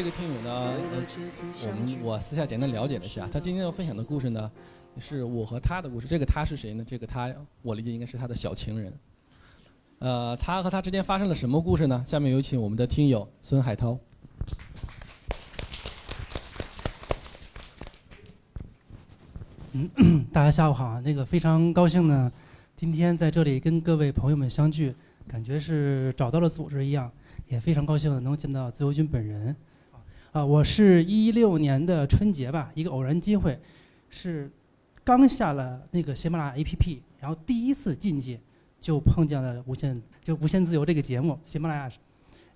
这个听友呢，我们我私下简单了解了一下，他今天要分享的故事呢，是我和他的故事。这个他是谁呢？这个他，我理解应该是他的小情人。呃，他和他之间发生了什么故事呢？下面有请我们的听友孙海涛。嗯 大家下午好啊，那个非常高兴呢，今天在这里跟各位朋友们相聚，感觉是找到了组织一样，也非常高兴能见到自由军本人。啊，我是一六年的春节吧，一个偶然机会，是刚下了那个喜马拉雅 APP，然后第一次进去就碰见了无限就无限自由这个节目，喜马拉雅。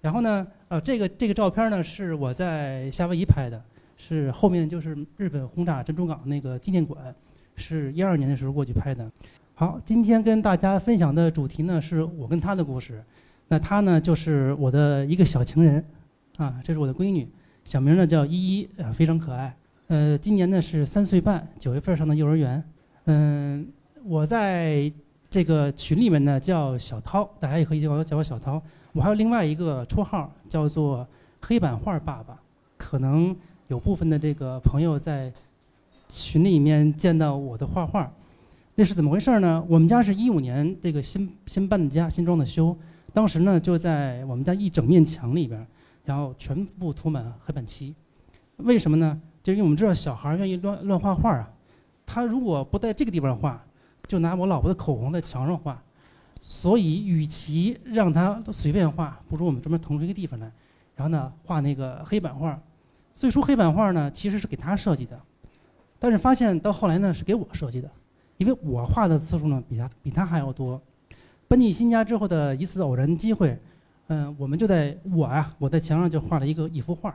然后呢，呃，这个这个照片呢是我在夏威夷拍的。是后面就是日本轰炸珍珠港那个纪念馆，是一二年的时候过去拍的。好，今天跟大家分享的主题呢是我跟她的故事。那她呢就是我的一个小情人，啊，这是我的闺女，小名呢叫依依，啊，非常可爱。呃，今年呢是三岁半，九月份上的幼儿园。嗯，我在这个群里面呢叫小涛，大家也可以叫我叫我小涛。我还有另外一个绰号叫做黑板画爸爸，可能。有部分的这个朋友在群里面见到我的画画，那是怎么回事呢？我们家是一五年这个新新搬的家，新装的修，当时呢就在我们家一整面墙里边，然后全部涂满黑板漆。为什么呢？就因为我们知道小孩愿意乱乱画画啊，他如果不在这个地方画，就拿我老婆的口红在墙上画，所以与其让他随便画，不如我们专门腾出一个地方来，然后呢画那个黑板画。最初黑板画呢，其实是给他设计的，但是发现到后来呢是给我设计的，因为我画的次数呢比他比他还要多。搬进新家之后的一次偶然机会，嗯，我们就在我啊，我在墙上就画了一个一幅画，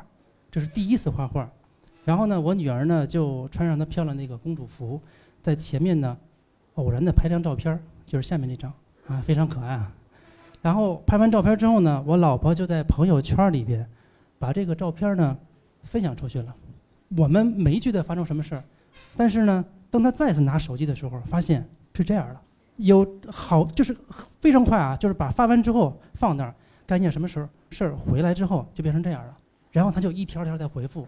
这是第一次画画。然后呢，我女儿呢就穿上她漂亮那个公主服，在前面呢偶然的拍张照片，就是下面这张啊，非常可爱啊。然后拍完照片之后呢，我老婆就在朋友圈里边把这个照片呢。分享出去了，我们没觉得发生什么事儿，但是呢，当他再次拿手机的时候，发现是这样的，有好就是非常快啊，就是把发完之后放那儿，干件什么时候事儿回来之后就变成这样了，然后他就一条条在回复，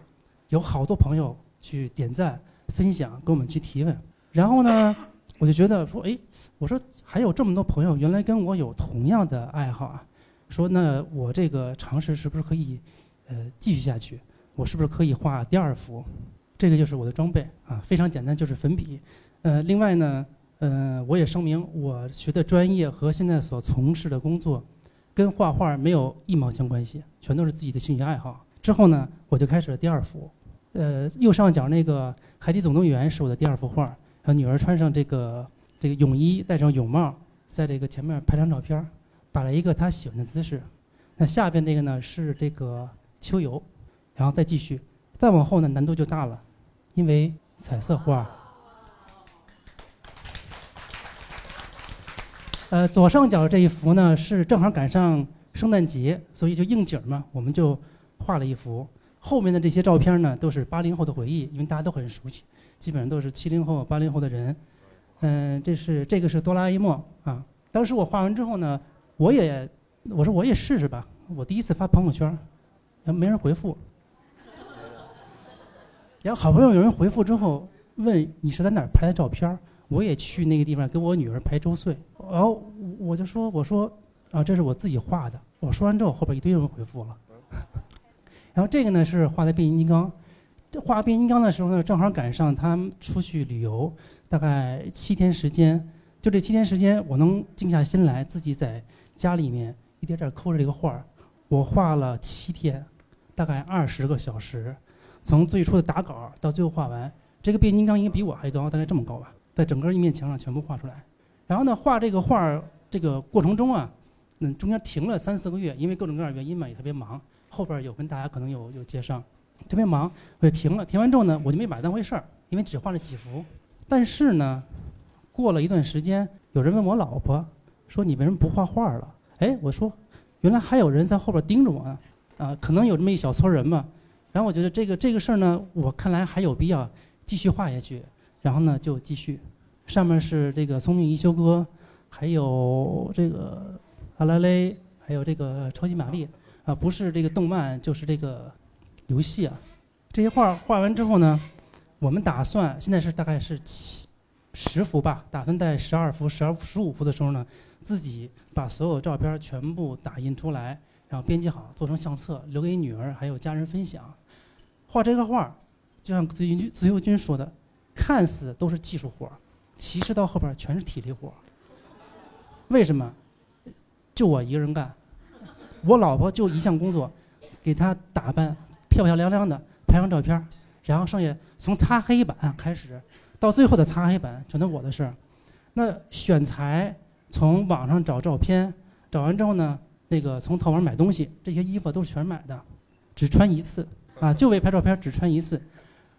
有好多朋友去点赞、分享、跟我们去提问，然后呢，我就觉得说，哎，我说还有这么多朋友原来跟我有同样的爱好啊，说那我这个尝试是不是可以，呃，继续下去？我是不是可以画第二幅？这个就是我的装备啊，非常简单，就是粉笔。呃，另外呢，呃，我也声明，我学的专业和现在所从事的工作，跟画画没有一毛钱关系，全都是自己的兴趣爱好。之后呢，我就开始了第二幅。呃，右上角那个《海底总动员》是我的第二幅画，和女儿穿上这个这个泳衣，戴上泳帽，在这个前面拍张照片，摆了一个她喜欢的姿势。那下边这个呢是这个秋游。然后再继续，再往后呢，难度就大了，因为彩色画。呃，左上角这一幅呢是正好赶上圣诞节，所以就应景嘛，我们就画了一幅。后面的这些照片呢都是八零后的回忆，因为大家都很熟悉，基本上都是七零后、八零后的人。嗯，这是这个是哆啦 A 梦啊。当时我画完之后呢，我也我说我也试试吧，我第一次发朋友圈，然后没人回复。然后好不容易有人回复之后，问你是在哪儿拍的照片儿？我也去那个地方给我女儿排周岁。然后我就说：“我说啊，这是我自己画的。”我说完之后，后边一堆人回复了。然后这个呢是画的变形金刚。这画变形金刚的时候呢，正好赶上他们出去旅游，大概七天时间。就这七天时间，我能静下心来，自己在家里面一点点抠着这个画儿。我画了七天，大概二十个小时。从最初的打稿到最后画完，这个变形金刚应该比我还高，大概这么高吧，在整个一面墙上全部画出来。然后呢，画这个画儿这个过程中啊，嗯，中间停了三四个月，因为各种各样原因嘛，也特别忙。后边有跟大家可能有有介绍，特别忙，我就停了。停完之后呢，我就没把它当回事儿，因为只画了几幅。但是呢，过了一段时间，有人问我老婆，说你为什么不画画了？哎，我说，原来还有人在后边盯着我呢，啊，可能有这么一小撮人吧。然后我觉得这个这个事儿呢，我看来还有必要继续画下去。然后呢，就继续，上面是这个聪明一休哥，还有这个阿拉蕾，还有这个超级玛丽，啊，不是这个动漫就是这个游戏啊。这些画画完之后呢，我们打算现在是大概是七十幅吧，打算在十二幅、十二十五幅的时候呢，自己把所有照片全部打印出来，然后编辑好，做成相册，留给女儿还有家人分享。画这个画，就像自由军自由军说的，看似都是技术活儿，其实到后边全是体力活儿。为什么？就我一个人干，我老婆就一项工作，给她打扮漂漂亮亮的，拍张照片，然后剩下从擦黑板开始，到最后的擦黑板全都我的事儿。那选材，从网上找照片，找完之后呢，那个从淘宝买东西，这些衣服都是全买的，只穿一次啊，就为拍照片只穿一次。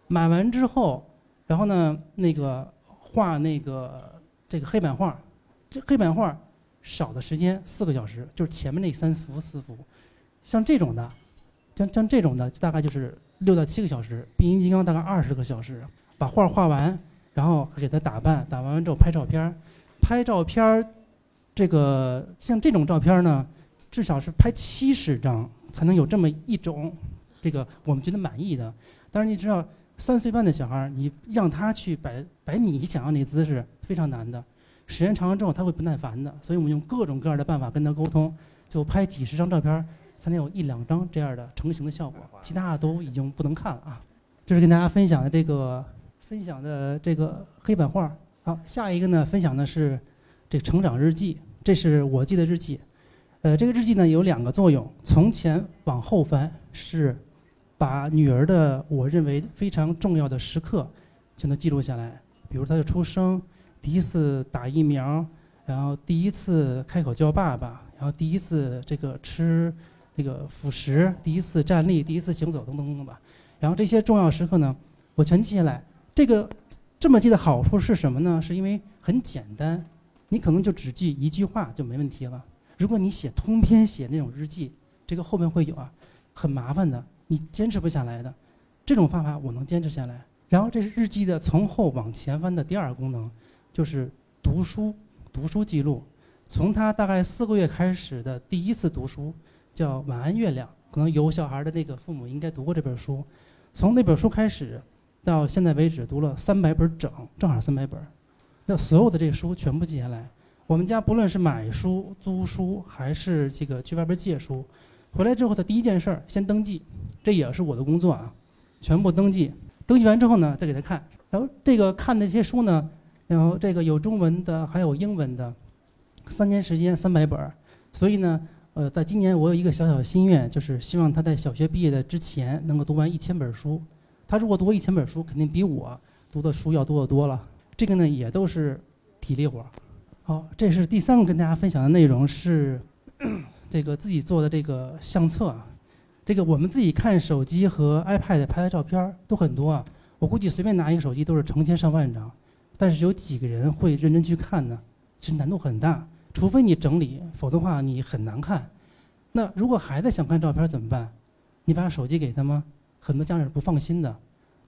买完之后，然后呢，那个画那个这个黑板画，这黑板画少的时间四个小时，就是前面那三幅四幅，像这种的，像像这种的大概就是六到七个小时，变形金刚大概二十个小时，把画画完，然后给它打扮，打扮完之后拍照片，拍照片，这个像这种照片呢，至少是拍七十张才能有这么一种，这个我们觉得满意的。但是你知道，三岁半的小孩儿，你让他去摆摆你想要那姿势，非常难的。时间长了之后，他会不耐烦的。所以我们用各种各样的办法跟他沟通，就拍几十张照片儿，才能有一两张这样的成型的效果，其他的都已经不能看了啊。这是跟大家分享的这个分享的这个黑板画儿。好，下一个呢，分享的是这成长日记，这是我记的日记。呃，这个日记呢有两个作用，从前往后翻是把女儿的我认为非常重要的时刻全都记录下来，比如她的出生，第一次打疫苗，然后第一次开口叫爸爸，然后第一次这个吃这个辅食，第一次站立，第一次行走，等等等等吧。然后这些重要时刻呢，我全记下来。这个这么记的好处是什么呢？是因为很简单，你可能就只记一句话就没问题了。如果你写通篇写那种日记，这个后面会有啊，很麻烦的，你坚持不下来的。这种方法我能坚持下来。然后这是日记的从后往前翻的第二个功能，就是读书，读书记录。从他大概四个月开始的第一次读书，叫《晚安月亮》，可能有小孩的那个父母应该读过这本书。从那本书开始，到现在为止读了三百本整，正好三百本。那所有的这书全部记下来。我们家不论是买书、租书，还是这个去外边借书，回来之后的第一件事儿先登记，这也是我的工作啊，全部登记。登记完之后呢，再给他看。然后这个看那些书呢，然后这个有中文的，还有英文的，三年时间三百本儿。所以呢，呃，在今年我有一个小小心愿，就是希望他在小学毕业的之前能够读完一千本书。他如果读一千本书，肯定比我读的书要多得多了。这个呢，也都是体力活儿。好，这是第三个跟大家分享的内容是这个自己做的这个相册啊。这个我们自己看手机和 iPad 拍的照片都很多啊，我估计随便拿一个手机都是成千上万张，但是有几个人会认真去看呢？其实难度很大，除非你整理，否则的话你很难看。那如果孩子想看照片怎么办？你把手机给他吗？很多家长是不放心的，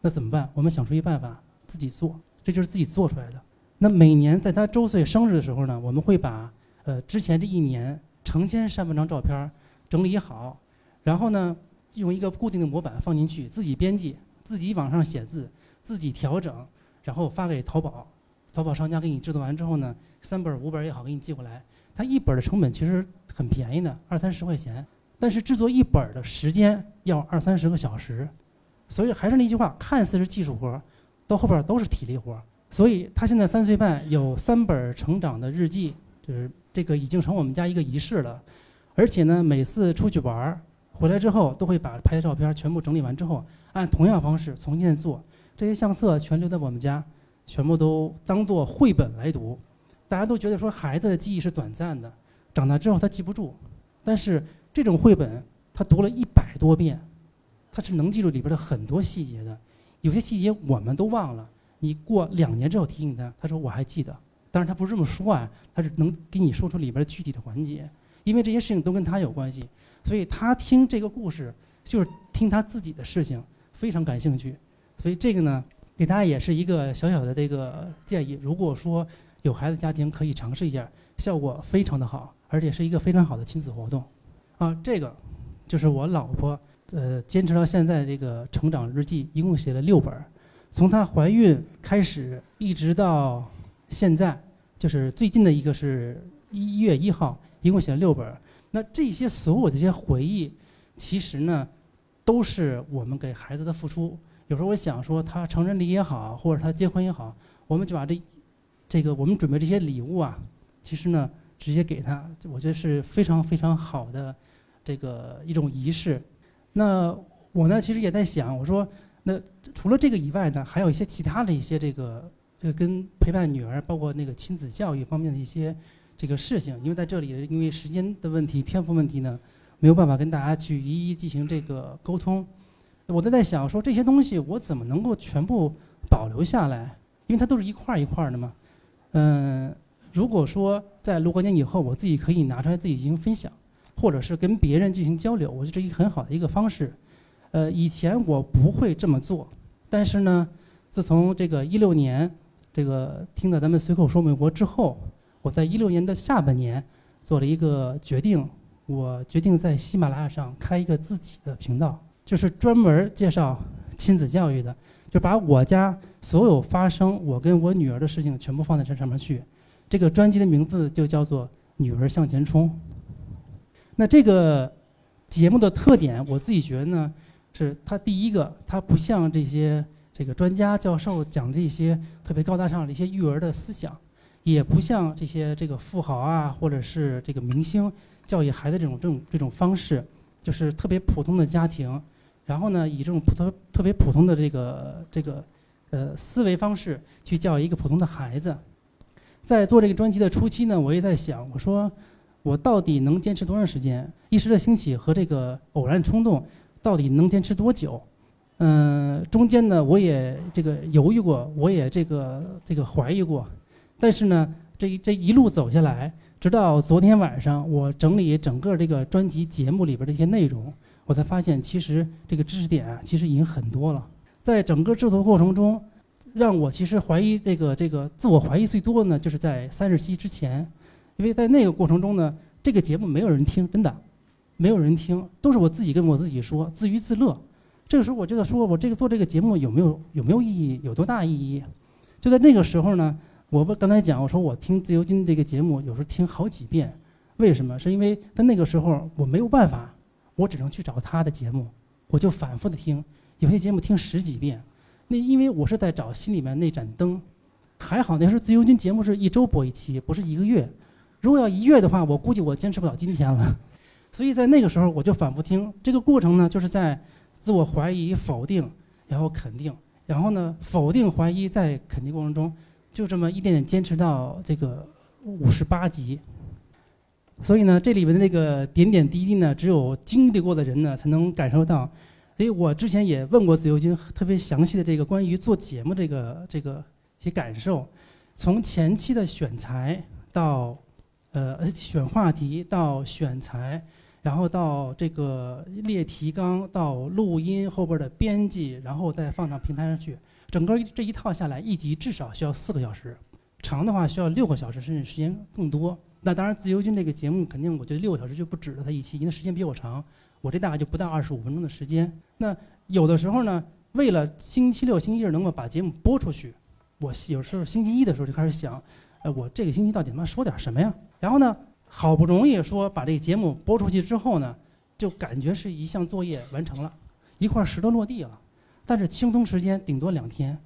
那怎么办？我们想出一办法，自己做，这就是自己做出来的。那每年在他周岁生日的时候呢，我们会把呃之前这一年成千上万张照片整理好，然后呢用一个固定的模板放进去，自己编辑，自己往上写字，自己调整，然后发给淘宝，淘宝商家给你制作完之后呢，三本儿五本儿也好给你寄过来。它一本的成本其实很便宜的，二三十块钱，但是制作一本儿的时间要二三十个小时，所以还是那句话，看似是技术活儿，到后边儿都是体力活儿。所以他现在三岁半，有三本成长的日记，就是这个已经成我们家一个仪式了。而且呢，每次出去玩儿回来之后，都会把拍的照片全部整理完之后，按同样方式重新再做。这些相册全留在我们家，全部都当做绘本来读。大家都觉得说孩子的记忆是短暂的，长大之后他记不住。但是这种绘本，他读了一百多遍，他是能记住里边的很多细节的。有些细节我们都忘了。你过两年之后提醒他，他说我还记得，但是他不是这么说啊，他是能给你说出里边具体的环节，因为这些事情都跟他有关系，所以他听这个故事就是听他自己的事情，非常感兴趣，所以这个呢，给大家也是一个小小的这个建议，如果说有孩子家庭可以尝试一下，效果非常的好，而且是一个非常好的亲子活动，啊，这个就是我老婆，呃，坚持到现在这个成长日记一共写了六本，从她怀孕开始一直到现在，就是最近的一个是一月一号，一共写了六本。那这些所有这些回忆，其实呢，都是我们给孩子的付出。有时候我想说，他成人礼也好，或者他结婚也好，我们就把这这个我们准备这些礼物啊，其实呢，直接给他，我觉得是非常非常好的这个一种仪式。那我呢，其实也在想，我说，那除了这个以外呢，还有一些其他的一些这个跟陪伴女儿，包括那个亲子教育方面的一些这个事情。因为在这里，因为时间的问题、篇幅问题呢，没有办法跟大家去一一进行这个沟通。我都在想说这些东西我怎么能够全部保留下来？因为它都是一块儿一块儿的嘛。嗯，如果说在若干年以后，我自己可以拿出来自己进行分享，或者是跟别人进行交流，我觉得这是一个很好的一个方式。呃，以前我不会这么做，但是呢，自从这个一六年这个听了咱们随口说美国之后，我在一六年的下半年做了一个决定，我决定在喜马拉雅上开一个自己的频道。就是专门介绍亲子教育的，就把我家所有发生我跟我女儿的事情全部放在这上面去。这个专辑的名字就叫做《女儿向前冲》。那这个节目的特点，我自己觉得呢，是它第一个，它不像这些这个专家教授讲这些特别高大上的一些育儿的思想，也不像这些这个富豪啊或者是这个明星教育孩子这种这种这种方式，就是特别普通的家庭。然后呢，以这种普通、特别普通的这个这个呃思维方式去教育一个普通的孩子，在做这个专辑的初期呢，我也在想，我说我到底能坚持多长时间？一时的兴起和这个偶然冲动，到底能坚持多久？嗯，中间呢，我也这个犹豫过，我也这个这个怀疑过，但是呢，这这一路走下来，直到昨天晚上，我整理整个这个专辑节目里边的一些内容。我才发现，其实这个知识点啊，其实已经很多了。在整个制作过程中，让我其实怀疑这个这个自我怀疑最多的呢，就是在三十期之前，因为在那个过程中呢，这个节目没有人听，真的，没有人听，都是我自己跟我自己说，自娱自乐。这个时候，我就在说，我这个做这个节目有没有有没有意义，有多大意义？就在那个时候呢，我不刚才讲，我说我听自由军这个节目，有时候听好几遍，为什么？是因为在那个时候我没有办法。我只能去找他的节目，我就反复的听，有些节目听十几遍。那因为我是在找心里面那盏灯，还好那时候自由军节目是一周播一期，不是一个月。如果要一月的话，我估计我坚持不了今天了。所以在那个时候我就反复听，这个过程呢就是在自我怀疑、否定，然后肯定，然后呢否定、怀疑，在肯定过程中，就这么一点点坚持到这个五十八集。所以呢，这里面的那个点点滴滴呢，只有经历过的人呢才能感受到。所以我之前也问过自由军特别详细的这个关于做节目这个这个一些感受，从前期的选材到呃选话题到选材，然后到这个列提纲到录音后边的编辑，然后再放到平台上去，整个这一套下来，一集至少需要四个小时，长的话需要六个小时，甚至时间更多。那当然，自由军这个节目肯定，我觉得六个小时就不止了。它一期，因为时间比我长，我这大概就不到二十五分钟的时间。那有的时候呢，为了星期六、星期日能够把节目播出去，我有时候星期一的时候就开始想，哎，我这个星期到底他妈说点什么呀？然后呢，好不容易说把这个节目播出去之后呢，就感觉是一项作业完成了，一块石头落地了。但是清通时间顶多两天，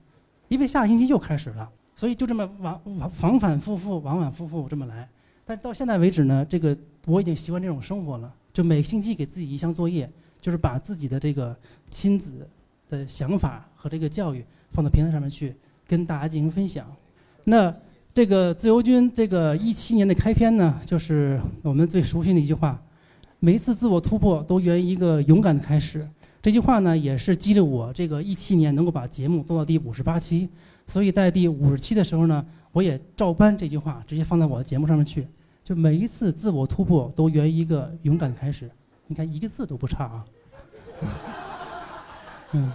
因为下个星期又开始了，所以就这么往往反反复复、往往复复这么来。但到现在为止呢，这个我已经习惯这种生活了。就每个星期给自己一项作业，就是把自己的这个亲子的想法和这个教育放到平台上面去跟大家进行分享。那这个自由军这个一七年的开篇呢，就是我们最熟悉的一句话：每一次自我突破都源于一个勇敢的开始。这句话呢，也是激励我这个一七年能够把节目做到第五十八期。所以在第五十期的时候呢，我也照搬这句话，直接放在我的节目上面去。就每一次自我突破都源于一个勇敢的开始，你看一个字都不差啊，嗯，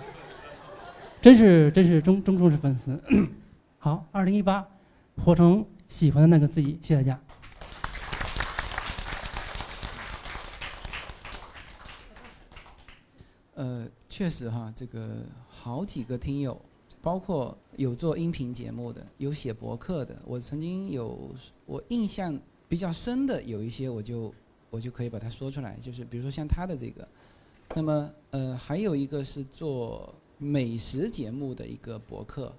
真是真是忠忠忠实粉丝。好，二零一八，活成喜欢的那个自己，谢谢大家。呃，确实哈，这个好几个听友，包括有做音频节目的，有写博客的，我曾经有我印象比较深的有一些，我就我就可以把它说出来，就是比如说像他的这个，那么呃还有一个是做美食节目的一个博客，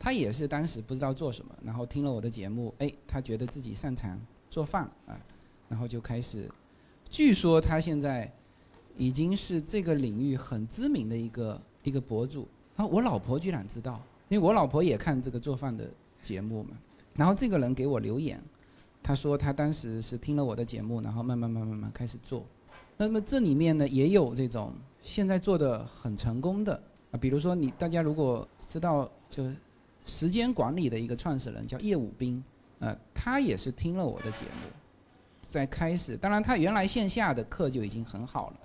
他也是当时不知道做什么，然后听了我的节目，哎，他觉得自己擅长做饭啊，然后就开始，据说他现在。已经是这个领域很知名的一个一个博主，然后，我老婆居然知道，因为我老婆也看这个做饭的节目嘛。然后这个人给我留言，他说他当时是听了我的节目，然后慢慢慢慢慢开始做。那么这里面呢也有这种现在做的很成功的啊，比如说你大家如果知道就时间管理的一个创始人叫叶武斌，呃，他也是听了我的节目，在开始，当然他原来线下的课就已经很好了。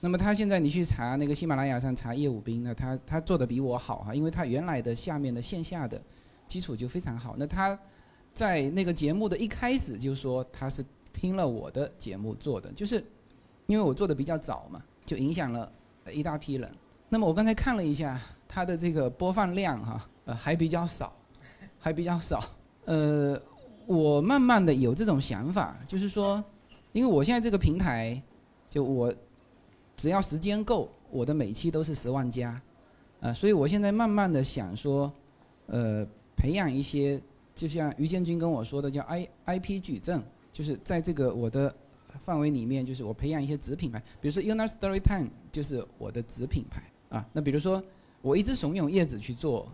那么他现在你去查那个喜马拉雅上查叶武斌，那他他做的比我好哈，因为他原来的下面的线下的基础就非常好。那他在那个节目的一开始就说他是听了我的节目做的，就是因为我做的比较早嘛，就影响了一大批人。那么我刚才看了一下他的这个播放量哈，呃还比较少，还比较少。呃，我慢慢的有这种想法，就是说，因为我现在这个平台，就我。只要时间够，我的每期都是十万加，啊，所以我现在慢慢的想说，呃，培养一些，就像于建军跟我说的，叫 I I P 矩阵，就是在这个我的范围里面，就是我培养一些子品牌，比如说 Uner Story Time 就是我的子品牌啊。那比如说，我一直怂恿叶子去做，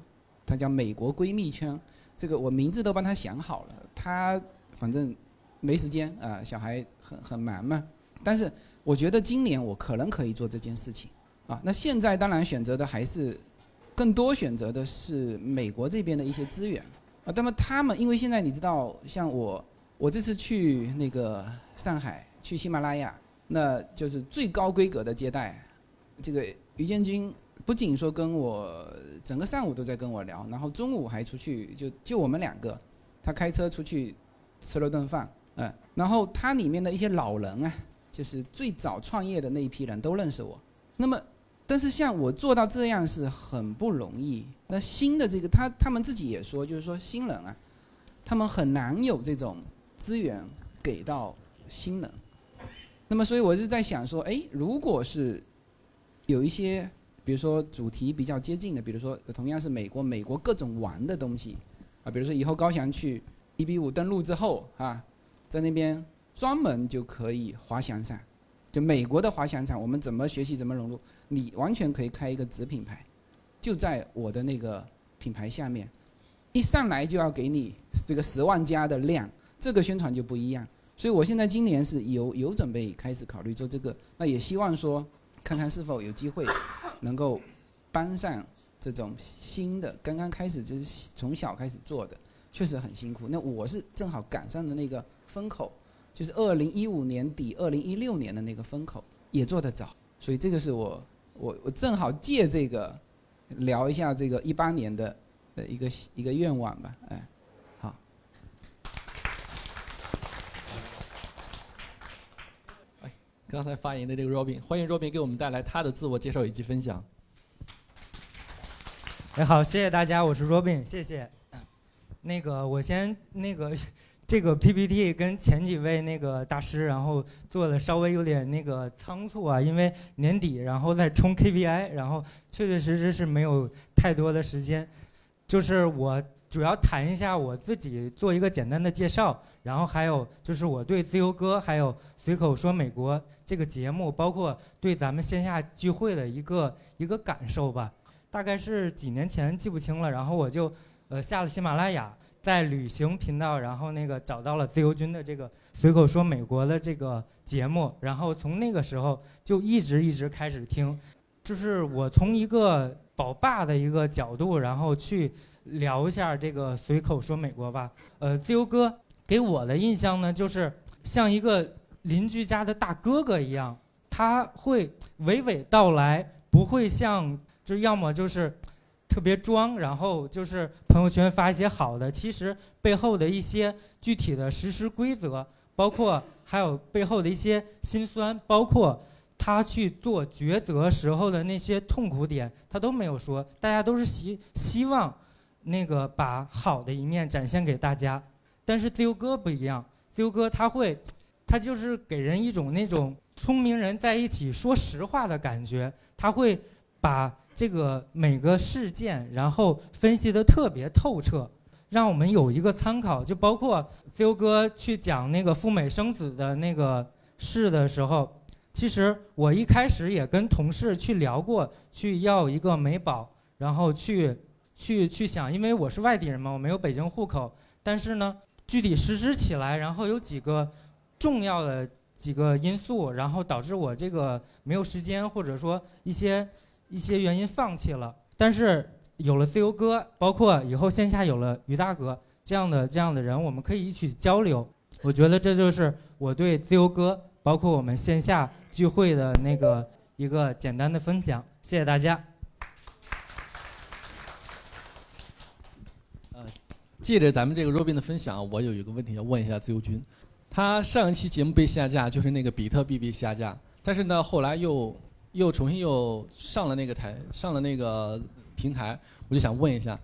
它叫美国闺蜜圈，这个我名字都帮他想好了，他反正没时间啊，小孩很很忙嘛，但是。我觉得今年我可能可以做这件事情，啊，那现在当然选择的还是，更多选择的是美国这边的一些资源，啊，那么他们因为现在你知道，像我，我这次去那个上海去喜马拉雅，那就是最高规格的接待，这个于建军不仅说跟我整个上午都在跟我聊，然后中午还出去就就我们两个，他开车出去吃了顿饭，嗯，然后他里面的一些老人啊。就是最早创业的那一批人都认识我，那么，但是像我做到这样是很不容易。那新的这个他他们自己也说，就是说新人啊，他们很难有这种资源给到新人。那么，所以我是在想说，哎，如果是有一些，比如说主题比较接近的，比如说同样是美国，美国各种玩的东西，啊，比如说以后高翔去一比五登陆之后啊，在那边。专门就可以滑翔伞，就美国的滑翔伞，我们怎么学习怎么融入？你完全可以开一个子品牌，就在我的那个品牌下面，一上来就要给你这个十万加的量，这个宣传就不一样。所以我现在今年是有有准备开始考虑做这个，那也希望说看看是否有机会 能够搬上这种新的刚刚开始就是从小开始做的，确实很辛苦。那我是正好赶上了那个风口。就是二零一五年底、二零一六年的那个风口也做得早，所以这个是我我我正好借这个聊一下这个一八年的的一个一个愿望吧，哎，好。哎，刚才发言的这个 Robin，欢迎 Robin 给我们带来他的自我介绍以及分享。哎，好，谢谢大家，我是 Robin，谢谢。那个，我先那个。这个 PPT 跟前几位那个大师，然后做的稍微有点那个仓促啊，因为年底，然后再冲 KPI，然后确确实实是没有太多的时间。就是我主要谈一下我自己，做一个简单的介绍，然后还有就是我对自由哥还有随口说美国这个节目，包括对咱们线下聚会的一个一个感受吧。大概是几年前记不清了，然后我就呃下了喜马拉雅。在旅行频道，然后那个找到了自由军的这个随口说美国的这个节目，然后从那个时候就一直一直开始听，就是我从一个宝爸的一个角度，然后去聊一下这个随口说美国吧。呃，自由哥给我的印象呢，就是像一个邻居家的大哥哥一样，他会娓娓道来，不会像就要么就是。特别装，然后就是朋友圈发一些好的，其实背后的一些具体的实施规则，包括还有背后的一些辛酸，包括他去做抉择时候的那些痛苦点，他都没有说。大家都是希希望那个把好的一面展现给大家，但是自由哥不一样，自由哥他会，他就是给人一种那种聪明人在一起说实话的感觉，他会把这个每个事件然后分析的特别透彻，让我们有一个参考。就包括自由哥去讲那个赴美生子的那个事的时候。其实我一开始也跟同事去聊过，去要一个美保，然后去，去去想，因为我是外地人嘛，我没有北京户口。但是呢，具体实施起来，然后有几个重要的几个因素，然后导致我这个没有时间，或者说一些一些原因放弃了。但是有了自由哥，包括以后线下有了于大哥这样的这样的人，我们可以一起交流。我觉得这就是我对自由哥。包括我们线下聚会的那个一个简单的分享，谢谢大家。呃，借着咱们这个 Robin 的分享，我有一个问题要问一下自由军。他上一期节目被下架，就是那个比特币被下架，但是呢，后来又又重新又上了那个台，上了那个平台。我就想问一下，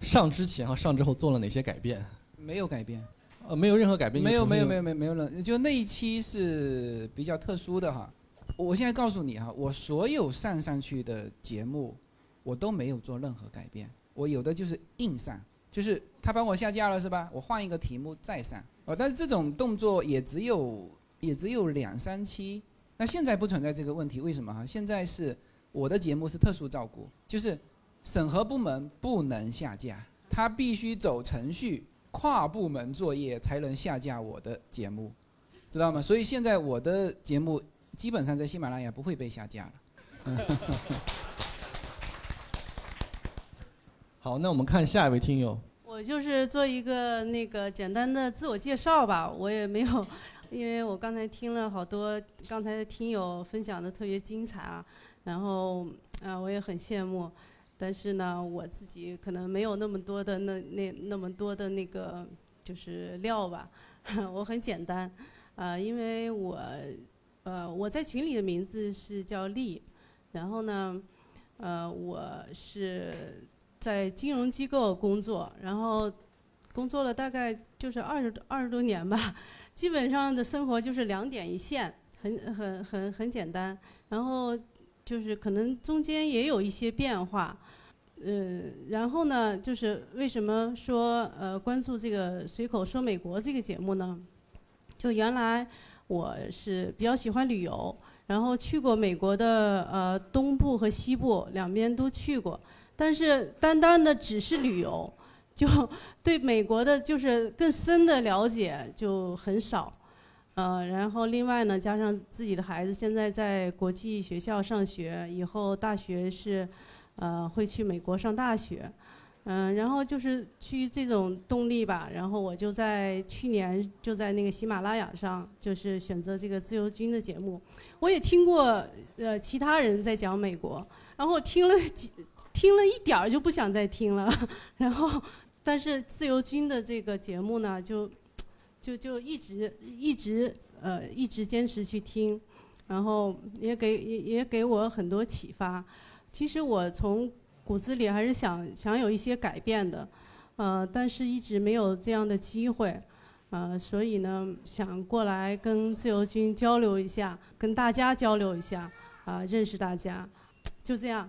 上之前和上之后做了哪些改变？没有改变。呃，没有任何改变。没有，没有，没有，没，没有了。就那一期是比较特殊的哈。我现在告诉你哈，我所有上上去的节目，我都没有做任何改变。我有的就是硬上，就是他帮我下架了是吧？我换一个题目再上。哦，但是这种动作也只有也只有两三期。那现在不存在这个问题，为什么哈？现在是我的节目是特殊照顾，就是审核部门不能下架，他必须走程序。跨部门作业才能下架我的节目，知道吗？所以现在我的节目基本上在喜马拉雅不会被下架了。好，那我们看下一位听友。我就是做一个那个简单的自我介绍吧，我也没有，因为我刚才听了好多刚才的听友分享的特别精彩啊，然后啊我也很羡慕。但是呢，我自己可能没有那么多的那那那么多的那个就是料吧，我很简单，啊，因为我，呃，我在群里的名字是叫丽，然后呢，呃，我是在金融机构工作，然后工作了大概就是二十二十多年吧，基本上的生活就是两点一线，很很很很简单，然后。就是可能中间也有一些变化，呃，然后呢，就是为什么说呃关注这个随口说美国这个节目呢？就原来我是比较喜欢旅游，然后去过美国的呃东部和西部两边都去过，但是单单的只是旅游，就对美国的就是更深的了解就很少。呃，然后另外呢，加上自己的孩子现在在国际学校上学，以后大学是，呃，会去美国上大学，嗯，然后就是基于这种动力吧，然后我就在去年就在那个喜马拉雅上，就是选择这个自由军的节目，我也听过呃其他人在讲美国，然后听了几听了一点儿就不想再听了，然后但是自由军的这个节目呢就。就就一直一直呃一直坚持去听，然后也给也也给我很多启发。其实我从骨子里还是想想有一些改变的，呃，但是一直没有这样的机会，呃，所以呢想过来跟自由军交流一下，跟大家交流一下，啊，认识大家，就这样，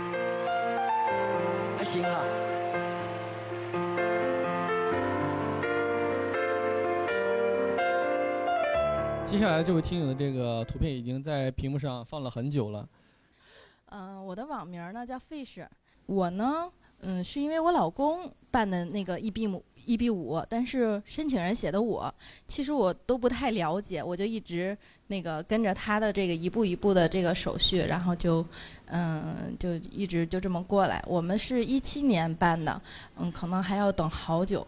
接下来这位听友的这个图片已经在屏幕上放了很久了。嗯，我的网名呢叫 Fish，我呢，嗯，是因为我老公办的那个 EB 五 EB 五，但是申请人写的我，其实我都不太了解，我就一直那个跟着他的这个一步一步的这个手续，然后就，嗯，就一直就这么过来。我们是一七年办的，嗯，可能还要等好久。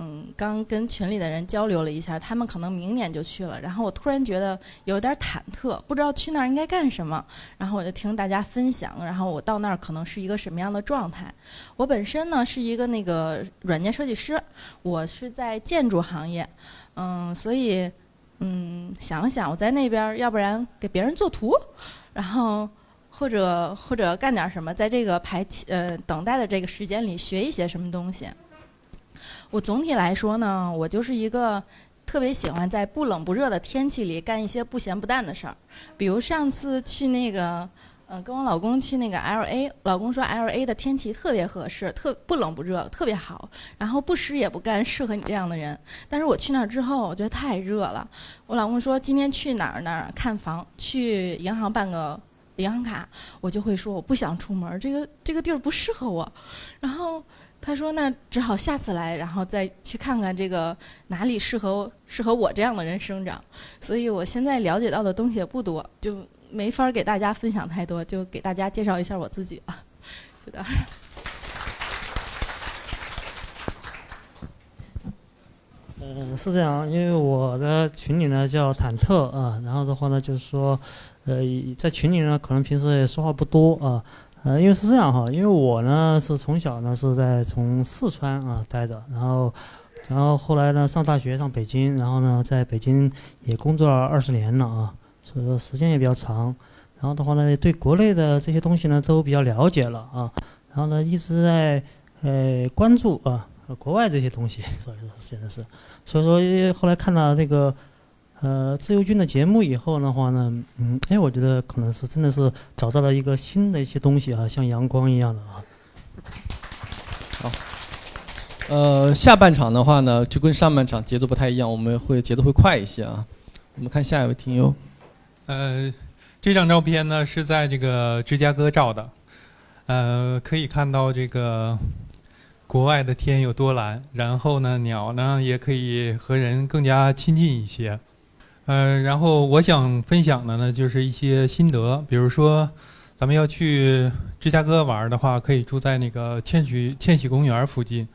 嗯，刚跟群里的人交流了一下，他们可能明年就去了。然后我突然觉得有点忐忑，不知道去那儿应该干什么。然后我就听大家分享，然后我到那儿可能是一个什么样的状态。我本身呢是一个那个软件设计师，我是在建筑行业，嗯，所以嗯想了想，我在那边要不然给别人做图，然后或者或者干点什么，在这个排期呃等待的这个时间里学一些什么东西。我总体来说呢，我就是一个特别喜欢在不冷不热的天气里干一些不咸不淡的事儿。比如上次去那个，呃，跟我老公去那个 L A，老公说 L A 的天气特别合适，特不冷不热，特别好，然后不湿也不干，适合你这样的人。但是我去那儿之后，我觉得太热了。我老公说今天去哪儿哪儿看房，去银行办个银行卡，我就会说我不想出门，这个这个地儿不适合我。然后。他说：“那只好下次来，然后再去看看这个哪里适合适合我这样的人生长。所以我现在了解到的东西也不多，就没法给大家分享太多，就给大家介绍一下我自己了。就到这儿。嗯，是这样，因为我的群里呢叫忐忑啊，然后的话呢就是说，呃，在群里呢可能平时也说话不多啊。”，呃因为是这样哈，因为我呢是从小呢是在从四川啊待着，然后，然后后来呢上大学上北京，然后呢在北京也工作了二十年了啊，所以说时间也比较长，然后的话呢对国内的这些东西呢都比较了解了啊，然后呢一直在呃关注啊国外这些东西，所以说现在是，所以说后来看到那个。呃，自由军的节目以后的话呢，嗯，哎，我觉得可能是真的是找到了一个新的一些东西啊，像阳光一样的啊。好，呃，下半场的话呢，就跟上半场节奏不太一样，我们会节奏会快一些啊。我们看下一位听友。呃，这张照片呢是在这个芝加哥照的，呃，可以看到这个国外的天有多蓝，然后呢，鸟呢也可以和人更加亲近一些。嗯，然后我想分享的呢，就是一些心得。比如说，咱们要去芝加哥玩的话，可以住在那个千禧千禧公园附近。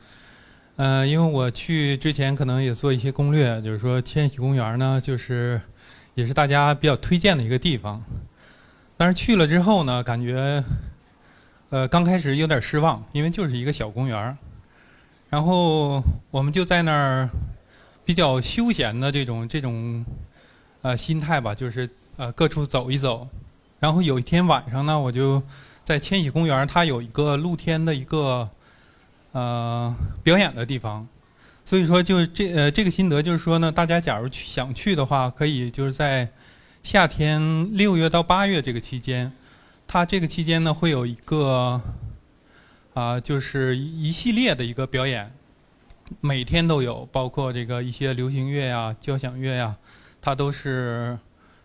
嗯，因为我去之前可能也做一些攻略，就是说千禧公园呢，就是也是大家比较推荐的一个地方。但是去了之后呢，感觉呃刚开始有点失望，因为就是一个小公园。然后我们就在那儿比较休闲的这种这种。呃，心态吧，就是呃各处走一走，然后有一天晚上呢，我就在千禧公园，它有一个露天的一个呃表演的地方，所以说就这呃这个心得就是说呢，大家假如去想去的话，可以就是在夏天六月到八月这个期间，它这个期间呢会有一个啊就是一系列的一个表演，每天都有，包括这个一些流行乐呀、交响乐呀。它都是，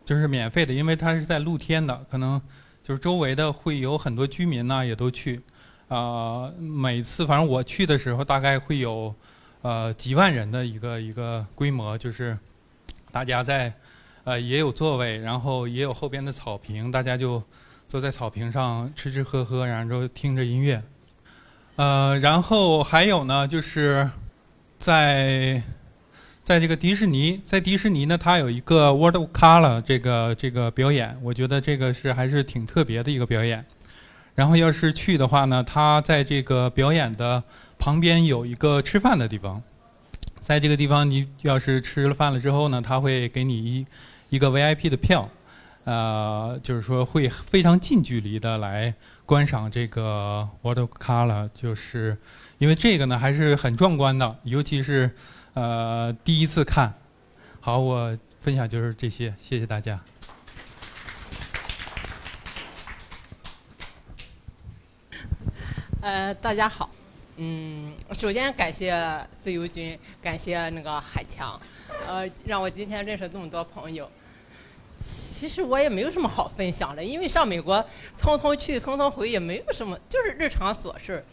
就是免费的，因为它是在露天的，可能就是周围的会有很多居民呢，也都去。啊，每次反正我去的时候，大概会有呃几万人的一个一个规模，就是大家在呃也有座位，然后也有后边的草坪，大家就坐在草坪上吃吃喝喝，然后就听着音乐。呃，然后还有呢，就是在。在这个迪士尼，在迪士尼呢，它有一个 World of Color 这个这个表演，我觉得这个是还是挺特别的一个表演。然后要是去的话呢，它在这个表演的旁边有一个吃饭的地方，在这个地方你要是吃了饭了之后呢，他会给你一一个 VIP 的票，呃，就是说会非常近距离的来观赏这个 World of Color，就是因为这个呢还是很壮观的，尤其是。呃，第一次看，好，我分享就是这些，谢谢大家。呃，大家好，嗯，首先感谢自由军，感谢那个海强，呃，让我今天认识这么多朋友。其实我也没有什么好分享的，因为上美国匆匆去匆匆回，也没有什么，就是日常琐事。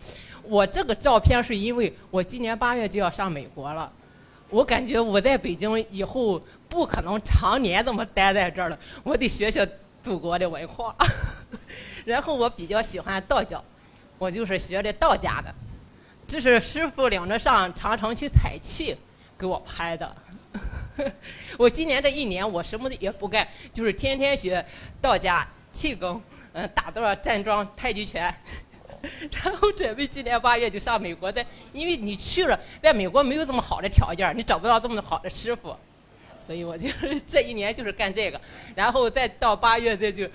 我这个照片是因为我今年八月就要上美国了，我感觉我在北京以后不可能常年这么待在这儿了，我得学学祖国的文化。然后我比较喜欢道教，我就是学的道家的，这是师傅领着上长城去采气给我拍的。我今年这一年，我什么也不干，就是天天学道家气功，嗯，打坐、站桩、太极拳，然后准备今年八月就上美国的。因为你去了，在美国没有这么好的条件，你找不到这么好的师傅，所以我就是这一年就是干这个，然后再到八月再就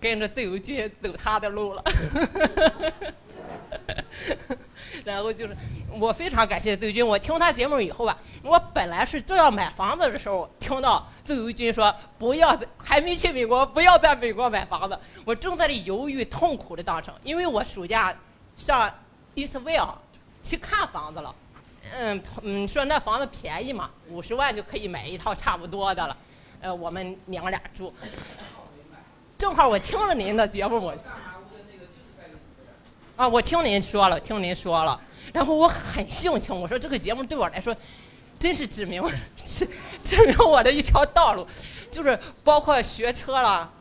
跟着自由军走他的路了。然后就是，我非常感谢自由军。我听他节目以后吧，我本来是正要买房子的时候，听到自由军说不要，还没去美国，不要在美国买房子。我正在这犹豫，痛苦的当中，因为我暑假上 East v i l l 去看房子了，嗯嗯，说那房子便宜嘛，五十万就可以买一套差不多的了。呃，我们娘俩住，正好我听了您的节目，我。啊，我听您说了，听您说了，然后我很性情，我说这个节目对我来说，真是指明，指指明我的一条道路，就是包括学车了，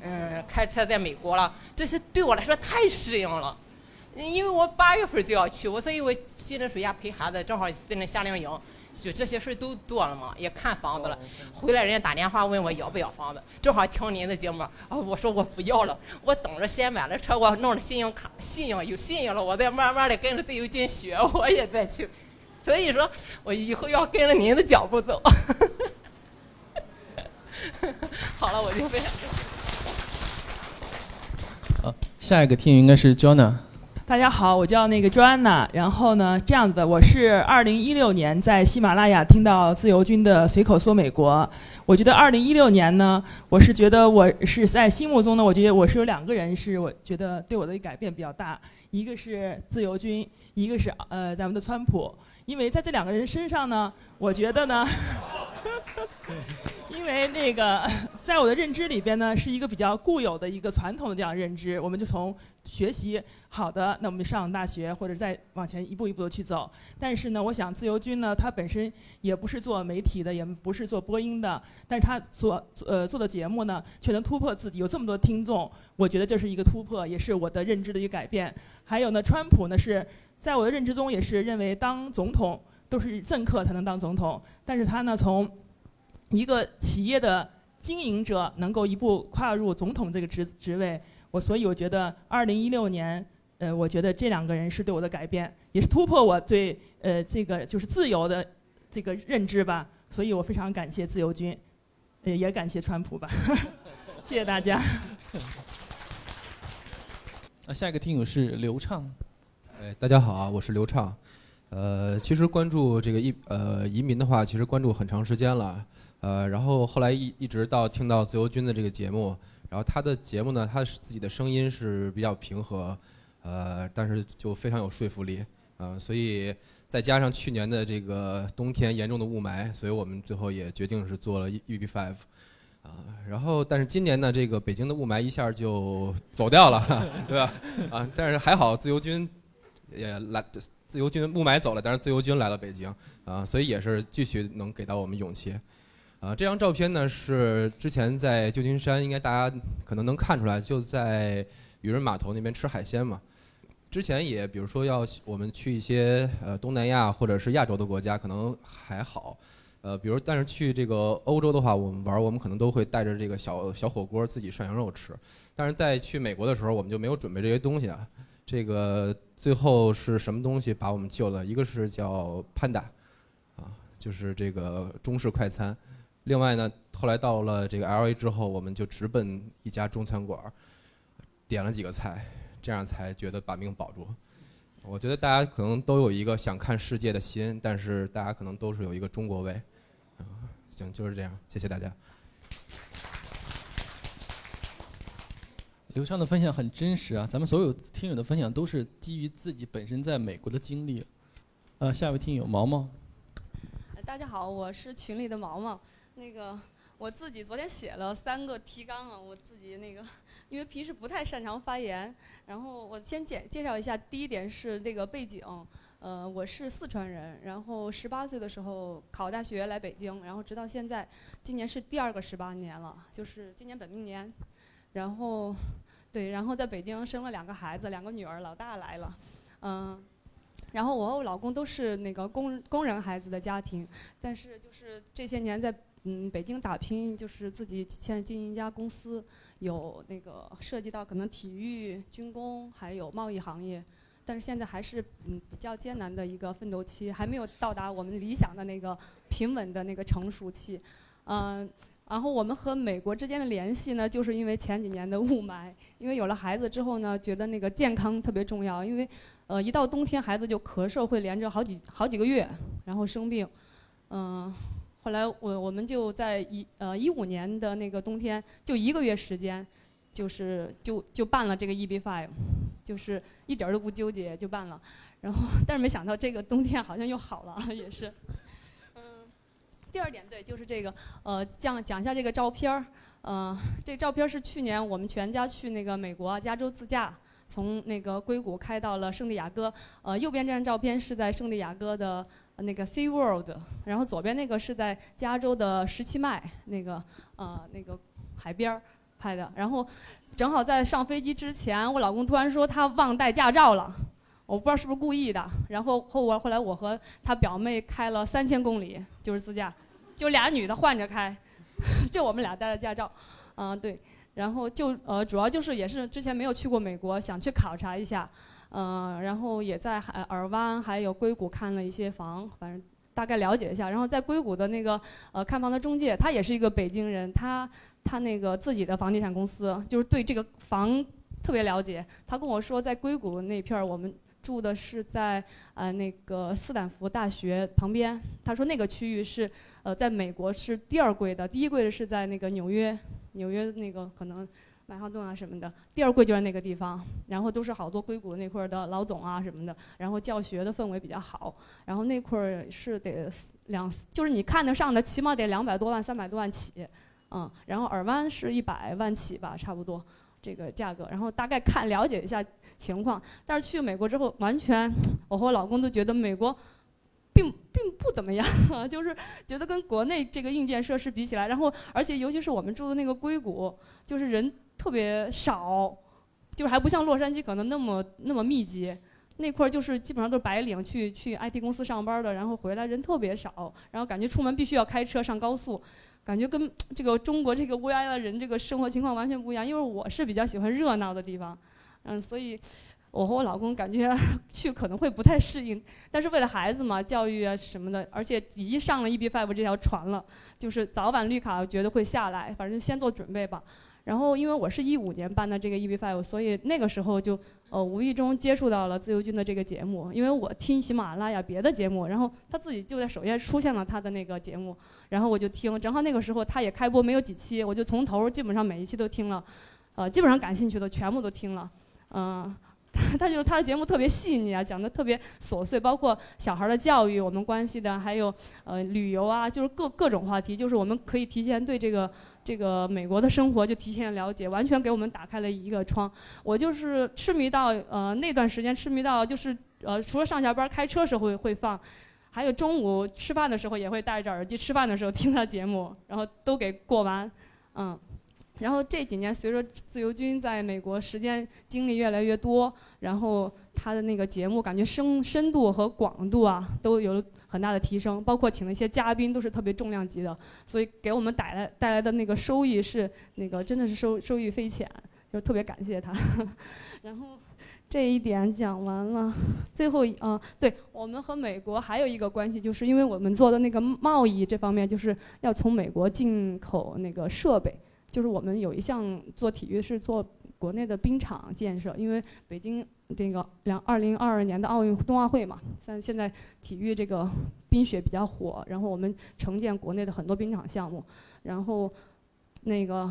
嗯，开车在美国了，这些对我来说太适应了，因为我八月份就要去，我所以我去那暑假陪孩子，正好在那夏令营。就这些事都做了嘛，也看房子了。回来人家打电话问我要不要房子，正好听您的节目，啊，我说我不要了，我等着先买了车，我弄了信用卡，信用有信用了，我再慢慢的跟着自由军学，我也再去。所以说我以后要跟着您的脚步走。好了，我就分享。啊，下一个听友应该是 Jonna。大家好，我叫那个 Joanna。然后呢，这样子的，我是二零一六年在喜马拉雅听到自由军的随口说美国。我觉得二零一六年呢，我是觉得我是在心目中呢，我觉得我是有两个人是我觉得对我的改变比较大，一个是自由军，一个是呃咱们的川普。因为在这两个人身上呢，我觉得呢，因为那个 在我的认知里边呢，是一个比较固有的一个传统的这样认知，我们就从学习好的，那我们就上大学或者再往前一步一步的去走。但是呢，我想自由军呢，他本身也不是做媒体的，也不是做播音的，但是他所呃做的节目呢，却能突破自己，有这么多听众，我觉得这是一个突破，也是我的认知的一个改变。还有呢，川普呢是。在我的认知中，也是认为当总统都是政客才能当总统。但是他呢，从一个企业的经营者能够一步跨入总统这个职职位，我所以我觉得，二零一六年，呃，我觉得这两个人是对我的改变，也是突破我对呃这个就是自由的这个认知吧。所以我非常感谢自由军，呃，也感谢川普吧。谢谢大家。那下一个听友是刘畅。哎，大家好啊，我是刘畅。呃，其实关注这个移呃移民的话，其实关注很长时间了。呃，然后后来一一直到听到自由军的这个节目，然后他的节目呢，他自己的声音是比较平和，呃，但是就非常有说服力。呃，所以再加上去年的这个冬天严重的雾霾，所以我们最后也决定是做了 UB5。啊，然后但是今年呢，这个北京的雾霾一下就走掉了，对吧？啊，但是还好自由军。也来自由军雾霾走了，但是自由军来了北京啊，所以也是继续能给到我们勇气啊。这张照片呢是之前在旧金山，应该大家可能能看出来，就在渔人码头那边吃海鲜嘛。之前也比如说要我们去一些呃东南亚或者是亚洲的国家，可能还好，呃，比如但是去这个欧洲的话，我们玩我们可能都会带着这个小小火锅自己涮羊肉吃，但是在去美国的时候，我们就没有准备这些东西啊，这个。最后是什么东西把我们救了？一个是叫 Panda，啊，就是这个中式快餐。另外呢，后来到了这个 LA 之后，我们就直奔一家中餐馆，点了几个菜，这样才觉得把命保住。我觉得大家可能都有一个想看世界的心，但是大家可能都是有一个中国味。啊，行，就是这样，谢谢大家。刘畅的分享很真实啊，咱们所有听友的分享都是基于自己本身在美国的经历。呃，下一位听友毛毛。大家好，我是群里的毛毛。那个。我自己昨天写了三个提纲啊，我自己那个，因为平时不太擅长发言，然后我先介介绍一下。第一点是这个背景，呃，我是四川人，然后十八岁的时候考大学来北京，然后直到现在，今年是第二个十八年了，就是今年本命年，然后，对，然后在北京生了两个孩子，两个女儿，老大来了，嗯，然后我和我老公都是那个工工人孩子的家庭，但是就是这些年在。嗯，北京打拼就是自己现在经营一家公司，有那个涉及到可能体育、军工还有贸易行业，但是现在还是嗯比较艰难的一个奋斗期，还没有到达我们理想的那个平稳的那个成熟期，嗯，然后我们和美国之间的联系呢，就是因为前几年的雾霾，因为有了孩子之后呢，觉得那个健康特别重要，因为呃一到冬天孩子就咳嗽会连着好几好几个月，然后生病，嗯。后来我我们就在一呃一五年的那个冬天，就一个月时间，就是就就办了这个 EB Five，就是一点儿都不纠结就办了，然后但是没想到这个冬天好像又好了，也是。嗯，第二点对，就是这个呃讲讲一下这个照片儿，呃这照片是去年我们全家去那个美国加州自驾，从那个硅谷开到了圣地亚哥，呃右边这张照片是在圣地亚哥的。那个 Sea World，然后左边那个是在加州的十七迈那个呃那个海边拍的，然后正好在上飞机之前，我老公突然说他忘带驾照了，我不知道是不是故意的，然后后我后来我和他表妹开了三千公里，就是自驾，就俩女的换着开，就我们俩带了驾照，嗯对，然后就呃主要就是也是之前没有去过美国，想去考察一下。嗯，然后也在海尔湾还有硅谷看了一些房，反正大概了解一下。然后在硅谷的那个呃看房的中介，他也是一个北京人，他他那个自己的房地产公司就是对这个房特别了解。他跟我说，在硅谷那片儿，我们住的是在呃那个斯坦福大学旁边。他说那个区域是呃在美国是第二贵的，第一贵的是在那个纽约，纽约那个可能。曼哈顿啊什么的，第二贵就是那个地方，然后都是好多硅谷那块儿的老总啊什么的，然后教学的氛围比较好，然后那块儿是得两，就是你看得上的，起码得两百多万、三百多万起，嗯，然后尔湾是一百万起吧，差不多这个价格，然后大概看了解一下情况，但是去美国之后，完全我和我老公都觉得美国。并并不怎么样，就是觉得跟国内这个硬件设施比起来，然后而且尤其是我们住的那个硅谷，就是人特别少，就是还不像洛杉矶可能那么那么密集，那块儿就是基本上都是白领去去 IT 公司上班的，然后回来人特别少，然后感觉出门必须要开车上高速，感觉跟这个中国这个乌压压的人这个生活情况完全不一样。因为我是比较喜欢热闹的地方，嗯，所以。我和我老公感觉 去可能会不太适应，但是为了孩子嘛，教育啊什么的，而且已经上了 EB5 这条船了，就是早晚绿卡觉得会下来，反正先做准备吧。然后因为我是一五年办的这个 EBFive，所以那个时候就呃无意中接触到了自由军的这个节目，因为我听喜马拉雅别的节目，然后他自己就在首页出现了他的那个节目，然后我就听，正好那个时候他也开播没有几期，我就从头基本上每一期都听了，呃基本上感兴趣的全部都听了，嗯。他就是他的节目特别细腻啊，讲的特别琐碎，包括小孩的教育、我们关系的，还有呃旅游啊，就是各各种话题，就是我们可以提前对这个这个美国的生活就提前了解，完全给我们打开了一个窗。我就是痴迷到呃那段时间痴迷到就是呃除了上下班开车时候会会放，还有中午吃饭的时候也会戴着耳机吃饭的时候听他节目，然后都给过完，嗯。然后这几年，随着自由军在美国时间经历越来越多，然后他的那个节目感觉深深度和广度啊都有很大的提升，包括请的一些嘉宾都是特别重量级的，所以给我们带来带来的那个收益是那个真的是收收益匪浅，就是特别感谢他。然后这一点讲完了，最后啊，对我们和美国还有一个关系，就是因为我们做的那个贸易这方面，就是要从美国进口那个设备。就是我们有一项做体育是做国内的冰场建设，因为北京这个两二零二二年的奥运冬奥会嘛，像现在体育这个冰雪比较火，然后我们承建国内的很多冰场项目，然后那个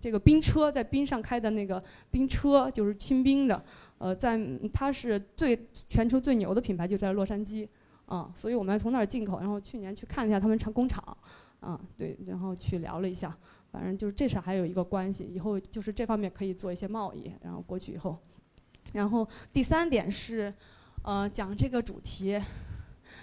这个冰车在冰上开的那个冰车就是清冰的，呃，在它是最全球最牛的品牌就在洛杉矶，啊，所以我们从那儿进口，然后去年去看了一下他们厂工厂。啊，对，然后去聊了一下，反正就是这事还有一个关系，以后就是这方面可以做一些贸易，然后过去以后，然后第三点是，呃，讲这个主题。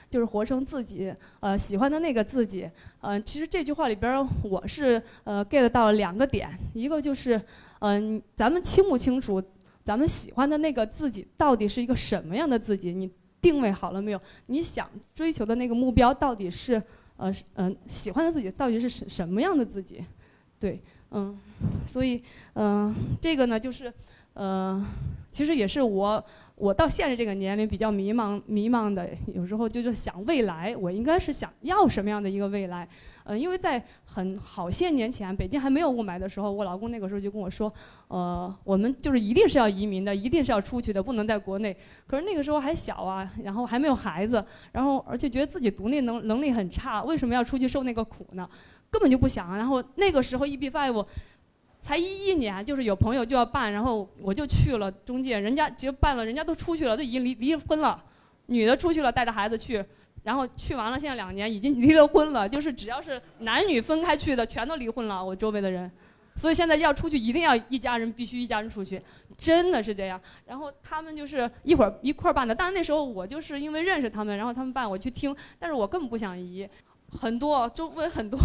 就是活成自己，呃，喜欢的那个自己，呃，其实这句话里边，我是呃 get 到了两个点，一个就是，嗯，咱们清不清楚，咱们喜欢的那个自己到底是一个什么样的自己？你定位好了没有？你想追求的那个目标到底是，呃，嗯，喜欢的自己到底是什什么样的自己？对，嗯，所以，嗯，这个呢，就是，呃，其实也是我。我到现在这个年龄比较迷茫，迷茫的有时候就是想未来，我应该是想要什么样的一个未来？呃，因为在很好些年前，北京还没有雾霾的时候，我老公那个时候就跟我说，呃，我们就是一定是要移民的，一定是要出去的，不能在国内。可是那个时候还小啊，然后还没有孩子，然后而且觉得自己独立能能力很差，为什么要出去受那个苦呢？根本就不想。然后那个时候 EB five。才一一年，就是有朋友就要办，然后我就去了中介，人家直接办了，人家都出去了，都已经离离婚了，女的出去了，带着孩子去，然后去完了，现在两年已经离了婚了，就是只要是男女分开去的，全都离婚了，我周围的人，所以现在要出去一定要一家人，必须一家人出去，真的是这样。然后他们就是一会儿一块儿办的，但是那时候我就是因为认识他们，然后他们办我去听，但是我根本不想移，很多周围很多，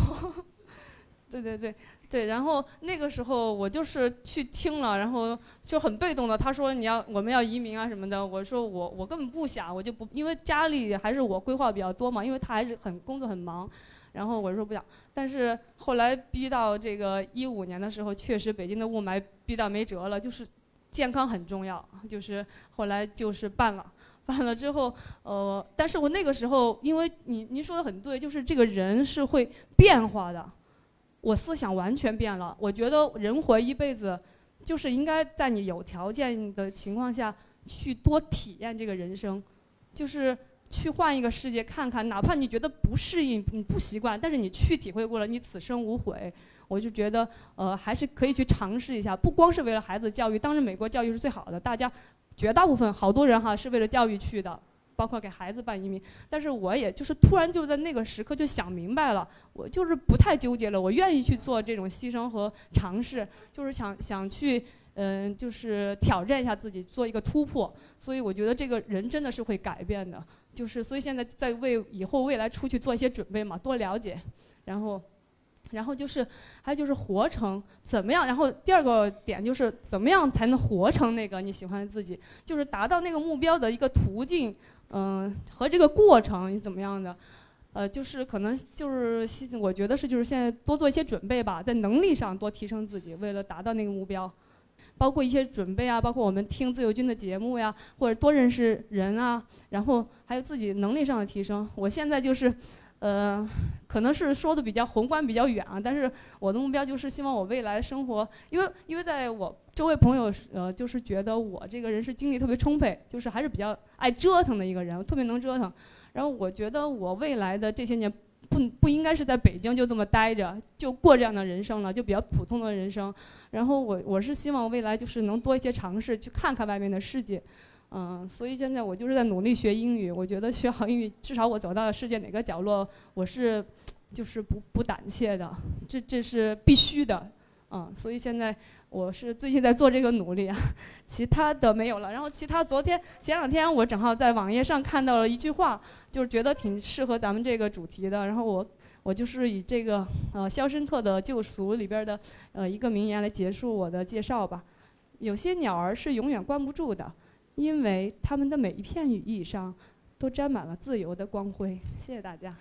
对对对。对，然后那个时候我就是去听了，然后就很被动的。他说你要我们要移民啊什么的，我说我我根本不想，我就不因为家里还是我规划比较多嘛，因为他还是很工作很忙，然后我说不想。但是后来逼到这个一五年的时候，确实北京的雾霾逼到没辙了，就是健康很重要，就是后来就是办了，办了之后，呃，但是我那个时候因为您您说的很对，就是这个人是会变化的。我思想完全变了，我觉得人活一辈子，就是应该在你有条件的情况下去多体验这个人生，就是去换一个世界看看，哪怕你觉得不适应、你不习惯，但是你去体会过了，你此生无悔。我就觉得，呃，还是可以去尝试一下，不光是为了孩子教育，当然美国教育是最好的，大家绝大部分好多人哈是为了教育去的。包括给孩子办移民，但是我也就是突然就在那个时刻就想明白了，我就是不太纠结了，我愿意去做这种牺牲和尝试，就是想想去，嗯，就是挑战一下自己，做一个突破。所以我觉得这个人真的是会改变的，就是所以现在在为以后未来出去做一些准备嘛，多了解，然后，然后就是还有就是活成怎么样，然后第二个点就是怎么样才能活成那个你喜欢的自己，就是达到那个目标的一个途径。嗯，和这个过程你怎么样的？呃，就是可能就是，我觉得是就是现在多做一些准备吧，在能力上多提升自己，为了达到那个目标，包括一些准备啊，包括我们听自由军的节目呀，或者多认识人啊，然后还有自己能力上的提升。我现在就是。呃，可能是说的比较宏观、比较远啊，但是我的目标就是希望我未来生活，因为因为在我周围朋友，呃，就是觉得我这个人是精力特别充沛，就是还是比较爱折腾的一个人，特别能折腾。然后我觉得我未来的这些年不不应该是在北京就这么待着，就过这样的人生了，就比较普通的人生。然后我我是希望未来就是能多一些尝试，去看看外面的世界。嗯，所以现在我就是在努力学英语。我觉得学好英语，至少我走到世界哪个角落，我是就是不不胆怯的，这这是必须的。嗯，所以现在我是最近在做这个努力啊，其他的没有了。然后其他昨天前两天我正好在网页上看到了一句话，就是觉得挺适合咱们这个主题的。然后我我就是以这个呃《肖申克的救赎》里边的呃一个名言来结束我的介绍吧。有些鸟儿是永远关不住的。因为他们的每一片羽翼上都沾满了自由的光辉。谢谢大家。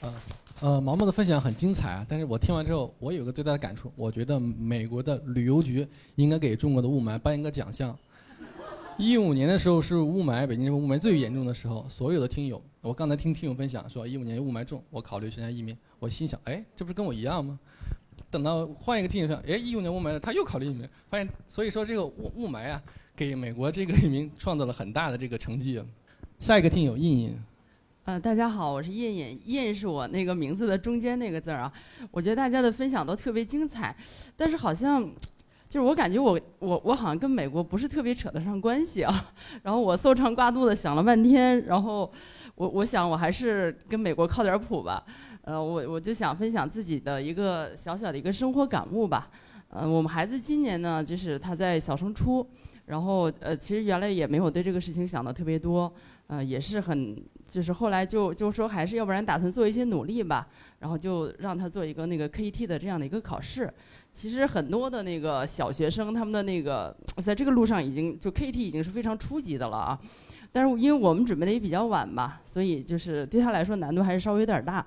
呃呃，毛毛的分享很精彩啊，但是我听完之后，我有个最大的感触，我觉得美国的旅游局应该给中国的雾霾颁一个奖项。一五年的时候是雾霾，北京雾霾最严重的时候，所有的听友，我刚才听听友分享说一五年雾霾重，我考虑参加移民，我心想，哎，这不是跟我一样吗？等到换一个听友说，哎，一五年雾霾他又考虑移民，发现所以说这个雾雾霾啊，给美国这个移民创造了很大的这个成绩。下一个听友印印，呃，大家好，我是印印，印是我那个名字的中间那个字儿啊。我觉得大家的分享都特别精彩，但是好像就是我感觉我我我好像跟美国不是特别扯得上关系啊。然后我搜肠刮肚的想了半天，然后我我想我还是跟美国靠点谱吧。呃，我我就想分享自己的一个小小的一个生活感悟吧。呃，我们孩子今年呢，就是他在小升初，然后呃，其实原来也没有对这个事情想的特别多，呃，也是很就是后来就就说还是要不然打算做一些努力吧，然后就让他做一个那个 KET 的这样的一个考试。其实很多的那个小学生，他们的那个在这个路上已经就 KET 已经是非常初级的了啊。但是因为我们准备的也比较晚吧，所以就是对他来说难度还是稍微有点大。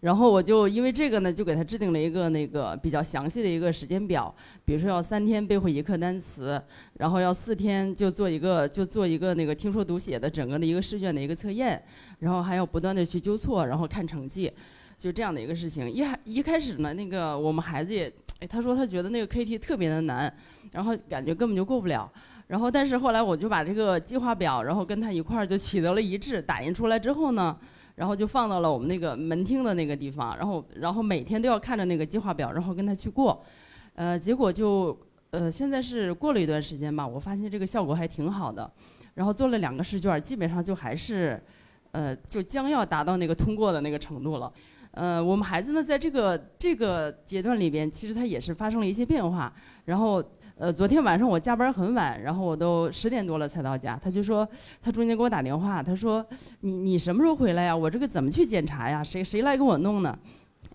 然后我就因为这个呢，就给他制定了一个那个比较详细的一个时间表，比如说要三天背会一课单词，然后要四天就做一个就做一个那个听说读写的整个的一个试卷的一个测验，然后还要不断的去纠错，然后看成绩，就这样的一个事情。一一开始呢，那个我们孩子也。哎，他说他觉得那个 KT 特别的难，然后感觉根本就过不了。然后，但是后来我就把这个计划表，然后跟他一块儿就取得了一致。打印出来之后呢，然后就放到了我们那个门厅的那个地方。然后，然后每天都要看着那个计划表，然后跟他去过。呃，结果就呃，现在是过了一段时间吧，我发现这个效果还挺好的。然后做了两个试卷，基本上就还是，呃，就将要达到那个通过的那个程度了。呃，我们孩子呢，在这个这个阶段里边，其实他也是发生了一些变化。然后，呃，昨天晚上我加班很晚，然后我都十点多了才到家。他就说，他中间给我打电话，他说：“你你什么时候回来呀？我这个怎么去检查呀？谁谁来给我弄呢？”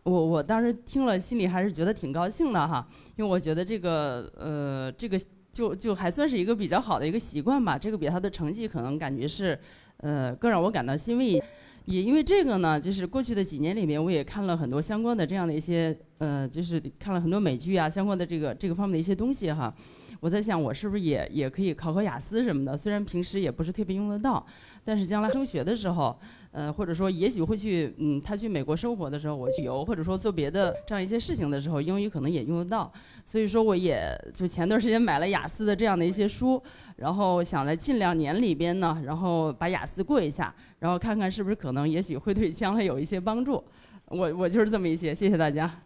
我我当时听了，心里还是觉得挺高兴的哈，因为我觉得这个呃，这个就就还算是一个比较好的一个习惯吧。这个比他的成绩可能感觉是，呃，更让我感到欣慰。也因为这个呢，就是过去的几年里面，我也看了很多相关的这样的一些，呃，就是看了很多美剧啊，相关的这个这个方面的一些东西哈。我在想，我是不是也也可以考考雅思什么的？虽然平时也不是特别用得到，但是将来升学的时候，呃，或者说也许会去，嗯，他去美国生活的时候，我去游，或者说做别的这样一些事情的时候，英语可能也用得到。所以说，我也就前段时间买了雅思的这样的一些书，然后想在近两年里边呢，然后把雅思过一下，然后看看是不是可能，也许会对将来有一些帮助。我我就是这么一些，谢谢大家。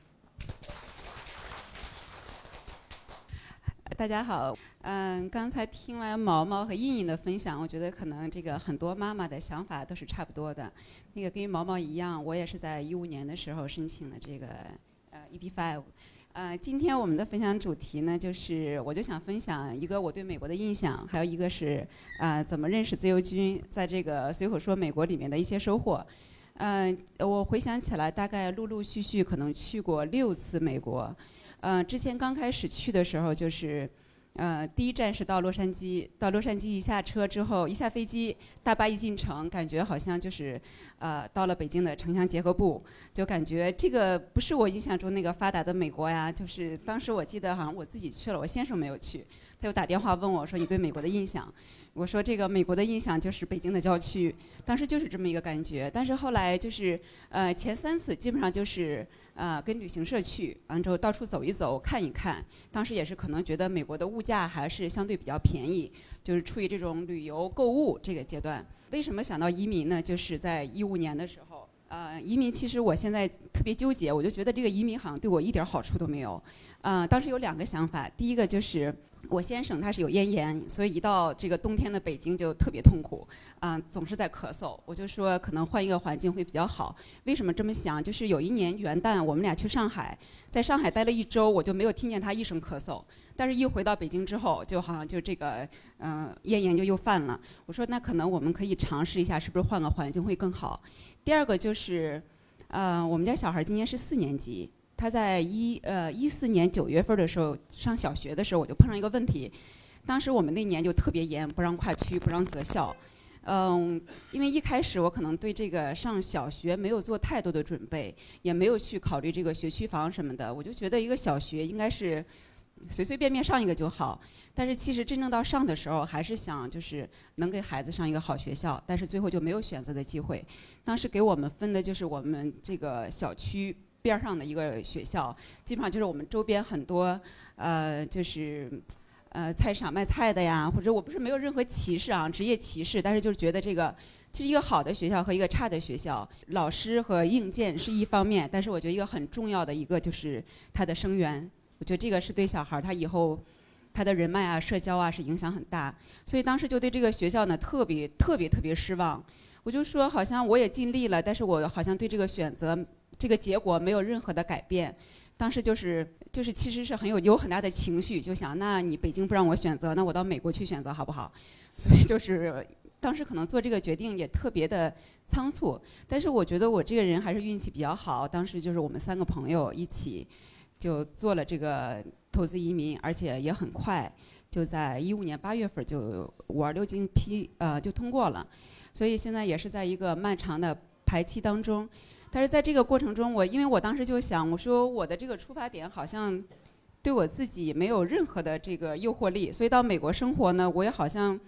大家好，嗯，刚才听完毛毛和印印的分享，我觉得可能这个很多妈妈的想法都是差不多的。那个跟毛毛一样，我也是在一五年的时候申请的这个呃 EB Five。呃，今天我们的分享主题呢，就是我就想分享一个我对美国的印象，还有一个是呃怎么认识自由军，在这个随口说美国里面的一些收获。嗯，我回想起来，大概陆陆续续可能去过六次美国。嗯，之前刚开始去的时候就是。呃，第一站是到洛杉矶，到洛杉矶一下车之后，一下飞机，大巴一进城，感觉好像就是，呃，到了北京的城乡结合部，就感觉这个不是我印象中那个发达的美国呀。就是当时我记得好像我自己去了，我先生没有去，他又打电话问我说：“你对美国的印象？”我说：“这个美国的印象就是北京的郊区，当时就是这么一个感觉。但是后来就是，呃，前三次基本上就是。”啊，跟旅行社去完之后到处走一走，看一看。当时也是可能觉得美国的物价还是相对比较便宜，就是处于这种旅游购物这个阶段。为什么想到移民呢？就是在一五年的时候，呃，移民其实我现在特别纠结，我就觉得这个移民好像对我一点好处都没有。嗯，当时有两个想法，第一个就是。我先生他是有咽炎，所以一到这个冬天的北京就特别痛苦，啊，总是在咳嗽。我就说可能换一个环境会比较好。为什么这么想？就是有一年元旦我们俩去上海，在上海待了一周，我就没有听见他一声咳嗽。但是一回到北京之后，就好像就这个嗯咽炎就又犯了。我说那可能我们可以尝试一下，是不是换个环境会更好？第二个就是，呃，我们家小孩今年是四年级。他在一呃一四年九月份的时候上小学的时候，我就碰上一个问题。当时我们那年就特别严，不让跨区，不让择校。嗯，因为一开始我可能对这个上小学没有做太多的准备，也没有去考虑这个学区房什么的。我就觉得一个小学应该是随随便便上一个就好。但是其实真正到上的时候，还是想就是能给孩子上一个好学校。但是最后就没有选择的机会。当时给我们分的就是我们这个小区。边上的一个学校，基本上就是我们周边很多，呃，就是，呃，菜市场卖菜的呀，或者我不是没有任何歧视啊，职业歧视，但是就是觉得这个，其实一个好的学校和一个差的学校，老师和硬件是一方面，但是我觉得一个很重要的一个就是他的生源，我觉得这个是对小孩儿他以后他的人脉啊、社交啊是影响很大。所以当时就对这个学校呢特别特别特别失望。我就说好像我也尽力了，但是我好像对这个选择这个结果没有任何的改变。当时就是就是其实是很有有很大的情绪，就想那你北京不让我选择，那我到美国去选择好不好？所以就是当时可能做这个决定也特别的仓促，但是我觉得我这个人还是运气比较好。当时就是我们三个朋友一起就做了这个投资移民，而且也很快，就在一五年八月份就五二六经批呃就通过了，所以现在也是在一个漫长的排期当中。但是在这个过程中，我因为我当时就想，我说我的这个出发点好像对我自己没有任何的这个诱惑力，所以到美国生活呢，我也好像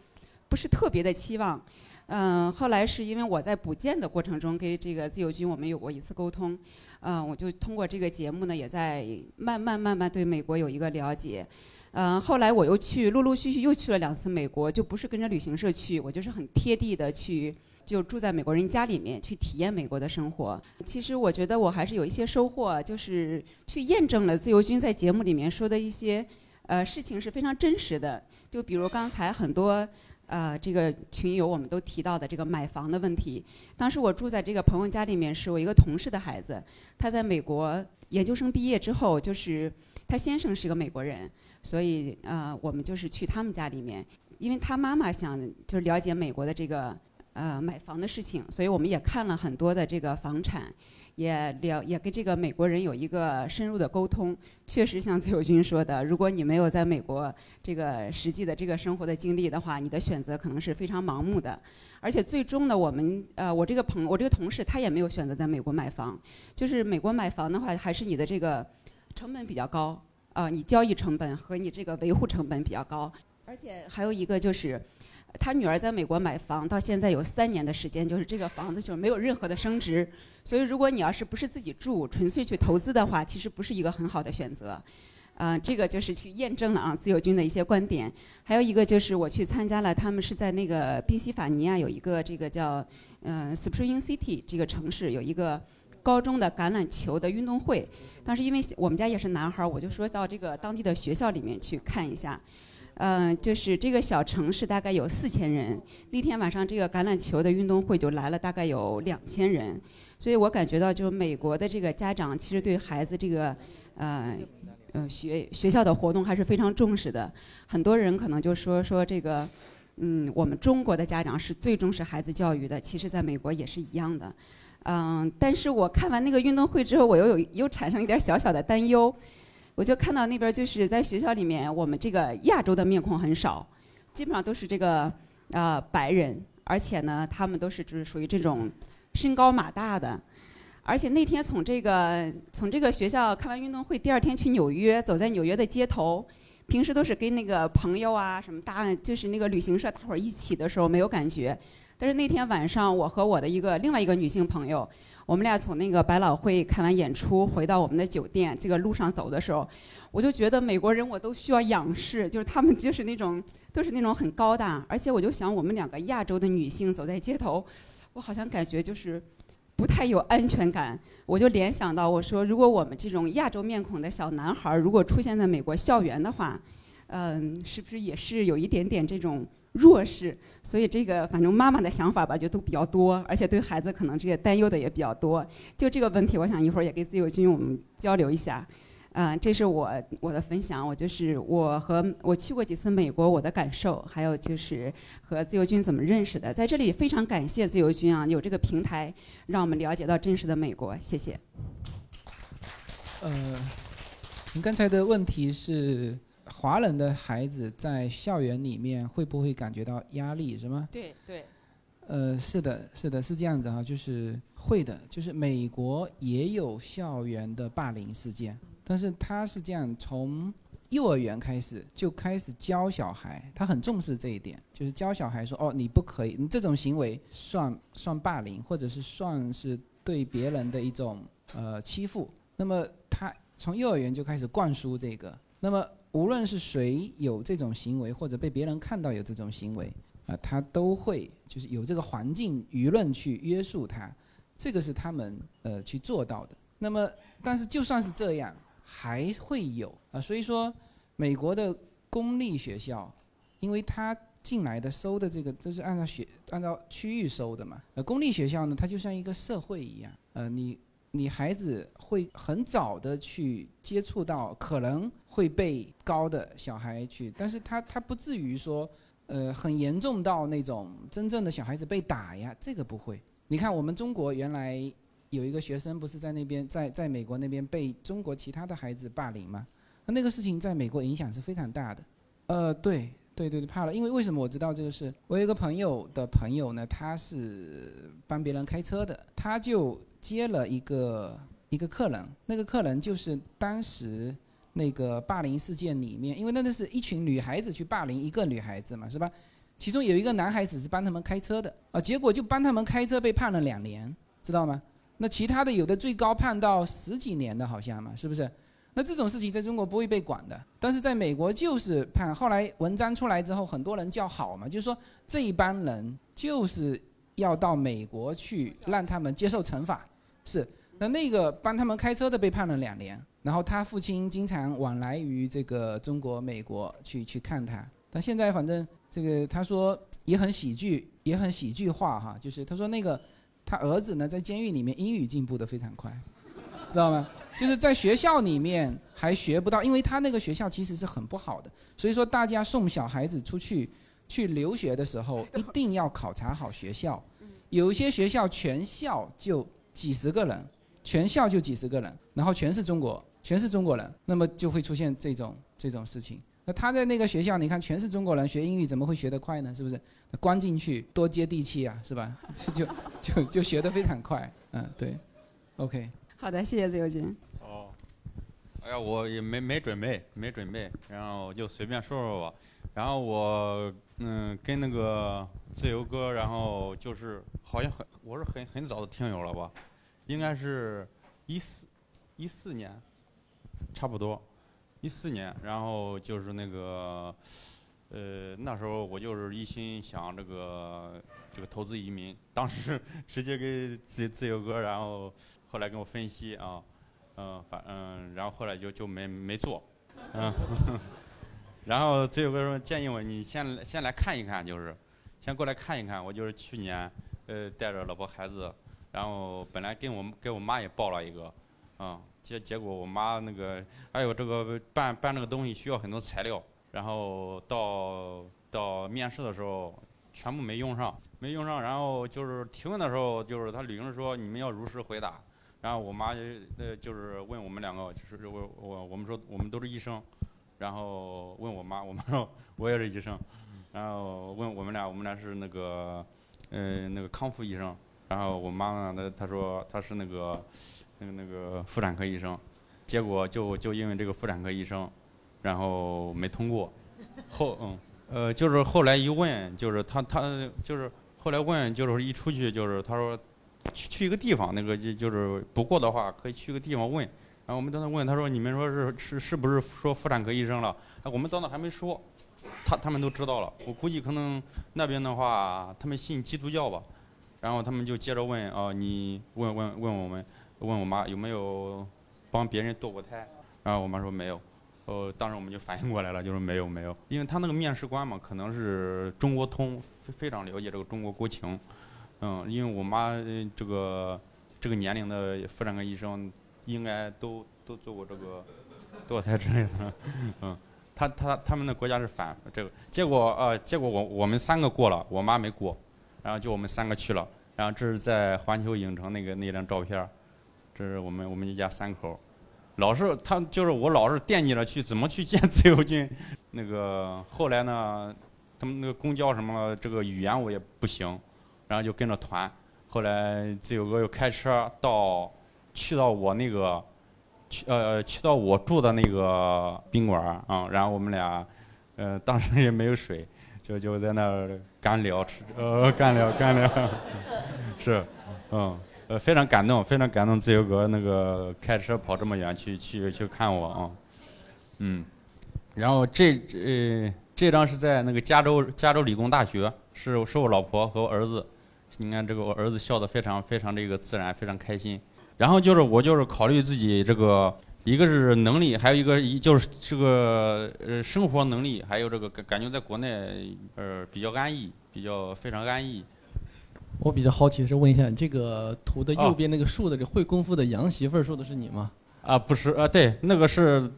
不是特别的期望。嗯，后来是因为我在补建的过程中跟这个自由军我们有过一次沟通，嗯，我就通过这个节目呢，也在慢慢慢慢对美国有一个了解。嗯，后来我又去陆陆续续又去了两次美国，就不是跟着旅行社去，我就是很贴地的去。就住在美国人家里面去体验美国的生活。其实我觉得我还是有一些收获，就是去验证了自由军在节目里面说的一些呃事情是非常真实的。就比如刚才很多呃这个群友我们都提到的这个买房的问题。当时我住在这个朋友家里面，是我一个同事的孩子，他在美国研究生毕业之后，就是他先生是个美国人，所以呃我们就是去他们家里面，因为他妈妈想就是了解美国的这个。呃，买房的事情，所以我们也看了很多的这个房产，也了也跟这个美国人有一个深入的沟通。确实像自由军说的，如果你没有在美国这个实际的这个生活的经历的话，你的选择可能是非常盲目的。而且最终呢，我们呃，我这个朋我这个同事他也没有选择在美国买房，就是美国买房的话，还是你的这个成本比较高啊，你交易成本和你这个维护成本比较高，而且还有一个就是。他女儿在美国买房，到现在有三年的时间，就是这个房子就是没有任何的升值。所以，如果你要是不是自己住，纯粹去投资的话，其实不是一个很好的选择。嗯，这个就是去验证了啊，自由军的一些观点。还有一个就是我去参加了，他们是在那个宾夕法尼亚有一个这个叫嗯 Spring City 这个城市有一个高中的橄榄球的运动会。当时因为我们家也是男孩儿，我就说到这个当地的学校里面去看一下。嗯，就是这个小城市大概有四千人。那天晚上这个橄榄球的运动会就来了大概有两千人，所以我感觉到就是美国的这个家长其实对孩子这个，呃，呃学学校的活动还是非常重视的。很多人可能就说说这个，嗯，我们中国的家长是最重视孩子教育的，其实在美国也是一样的。嗯，但是我看完那个运动会之后，我又有又产生一点小小的担忧。我就看到那边就是在学校里面，我们这个亚洲的面孔很少，基本上都是这个呃白人，而且呢，他们都是就是属于这种身高马大的，而且那天从这个从这个学校看完运动会，第二天去纽约，走在纽约的街头，平时都是跟那个朋友啊什么大就是那个旅行社大伙儿一起的时候没有感觉，但是那天晚上我和我的一个另外一个女性朋友。我们俩从那个百老汇看完演出，回到我们的酒店，这个路上走的时候，我就觉得美国人我都需要仰视，就是他们就是那种 都是那种很高大，而且我就想我们两个亚洲的女性走在街头，我好像感觉就是不太有安全感。我就联想到我说，如果我们这种亚洲面孔的小男孩如果出现在美国校园的话，嗯，是不是也是有一点点这种？弱势，所以这个反正妈妈的想法吧，就都比较多，而且对孩子可能这个担忧的也比较多。就这个问题，我想一会儿也给自由军我们交流一下。嗯，这是我我的分享，我就是我和我去过几次美国，我的感受，还有就是和自由军怎么认识的。在这里非常感谢自由军啊，有这个平台让我们了解到真实的美国，谢谢。呃，您刚才的问题是？华人的孩子在校园里面会不会感觉到压力，是吗？对对。呃，是的，是的，是这样子哈，就是会的，就是美国也有校园的霸凌事件，但是他是这样，从幼儿园开始就开始教小孩，他很重视这一点，就是教小孩说，哦，你不可以，你这种行为算算霸凌，或者是算是对别人的一种呃欺负，那么他从幼儿园就开始灌输这个，那么。无论是谁有这种行为，或者被别人看到有这种行为，啊，他都会就是有这个环境舆论去约束他，这个是他们呃去做到的。那么，但是就算是这样，还会有啊，所以说美国的公立学校，因为他进来的收的这个都是按照学按照区域收的嘛，呃，公立学校呢，它就像一个社会一样，呃，你你孩子会很早的去接触到可能会被高的小孩去，但是他他不至于说，呃，很严重到那种真正的小孩子被打呀，这个不会。你看我们中国原来有一个学生不是在那边在在美国那边被中国其他的孩子霸凌吗？那那个事情在美国影响是非常大的。呃，对对对对，怕了，因为为什么我知道这个事？我有一个朋友的朋友呢，他是帮别人开车的，他就接了一个一个客人，那个客人就是当时那个霸凌事件里面，因为那那是一群女孩子去霸凌一个女孩子嘛，是吧？其中有一个男孩子是帮他们开车的啊，结果就帮他们开车被判了两年，知道吗？那其他的有的最高判到十几年的好像嘛，是不是？那这种事情在中国不会被管的，但是在美国就是判。后来文章出来之后，很多人叫好嘛，就是说这一帮人就是要到美国去让他们接受惩罚。是，那那个帮他们开车的被判了两年，然后他父亲经常往来于这个中国、美国去去看他。但现在反正这个他说也很喜剧，也很喜剧化哈，就是他说那个。他儿子呢，在监狱里面英语进步的非常快，知道吗？就是在学校里面还学不到，因为他那个学校其实是很不好的。所以说，大家送小孩子出去去留学的时候，一定要考察好学校。有些学校全校就几十个人，全校就几十个人，然后全是中国，全是中国人，那么就会出现这种这种事情。那他在那个学校，你看全是中国人，学英语怎么会学得快呢？是不是？关进去多接地气啊，是吧？就就就学得非常快，嗯，对，OK。好的，谢谢自由军。哦，哎呀，我也没没准备，没准备，然后就随便说说吧。然后我嗯，跟那个自由哥，然后就是好像很，我是很很早的听友了吧？应该是一四一四年，差不多。一四年，然后就是那个，呃，那时候我就是一心想这个这个投资移民，当时 直接给自自由哥，然后后来跟我分析啊，嗯，反嗯，然后后来就就没没做，嗯，然后自由哥说建议我你先先来看一看，就是先过来看一看，我就是去年呃带着老婆孩子，然后本来跟我给我妈也报了一个，嗯。结结果我妈那个还有这个办办这个东西需要很多材料，然后到到面试的时候全部没用上，没用上。然后就是提问的时候，就是他律师说你们要如实回答。然后我妈就呃就是问我们两个，就是我我我们说我们都是医生，然后问我妈，我妈说我也是医生，然后问我们俩，我们俩是那个嗯那个康复医生。然后我妈呢，她她说她是那个。那个那个妇产科医生，结果就就因为这个妇产科医生，然后没通过。后嗯呃就是后来一问，就是他他就是后来问，就是一出去就是他说去去一个地方，那个就就是不过的话可以去个地方问。然后我们在那问，他说你们说是是是不是说妇产科医生了？哎，我们到那还没说，他他们都知道了。我估计可能那边的话，他们信基督教吧。然后他们就接着问啊，你问问问我们。问我妈有没有帮别人堕过胎，然后我妈说没有，呃，当时我们就反应过来了，就是没有没有，因为他那个面试官嘛，可能是中国通，非非常了解这个中国国情，嗯，因为我妈这个这个年龄的妇产科医生应该都都做过这个堕胎之类的，嗯，他他他们的国家是反这个，结果呃结果我我们三个过了，我妈没过，然后就我们三个去了，然后这是在环球影城那个那张照片。这是我们我们一家三口，老是他就是我老是惦记着去怎么去见 自由军，那个后来呢，他们那个公交什么这个语言我也不行，然后就跟着团，后来自由哥又开车到去到我那个去呃去到我住的那个宾馆啊，然后我们俩呃当时也没有水，就就在那儿干聊吃呃干聊干聊，是嗯。呃，非常感动，非常感动，自由哥那个开车跑这么远去去去看我啊，嗯，然后这呃这张是在那个加州加州理工大学，是是我老婆和我儿子，你看这个我儿子笑得非常非常这个自然，非常开心。然后就是我就是考虑自己这个一个是能力，还有一个一就是这个呃生活能力，还有这个感感觉在国内呃比较安逸，比较非常安逸。我比较好奇的是，问一下，你这个图的右哦边那个竖的这会功夫的洋媳妇儿说的是你吗？啊，不是啊，对，那个是，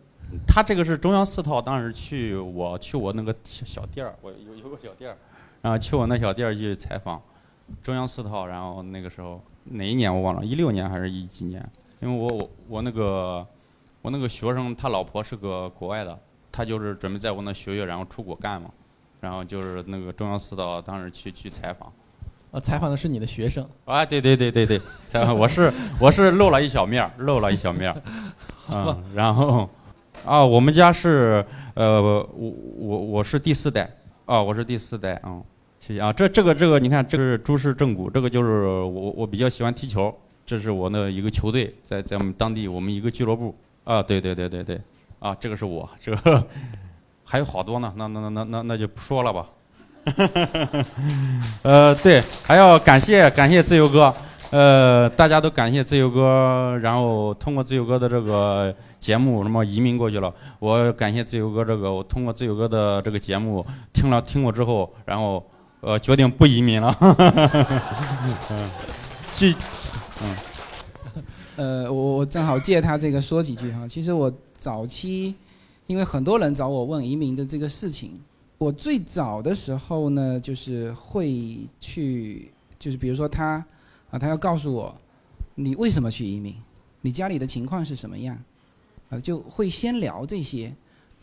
他这个是中央四套，当时去我去我那个小小店儿，我有有个小店儿，然后去我那小店儿去采访，中央四套，然后那个时候哪一年我忘了，一六年还是一几年？因为我我我那个我那个学生他老婆是个国外的，他就是准备在我那学学，然后出国干嘛，然后就是那个中央四套当时去去采访。呃，采访的是你的学生。啊，对对对对对，采访我是我是露了一小面儿，露了一小面儿，嗯，然后啊，我们家是呃，我我我是第四代啊，我是第四代啊、嗯，谢谢啊，这这个这个你看，这个是朱氏正骨，这个就是我我比较喜欢踢球，这是我的一个球队，在在我们当地我们一个俱乐部啊，对对对对对，啊，这个是我，这个还有好多呢，那那那那那那就不说了吧。呃，对，还要感谢感谢自由哥，呃，大家都感谢自由哥，然后通过自由哥的这个节目，什么移民过去了。我感谢自由哥这个，我通过自由哥的这个节目听了听过之后，然后呃决定不移民了。嗯，继，嗯。呃，我我正好借他这个说几句哈。其实我早期，因为很多人找我问移民的这个事情，我最早的时候呢，就是会去，就是比如说他啊，他要告诉我你为什么去移民，你家里的情况是什么样，啊，就会先聊这些。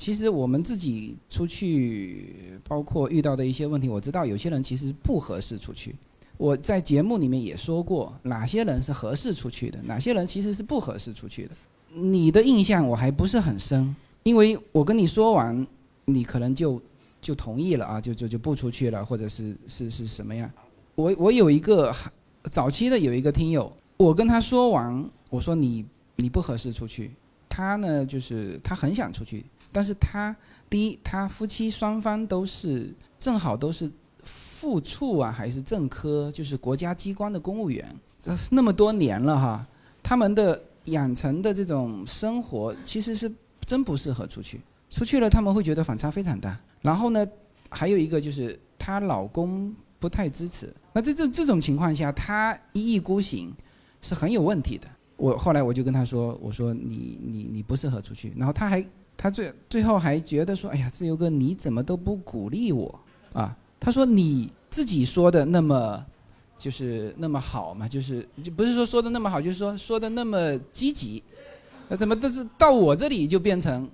其实我们自己出去，包括遇到的一些问题，我知道有些人其实不合适出去。我在节目里面也说过，哪些人是合适出去的，哪些人其实是不合适出去的。你的印象我还不是很深，因为我跟你说完，你可能就就同意了啊，就就就不出去了，或者是是是什么样？我我有一个早期的有一个听友，我跟他说完，我说你你不合适出去，他呢就是他很想出去，但是他第一，他夫妻双方都是正好都是。副处啊，还是正科，就是国家机关的公务员，这那么多年了哈，他们的养成的这种生活其实是真不适合出去，出去了他们会觉得反差非常大。然后呢，还有一个就是她老公不太支持，那这这这种情况下，她一意孤行是很有问题的。我后来我就跟她说，我说你你你不适合出去，然后她还他最最后还觉得说，哎呀，自由哥你怎么都不鼓励我啊？他说：“你自己说的那么，就是那么好嘛，就是就不是说说的那么好，就是说说的那么积极，那怎么都是到我这里就变成，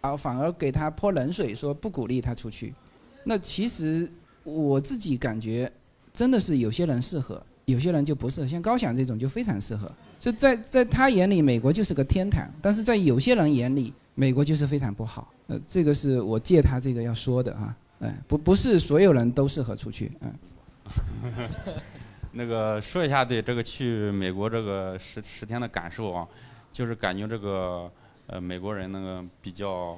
啊，反而给他泼冷水，说不鼓励他出去。那其实我自己感觉，真的是有些人适合，有些人就不适合。像高翔这种就非常适合，就在在他眼里，美国就是个天堂，但是在有些人眼里，美国就是非常不好。呃，这个是我借他这个要说的啊。”哎，不不是所有人都适合出去，嗯。那个说一下对这个去美国这个十十天的感受啊，就是感觉这个呃美国人那个比较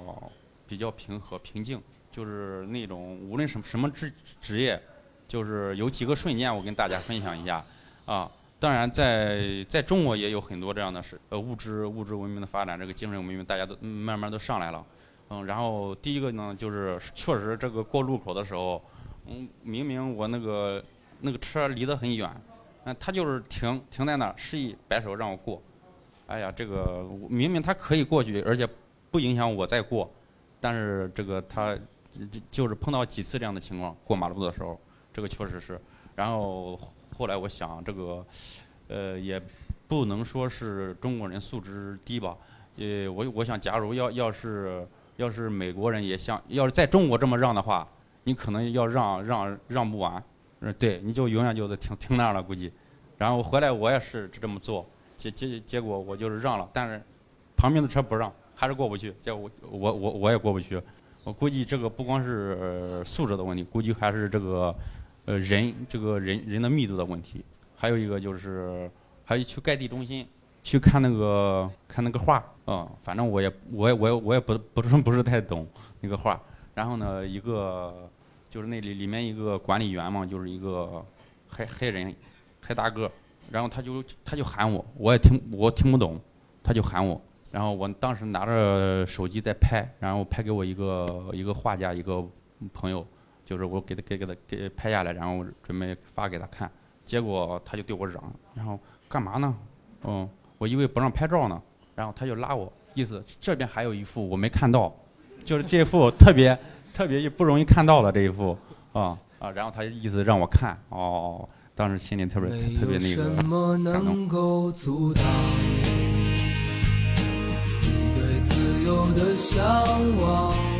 比较平和平静，就是那种无论什么什么职职业，就是有几个瞬间我跟大家分享一下啊。当然在在中国也有很多这样的事，呃物质物质文明的发展，这个精神文明大家都慢慢都上来了。嗯，然后第一个呢，就是确实这个过路口的时候，嗯，明明我那个那个车离得很远，嗯，他就是停停在那，示意摆手让我过。哎呀，这个明明他可以过去，而且不影响我再过，但是这个他就就是碰到几次这样的情况，过马路的时候，这个确实是。然后后来我想，这个呃也不能说是中国人素质低吧，呃，我我想，假如要要是。要是美国人也像，要是在中国这么让的话，你可能要让让让不完，嗯，对，你就永远就得停停那儿了，估计。然后回来我也是这么做，结结结果我就是让了，但是旁边的车不让，还是过不去，结果我我我我也过不去。我估计这个不光是、素质的问题，估计还是这个呃人这个人人的密度的问题。还有一个就是，还有去盖地中心。去看那个看那个画，嗯，反正我也我也我也我也不不是不是太懂那个画。然后呢，一个就是那里里面一个管理员嘛，就是一个黑黑人黑大个，然后他就他就喊我，我也听我听不懂，他就喊我，然后我当时拿着手机在拍，然后拍给我一个一个画家一个朋友，就是我给他给给他给拍下来，然后准备发给他看，结果他就对我嚷，然后干嘛呢？嗯，我以为不让拍照呢，然后他就拉我，意思这边还有一幅我没看到，就是这幅特别特别不容易看到的这一幅啊啊，然后他意思让我看，哦，当时心里特别特别那个什么能够阻挡你对自由的向往？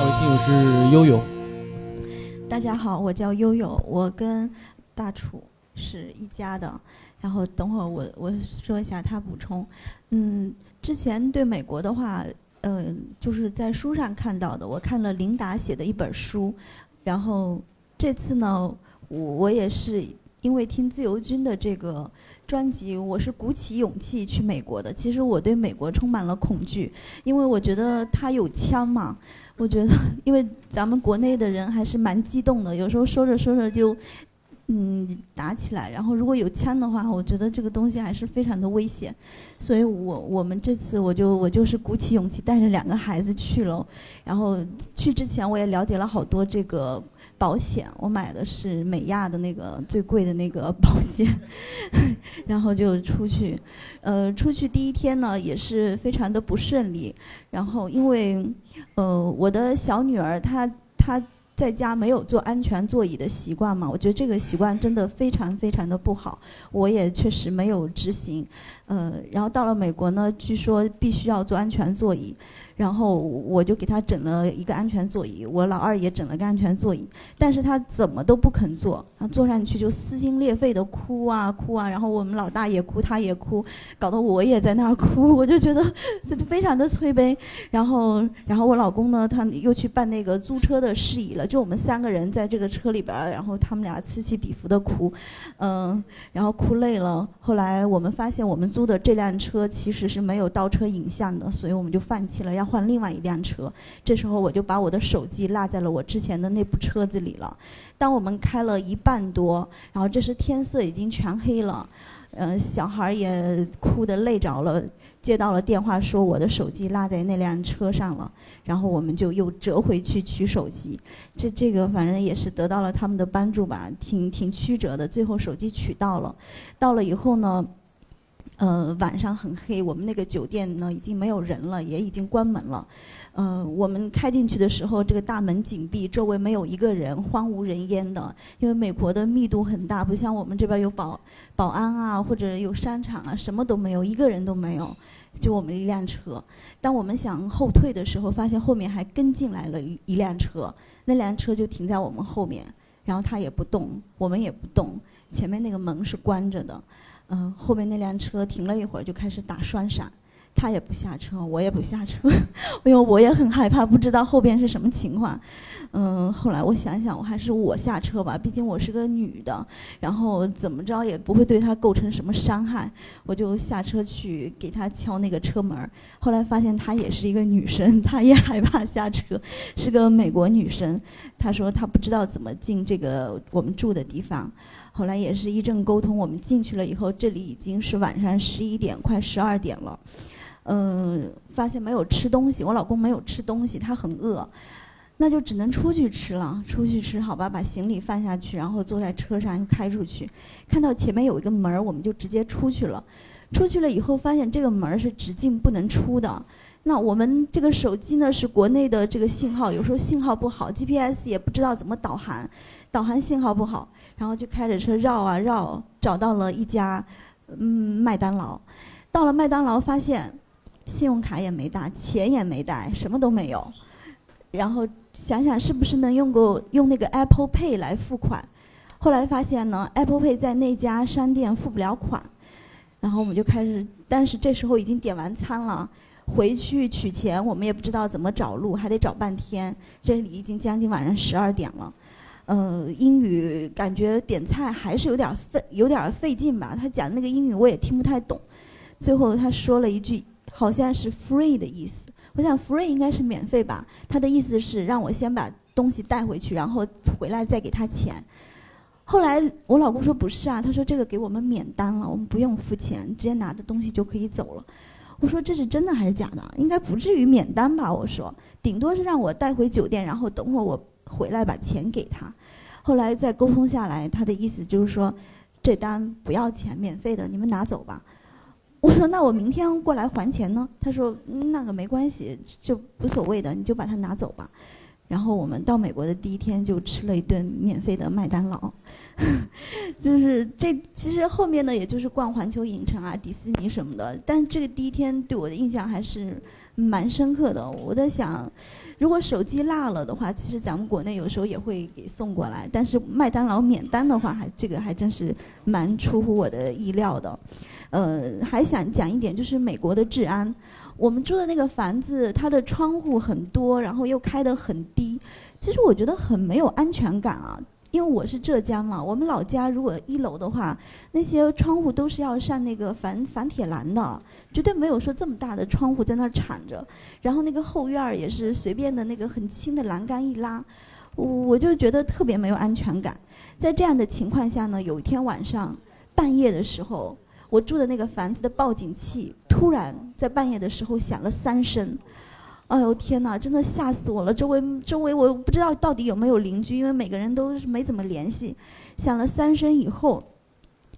下一位听友是悠悠，大家好，我叫悠悠，我跟大楚是一家的。然后等会儿我我说一下他补充。嗯，之前对美国的话，嗯、就是在书上看到的，我看了琳达写的一本书，然后这次呢，我我也是因为听自由军的这个专辑，我是鼓起勇气去美国的。其实我对美国充满了恐惧，因为我觉得他有枪嘛。我觉得，因为咱们国内的人还是蛮激动的，有时候说着说着就，嗯，打起来。然后如果有枪的话，我觉得这个东西还是非常的危险。所以我我们这次我就我就是鼓起勇气带着两个孩子去了。然后去之前我也了解了好多这个保险，我买的是美亚的那个最贵的那个保险，然后就出去。呃，出去第一天呢也是非常的不顺利。然后因为呃我的小女儿她她。在家没有坐安全座椅的习惯嘛？我觉得这个习惯真的非常非常的不好，我也确实没有执行。呃，然后到了美国呢，据说必须要坐安全座椅，然后我就给他整了一个安全座椅，我老二也整了个安全座椅，但是他怎么都不肯坐，然后坐上去就撕心裂肺的哭啊哭啊，然后我们老大也哭，他也哭，搞得我也在那儿哭，我就觉得这 就非常的催悲。然后，然后我老公呢，他又去办那个租车的事宜了，就我们三个人在这个车里边，然后他们俩此起彼伏的哭，嗯，然后哭累了。后来我们发现我们租租的这辆车其实是没有倒车影像的，所以我们就放弃了，要换另外一辆车。这时候我就把我的手机落在了我之前的那部车子里了。当我们开了一半多，然后这时天色已经全黑了，嗯、小孩也哭得累着了。接到了电话，说我的手机落在那辆车上了，然后我们就又折回去取手机。这这个反正也是得到了他们的帮助吧，挺挺曲折的。最后手机取到了，到了以后呢，呃，晚上很黑，我们那个酒店呢已经没有人了，也已经关门了。呃，我们开进去的时候，这个大门紧闭，周围没有一个人，荒无人烟的。因为美国的密度很大，不像我们这边有保保安啊，或者有商场啊，什么都没有，一个人都没有，就我们一辆车。当我们想后退的时候，发现后面还跟进来了一一辆车，那辆车就停在我们后面，然后它也不动，我们也不动，前面那个门是关着的。嗯、后面那辆车停了一会儿，就开始打双闪。他也不下车，我也不下车，因为我也很害怕，不知道后边是什么情况。嗯，后来我想想，我还是我下车吧，毕竟我是个女的，然后怎么着也不会对他构成什么伤害。我就下车去给他敲那个车门。后来发现她也是一个女生，她也害怕下车，是个美国女生。她说她不知道怎么进这个我们住的地方。后来也是一阵沟通，我们进去了以后，这里已经是晚上十一点，快十二点了。嗯，发现没有吃东西，我老公没有吃东西，他很饿，那就只能出去吃了。出去吃好吧，把行李放下去，然后坐在车上又开出去，看到前面有一个门儿，我们就直接出去了。出去了以后，发现这个门儿是只进不能出的。那我们这个手机呢是国内的这个信号，有时候信号不好，GPS 也不知道怎么导航，导航信号不好，然后就开着车绕啊绕，找到了一家嗯麦当劳。到了麦当劳，发现信用卡也没带，钱也没带，什么都没有。然后想想是不是能用个用那个 Apple Pay 来付款，后来发现呢，Apple Pay 在那家商店付不了款。然后我们就开始，但是这时候已经点完餐了，回去取钱我们也不知道怎么找路，还得找半天。这里已经将近晚上十二点了，呃，英语感觉点菜还是有点费，有点费劲吧。他讲那个英语我也听不太懂。最后他说了一句，好像是 free 的意思。我想 free 应该是免费吧。他的意思是让我先把东西带回去，然后回来再给他钱。后来我老公说不是啊，他说这个给我们免单了，我们不用付钱，直接拿着东西就可以走了。我说这是真的还是假的？应该不至于免单吧？我说顶多是让我带回酒店，然后等会儿我回来把钱给他。后来再沟通下来，他的意思就是说这单不要钱，免费的，你们拿走吧。我说那我明天过来还钱呢？他说那个没关系，就无所谓的，你就把它拿走吧。然后我们到美国的第一天就吃了一顿免费的麦当劳，就是这其实后面呢，也就是逛环球影城啊、迪士尼什么的。但这个第一天对我的印象还是蛮深刻的。我在想，如果手机落了的话，其实咱们国内有时候也会给送过来。但是麦当劳免单的话，还这个还真是蛮出乎我的意料的。呃，还想讲一点，就是美国的治安。我们住的那个房子，它的窗户很多，然后又开得很低，其实我觉得很没有安全感啊。因为我是浙江嘛，我们老家如果一楼的话，那些窗户都是要上那个反反铁栏的，绝对没有说这么大的窗户在那儿敞着。然后那个后院儿也是随便的那个很轻的栏杆一拉，我就觉得特别没有安全感。在这样的情况下呢，有一天晚上半夜的时候。我住的那个房子的报警器突然在半夜的时候响了三声，哎呦天哪，真的吓死我了！周围周围我不知道到底有没有邻居，因为每个人都没怎么联系。响了三声以后，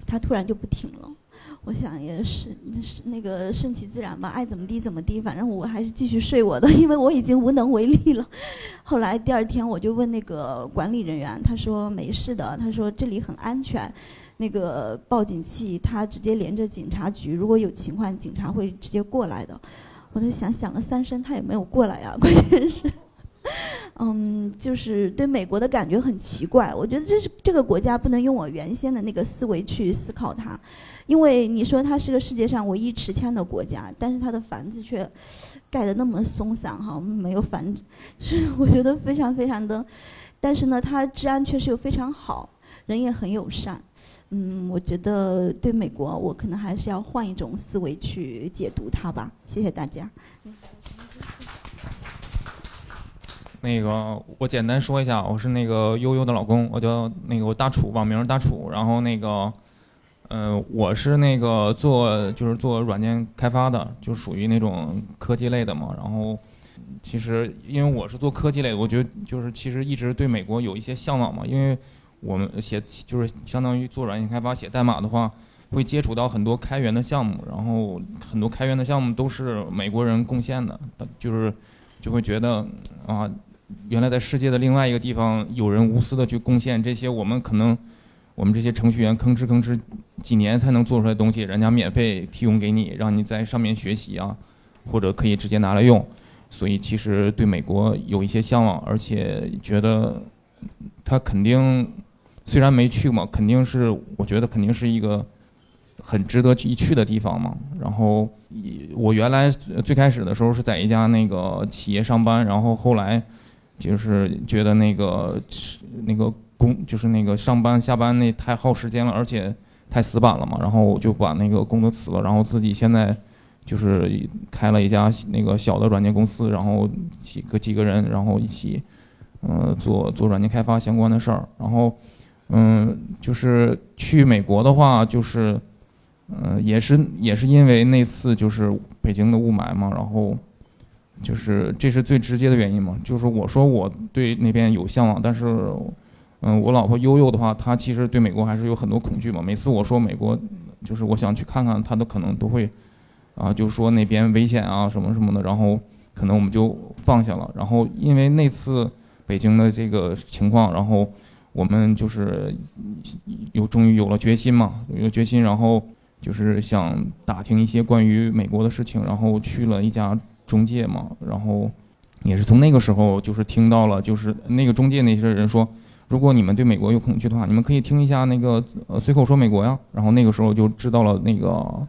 它突然就不停了。我想也是是那个顺其自然吧，爱怎么地怎么地，反正我还是继续睡我的，因为我已经无能为力了。后来第二天我就问那个管理人员，他说没事的，他说这里很安全。那个报警器，它直接连着警察局，如果有情况，警察会直接过来的。我在想，响了三声，他也没有过来呀。关键是，嗯，就是对美国的感觉很奇怪。我觉得这是这个国家不能用我原先的那个思维去思考它，因为你说它是个世界上唯一持枪的国家，但是它的房子却盖得那么松散哈，没有房，就是我觉得非常非常的，但是呢，它治安确实又非常好，人也很友善。嗯，我觉得对美国，我可能还是要换一种思维去解读它吧。谢谢大家。那个，我简单说一下，我是那个悠悠的老公，我叫那个我大楚，网名大楚。然后那个，嗯，我是那个做就是做软件开发的，就属于那种科技类的嘛。然后，其实因为我是做科技类的，我觉得就是其实一直对美国有一些向往嘛，因为。我们写就是相当于做软件开发、写代码的话，会接触到很多开源的项目，然后很多开源的项目都是美国人贡献的，就是就会觉得啊，原来在世界的另外一个地方有人无私的去贡献这些我们可能我们这些程序员吭哧吭哧几年才能做出来的东西，人家免费提供给你，让你在上面学习啊，或者可以直接拿来用，所以其实对美国有一些向往，而且觉得他肯定。虽然没去嘛，肯定是我觉得肯定是一个很值得一去的地方嘛。然后我原来最开始的时候是在一家那个企业上班，然后后来就是觉得那个那个工就是那个上班下班那太耗时间了，而且太死板了嘛。然后我就把那个工作辞了，然后自己现在就是开了一家那个小的软件公司，然后几个几个人，然后一起呃做做软件开发相关的事儿，然后。嗯，就是去美国的话，就是，嗯，也是也是因为那次就是北京的雾霾嘛，然后，就是这是最直接的原因嘛。就是我说我对那边有向往，但是，嗯，我老婆悠悠的话，她其实对美国还是有很多恐惧嘛。每次我说美国，就是我想去看看，她都可能都会，啊，就说那边危险啊什么什么的，然后可能我们就放下了。然后因为那次北京的这个情况，然后我们就是有终于有了决心嘛，有了决心，然后就是想打听一些关于美国的事情，然后去了一家中介嘛，然后也是从那个时候就是听到了，就是那个中介那些人说，如果你们对美国有恐惧的话，你们可以听一下那个呃随口说美国呀，然后那个时候就知道了那个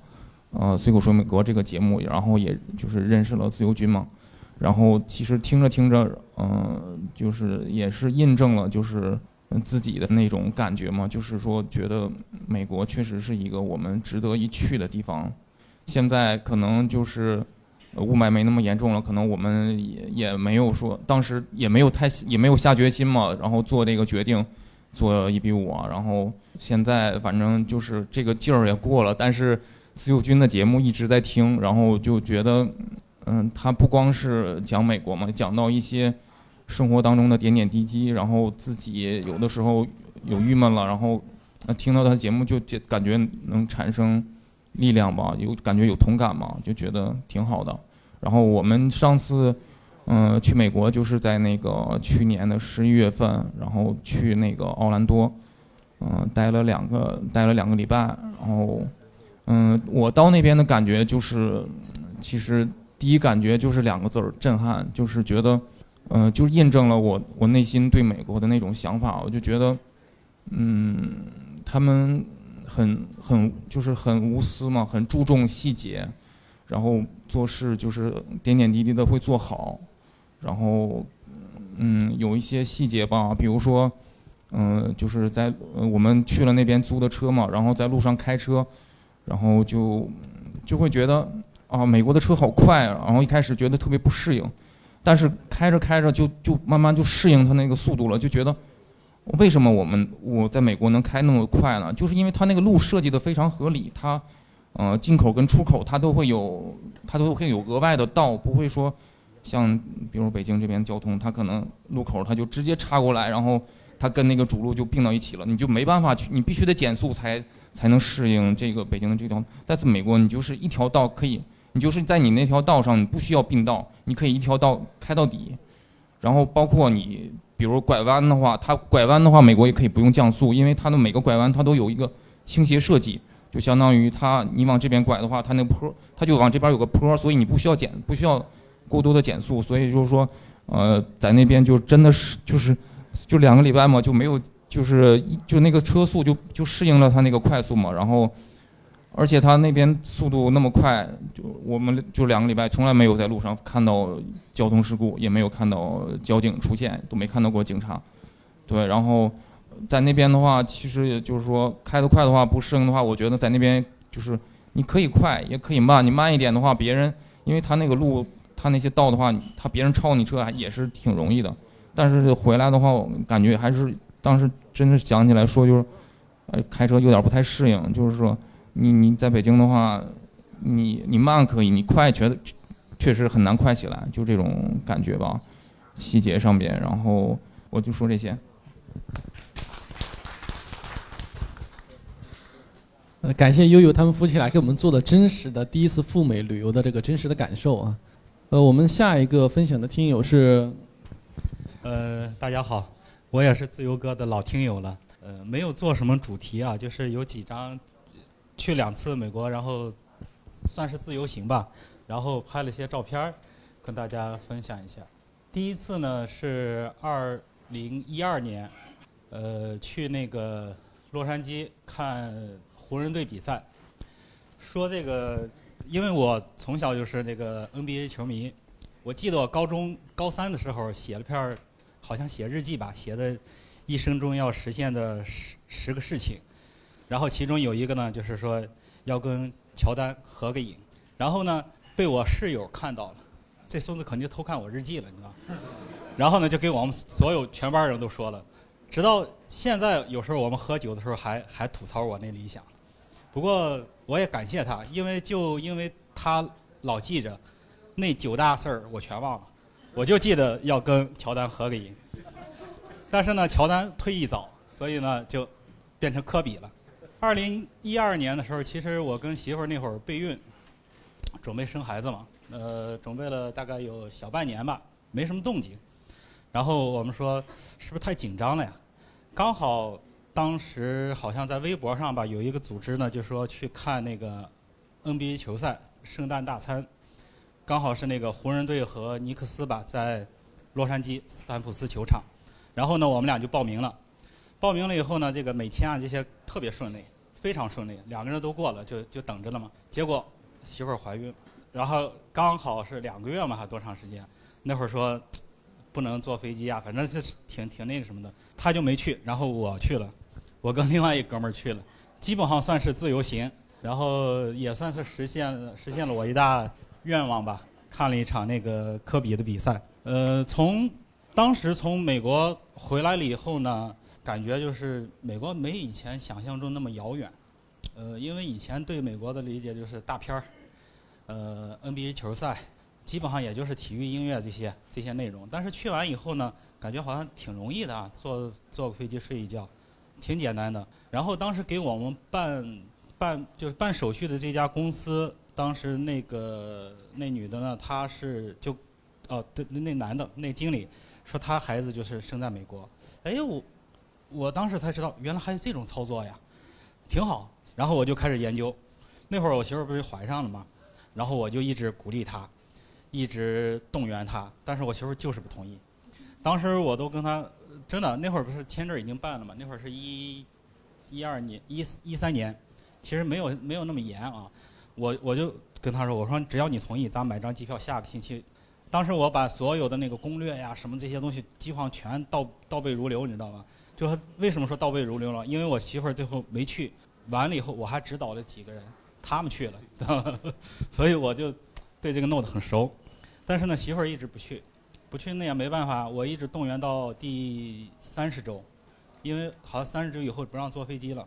呃随口说美国这个节目，然后也就是认识了自由军嘛。然后其实听着听着，嗯、就是也是印证了，就是自己的那种感觉嘛，就是说觉得美国确实是一个我们值得一去的地方。现在可能就是雾霾没那么严重了，可能我们也也没有说当时也没有太也没有下决心嘛，然后做这个决定，做一比五啊，然后现在反正就是这个劲儿也过了，但是自由军的节目一直在听，然后就觉得。嗯，他不光是讲美国嘛，讲到一些生活当中的点点滴滴，然后自己有的时候有郁闷了，然后听到他节目就觉感觉能产生力量吧，有感觉有同感嘛，就觉得挺好的。然后我们上次嗯、去美国就是在那个去年的十一月份，然 后去那个奥兰多，嗯、待了两个待了两个礼拜，然后嗯，我到那边的感觉就是，其实第一感觉就是两个字儿震撼，就是觉得，呃，就印证了我我内心对美国的那种想法。我就觉得，嗯，他们很很就是很无私嘛，很注重细节，然后做事就是点点滴滴的会做好，然后嗯，有一些细节吧，比如说。嗯，就是在呃我们去了那边租的车嘛，然后在路上开车，然后就就会觉得啊，美国的车好快啊，然后一开始觉得特别不适应，但是开着开着就就慢慢就适应它那个速度了，就觉得为什么我们我在美国能开那么快呢？就是因为它那个路设计的非常合理，它呃进口跟出口它都会有它都会有额外的道，不会说像比如北京这边交通，它可能路口它就直接插过来，然后。它跟那个主路就并到一起了，你就没办法去，你必须得减速才才能适应这个北京的这条。但是美国你就是一条道可以，你就是在你那条道上，你不需要并道，你可以一条道开到底。然后包括你，比如拐弯的话，它拐弯的话，美国也可以不用降速，因为它的每个拐弯它都有一个倾斜设计，就相当于它你往这边拐的话，它那个坡它就往这边有个坡，所以你不需要减，不需要过多的减速。所以就是说，呃，在那边就真的是就是。就两个礼拜嘛，就没有，就是就那个车速就就适应了它那个快速嘛，然后，而且他那边速度那么快，就我们就两个礼拜从来没有在路上看到交通事故，也没有看到交警出现，都没看到过警察，对，然后在那边的话，其实也就是说开得快的话不适应的话，我觉得在那边就是你可以快也可以慢，你慢一点的话，别人因为他那个路他那些道的话，他别人超你车还也是挺容易的。但是回来的话，我感觉还是当时真的想起来说，就是，呃，开车有点不太适应。就是说，你你在北京的话，你你慢可以，你快觉得确实很难快起来，就这种感觉吧，细节上边。然后我就说这些。呃，感谢悠悠他们夫妻俩给我们做的真实的第一次赴美旅游的这个真实的感受啊。呃，我们下一个分享的听友是。呃，大家好，我也是自由哥的老听友了。呃，没有做什么主题啊，就是有几张，去两次美国，然后算是自由行吧，然后拍了些照片儿，跟大家分享一下。第一次呢是二零一二年，呃，去那个洛杉矶看湖人队比赛。说这个，因为我从小就是那个 NBA 球迷，我记得我高中高三的时候写了篇。好像写日记吧，写的一生中要实现的十十个事情，然后其中有一个呢，就是说要跟乔丹合个影，然后呢被我室友看到了，这孙子肯定偷看我日记了，你知道？然后呢就给我们所有全班人都说了，直到现在有时候我们喝酒的时候还还吐槽我那理想，不过我也感谢他，因为就因为他老记着那九大事儿，我全忘了。我就记得要跟乔丹合个影，但是呢，乔丹退役早，所以呢就变成科比了。二零一二年的时候，其实我跟媳妇儿那会儿备孕，准备生孩子嘛，呃，准备了大概有小半年吧，没什么动静。然后我们说，是不是太紧张了呀？刚好当时好像在微博上吧，有一个组织呢，就说去看那个 NBA 球赛圣诞大餐，刚好是那个湖人队和尼克斯吧，在洛杉矶斯坦普斯球场。然后呢，我们俩就报名了。报名了以后呢，这个美签啊这些特别顺利，非常顺利，两个人都过了，就就等着了嘛。结果媳妇儿怀孕，然后刚好是两个月嘛，还多长时间？那会儿说不能坐飞机啊，反正是挺挺那个什么的，他就没去，然后我去了，我跟另外一哥们儿去了，基本上算是自由行，然后也算是实现实现了我一大愿望吧。看了一场那个科比的比赛，呃，从当时从美国回来了以后呢，感觉就是美国没以前想象中那么遥远，呃，因为以前对美国的理解就是大片儿，呃，NBA 球赛。基本上也就是体育、音乐这些这些内容，但是去完以后呢，感觉好像挺容易的啊，坐坐个飞机睡一觉，挺简单的。然后当时给我们办办就是办手续的这家公司，当时那个那女的呢，她是就哦对那男的那经理说他孩子就是生在美国，哎我我当时才知道原来还有这种操作呀，挺好。然后我就开始研究，那会儿我媳妇儿不是怀上了吗，然后我就一直鼓励她。一直动员她，但是我媳妇就是不同意。当时我都跟她真的那会儿不是签证已经办了嘛？那会儿是一一二年一一三年，其实没有没有那么严啊。我我就跟她说，我说只要你同意，咱买张机票，下个星期。当时我把所有的那个攻略呀什么这些东西，基本上全倒倒背如流，你知道吗？就为什么说倒背如流了？因为我媳妇儿最后没去，完了以后我还指导了几个人，他们去了，所以我就对这个弄得很熟。但是呢，媳妇儿一直不去，不去那也没办法。我一直动员到第三十周，因为好像三十周以后不让坐飞机了，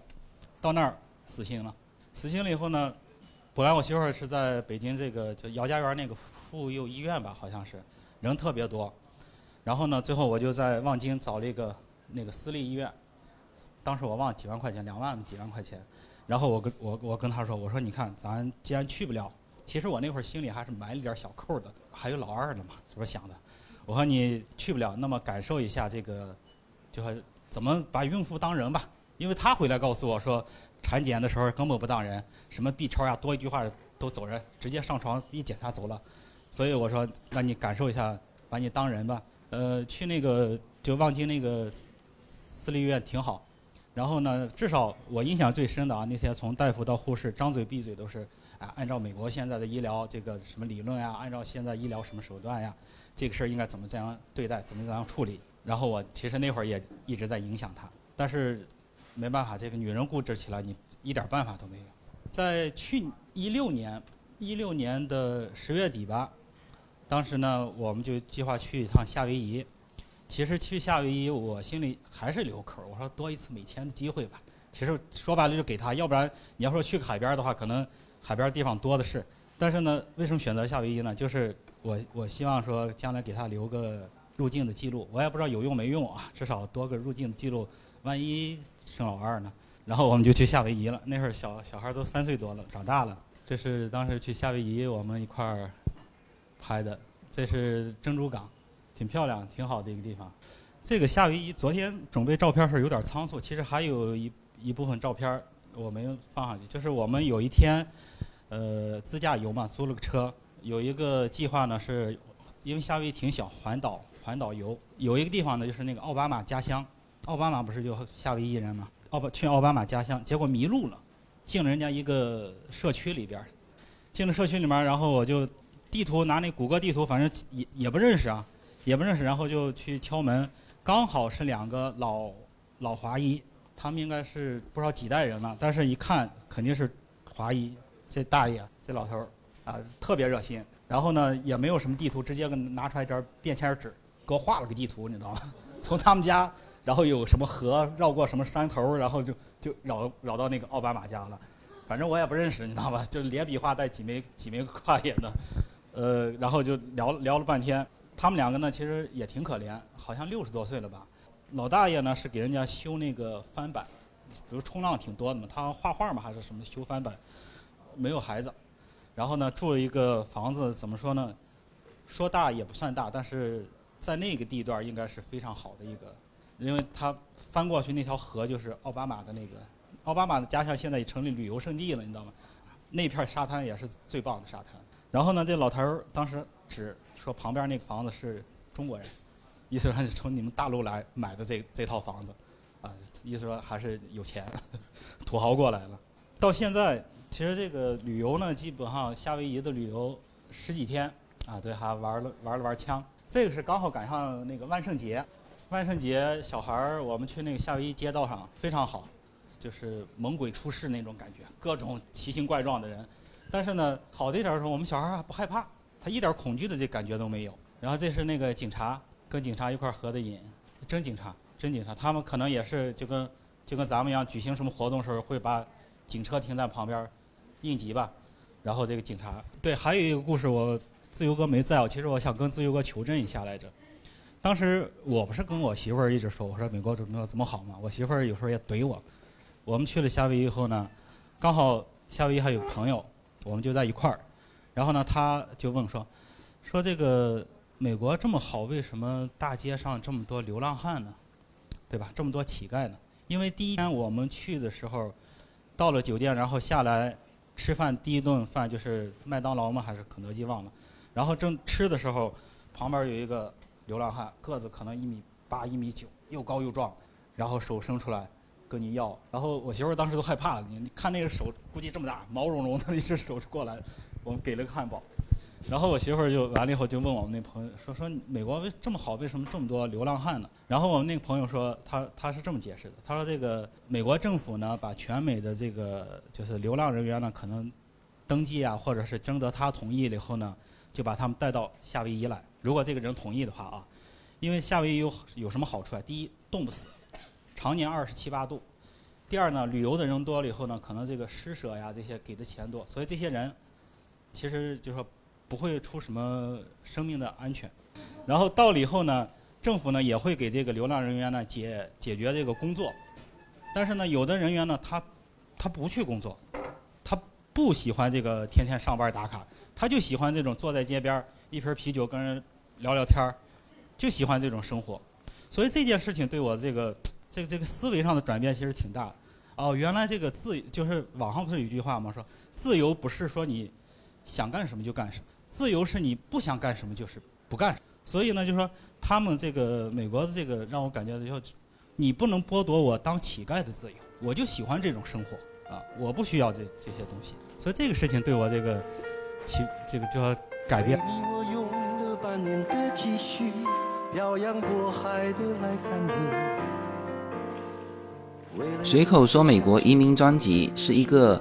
到那儿死心了。死心了以后呢，本来我媳妇儿是在北京这个就姚家园那个妇幼医院吧，好像是人特别多。然后呢，最后我就在望京找了一个那个私立医院，当时我忘了几万块钱，两万几万块钱。然后我跟我我跟他说，我说你看，咱既然去不了。其实我那会儿心里还是埋了点小扣的，还有老二呢嘛，是不是想的？我说你去不了，那么感受一下这个，就说怎么把孕妇当人吧。因为他回来告诉我说，产检的时候根本不当人，什么 B 超呀，多一句话都走人，直接上床一检查走了。所以我说，那你感受一下，把你当人吧。呃，去那个就望京那个私立医院挺好。然后呢，至少我印象最深的啊，那些从大夫到护士，张嘴闭嘴都是。啊，按照美国现在的医疗这个什么理论呀，按照现在医疗什么手段呀，这个事儿应该怎么怎样对待，怎么怎样处理？然后我其实那会儿也一直在影响他，但是没办法，这个女人固执起来，你一点办法都没有。在去一六年，一六年的十月底吧，当时呢，我们就计划去一趟夏威夷。其实去夏威夷，我心里还是留口，我说多一次美签的机会吧。其实说白了就给他，要不然你要说去海边的话，可能。海边地方多的是，但是呢，为什么选择夏威夷呢？就是我我希望说将来给他留个入境的记录，我也不知道有用没用啊，至少多个入境的记录，万一生老二呢？然后我们就去夏威夷了，那会儿小小孩都三岁多了，长大了。这是当时去夏威夷我们一块儿拍的，这是珍珠港，挺漂亮、挺好的一个地方。这个夏威夷昨天准备照片时有点仓促，其实还有一一部分照片我没有放上去，就是我们有一天。呃，自驾游嘛，租了个车，有一个计划呢，是因为夏威夷挺小，环岛环岛游，有一个地方呢，就是那个奥巴马家乡，奥巴马不是就夏威夷人嘛，奥巴去奥巴马家乡，结果迷路了，进了人家一个社区里边，进了社区里面，然后我就地图拿那谷歌地图，反正也也不认识啊，也不认识，然后就去敲门，刚好是两个老老华裔，他们应该是不知道几代人了，但是一看肯定是华裔。这大爷，这老头儿，啊，特别热心。然后呢，也没有什么地图，直接给拿出来一张便签纸，给我画了个地图，你知道吗？从他们家，然后有什么河，绕过什么山头，然后就就绕绕到那个奥巴马家了。反正我也不认识，你知道吧？就连笔画带几枚几枚跨页的，呃，然后就聊聊了半天。他们两个呢，其实也挺可怜，好像六十多岁了吧。老大爷呢是给人家修那个翻板，比如冲浪挺多的嘛，他画画嘛还是什么修翻板。没有孩子，然后呢住了一个房子，怎么说呢？说大也不算大，但是在那个地段应该是非常好的一个，因为他翻过去那条河就是奥巴马的那个，奥巴马的家乡现在也成立旅游胜地了，你知道吗？那片沙滩也是最棒的沙滩。然后呢，这老头儿当时指说旁边那个房子是中国人，意思说从你们大陆来买的这这套房子，啊，意思说还是有钱，土豪过来了。到现在，其实这个旅游呢，基本上夏威夷的旅游十几天，啊，对，还玩了玩了玩枪。这个是刚好赶上那个万圣节，万圣节小孩儿我们去那个夏威夷街道上非常好，就是猛鬼出世那种感觉，各种奇形怪状的人。但是呢，好的一点儿是我们小孩儿还不害怕，他一点恐惧的这感觉都没有。然后这是那个警察跟警察一块儿合的影，真警察，真警察，他们可能也是就跟就跟咱们一样，举行什么活动时候会把警车停在旁边应急吧。然后这个警察，对，还有一个故事，我自由哥没在，其实我想跟自由哥求证一下来着。当时我不是跟我媳妇儿一直说，我说美国怎么怎么好嘛，我媳妇儿有时候也怼我。我们去了夏威夷以后呢，刚好夏威夷还有朋友，我们就在一块儿。然后呢，他就问说，说这个美国这么好，为什么大街上这么多流浪汉呢？对吧？这么多乞丐呢？因为第一天我们去的时候，到了酒店，然后下来吃饭，第一顿饭就是麦当劳吗？还是肯德基忘了。然后正吃的时候，旁边有一个流浪汉，个子可能一米八、一米九，又高又壮，然后手伸出来跟你要。然后我媳妇当时都害怕了，你看那个手，估计这么大，毛茸茸的一只手过来，我们给了个汉堡。然后我媳妇儿就完了以后就问我们那朋友说说美国为这么好，为什么这么多流浪汉呢？然后我们那个朋友说他他是这么解释的，他说这个美国政府呢把全美的这个就是流浪人员呢可能登记啊，或者是征得他同意了以后呢，就把他们带到夏威夷来。如果这个人同意的话啊，因为夏威夷有有什么好处啊？第一，冻不死，常年二十七八度；第二呢，旅游的人多了以后呢，可能这个施舍呀这些给的钱多，所以这些人其实就说不会出什么生命的安全。然后到了以后呢，政府呢也会给这个流浪人员呢解解决这个工作，但是呢，有的人员呢他他不去工作，他不喜欢这个天天上班打卡，他就喜欢这种坐在街边儿一瓶啤酒跟人聊聊天儿，就喜欢这种生活。所以这件事情对我这个这个这个思维上的转变其实挺大的。哦，原来这个自就是网上不是有句话吗？说自由不是说你想干什么就干什么，自由是你不想干什么就是不干什么。所以呢，就说他们这个美国的这个让我感觉就，你不能剥夺我当乞丐的自由，我就喜欢这种生活啊，我不需要这这些东西。所以这个事情对我这个其这个就要改变。你我用了半年的积蓄，漂洋过海的来看你。随口说美国移民专辑是一个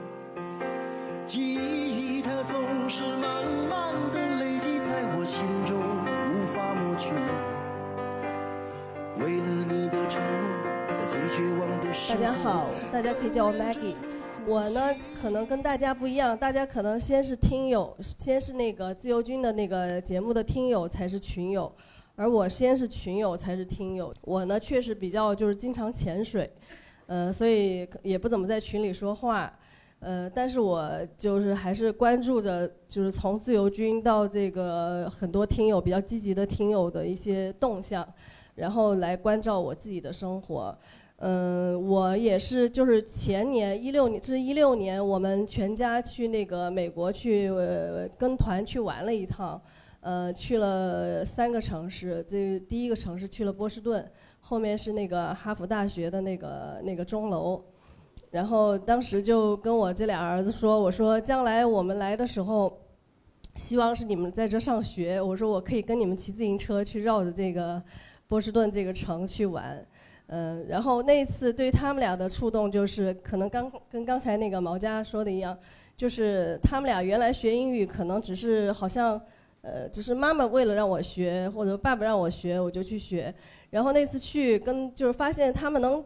叫 Maggie。我呢，可能跟大家不一样，大家可能先是听友，先是那个自由军的那个节目的听友才是群友，而我先是群友才是听友。我呢，确实比较就是经常潜水，呃，所以也不怎么在群里说话，呃，但是我就是还是关注着，就是从自由军到这个很多听友比较积极的听友的一些动向，然后来关照我自己的生活。嗯，我也是，就是前年一六年，这是一六年，我们全家去那个美国去、呃、跟团去玩了一趟，呃，去了三个城市，这第一个城市去了波士顿，后面是那个哈佛大学的那个那个钟楼，然后当时就跟我这俩儿子说，我说将来我们来的时候，希望是你们在这上学，我说我可以跟你们骑自行车去绕着这个波士顿这个城去玩。嗯，然后那次对他们俩的触动就是，可能刚跟刚才那个毛佳说的一样，就是他们俩原来学英语可能只是好像，呃，只是妈妈为了让我学，或者爸爸让我学，我就去学。然后那次去跟就是发现他们能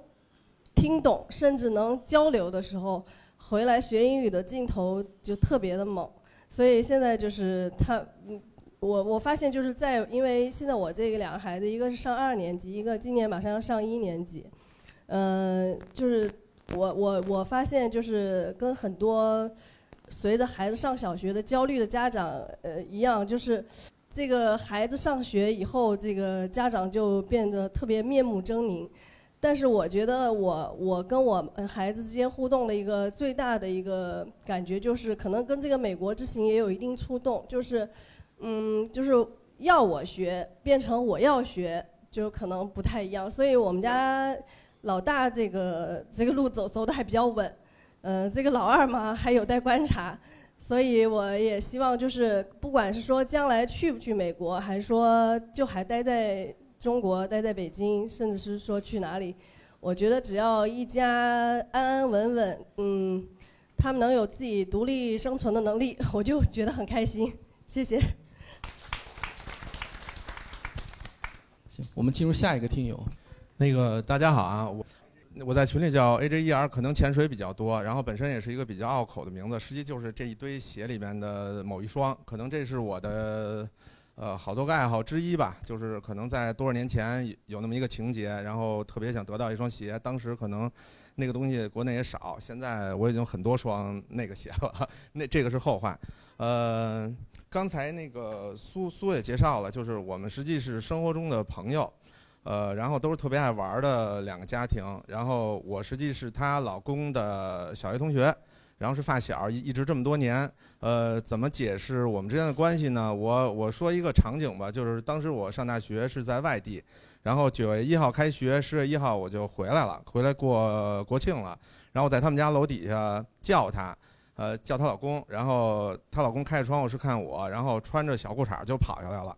听懂，甚至能交流的时候，回来学英语的劲头就特别的猛。所以现在就是他，嗯，我我发现就是在，因为现在我这个两个孩子，一个是上二年级，一个今年马上要上一年级，嗯，就是我我我发现就是跟很多随着孩子上小学的焦虑的家长呃一样，就是这个孩子上学以后，这个家长就变得特别面目狰狞。但是我觉得我我跟我孩子之间互动的一个最大的一个感觉就是，可能跟这个美国之行也有一定触动，就是，嗯，就是要我学变成我要学，就可能不太一样。所以我们家老大这个这个路走走的还比较稳，嗯、这个老二嘛还有待观察。所以我也希望就是，不管是说将来去不去美国，还是说就还待在中国、待在北京，甚至是说去哪里，我觉得只要一家安安稳稳，嗯，他们能有自己独立生存的能力，我就觉得很开心。谢谢。行，我们进入下一个听友。那个大家好啊，我我在群里叫 AJER，可能潜水比较多，然后本身也是一个比较拗口的名字，实际就是这一堆鞋里面的某一双，可能这是我的呃好多个爱好之一吧，就是可能在多少年前有那么一个情节，然后特别想得到一双鞋，当时可能那个东西国内也少，现在我已经很多双那个鞋了，那这个是后话。呃，刚才那个苏苏也介绍了，就是我们实际是生活中的朋友。呃，然后都是特别爱玩的两个家庭。然后我实际是她老公的小学同学，然后是发小，一一直这么多年。呃，怎么解释我们之间的关系呢？我我说一个场景吧，就是当时我上大学是在外地，然后九月一号开学，十月一号我就回来了，回来过国庆了。然后在他们家楼底下叫她，呃，叫她老公，然后她老公开着窗户是看我，然后穿着小裤衩就跑下来了。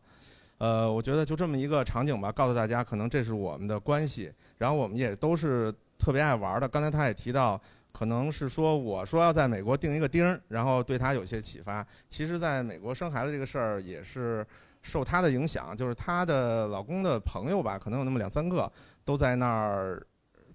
呃，我觉得就这么一个场景吧，告诉大家，可能这是我们的关系。然后我们也都是特别爱玩的。刚才他也提到，可能是说我说要在美国钉一个钉儿，然后对他有些启发。其实，在美国生孩子这个事儿也是受她的影响，就是她的老公的朋友吧，可能有那么两三个都在那儿，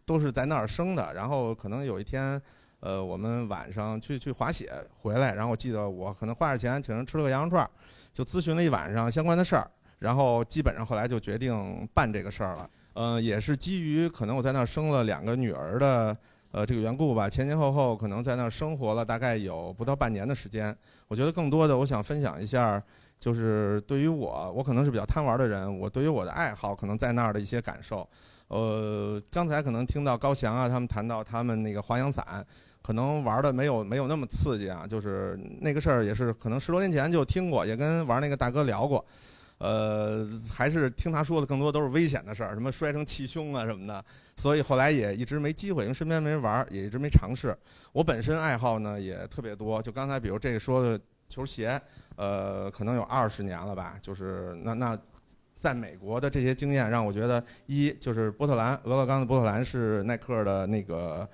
都是在那儿生的。然后可能有一天。呃，我们晚上去去滑雪回来，然后我记得我可能花点钱请人吃了个羊肉串，就咨询了一晚上相关的事儿，然后基本上后来就决定办这个事儿了。呃，也是基于可能我在那儿生了两个女儿的呃这个缘故吧，前前后后可能在那儿生活了大概有不到半年的时间。我觉得更多的我想分享一下，就是对于我，我可能是比较贪玩的人，我对于我的爱好可能在那儿的一些感受。呃，刚才可能听到高翔啊他们谈到他们那个滑翔伞。可能玩的没有没有那么刺激啊，就是那个事儿也是可能十多年前就听过，也跟玩那个大哥聊过，呃，还是听他说的更多都是危险的事儿，什么摔成气胸啊什么的，所以后来也一直没机会，因为身边没人玩，也一直没尝试。我本身爱好呢也特别多，就刚才比如这个说的球鞋，呃，可能有二十年了吧，就是那那。在美国的这些经验让我觉得，一就是波特兰，俄勒冈的波特兰是耐克的那个。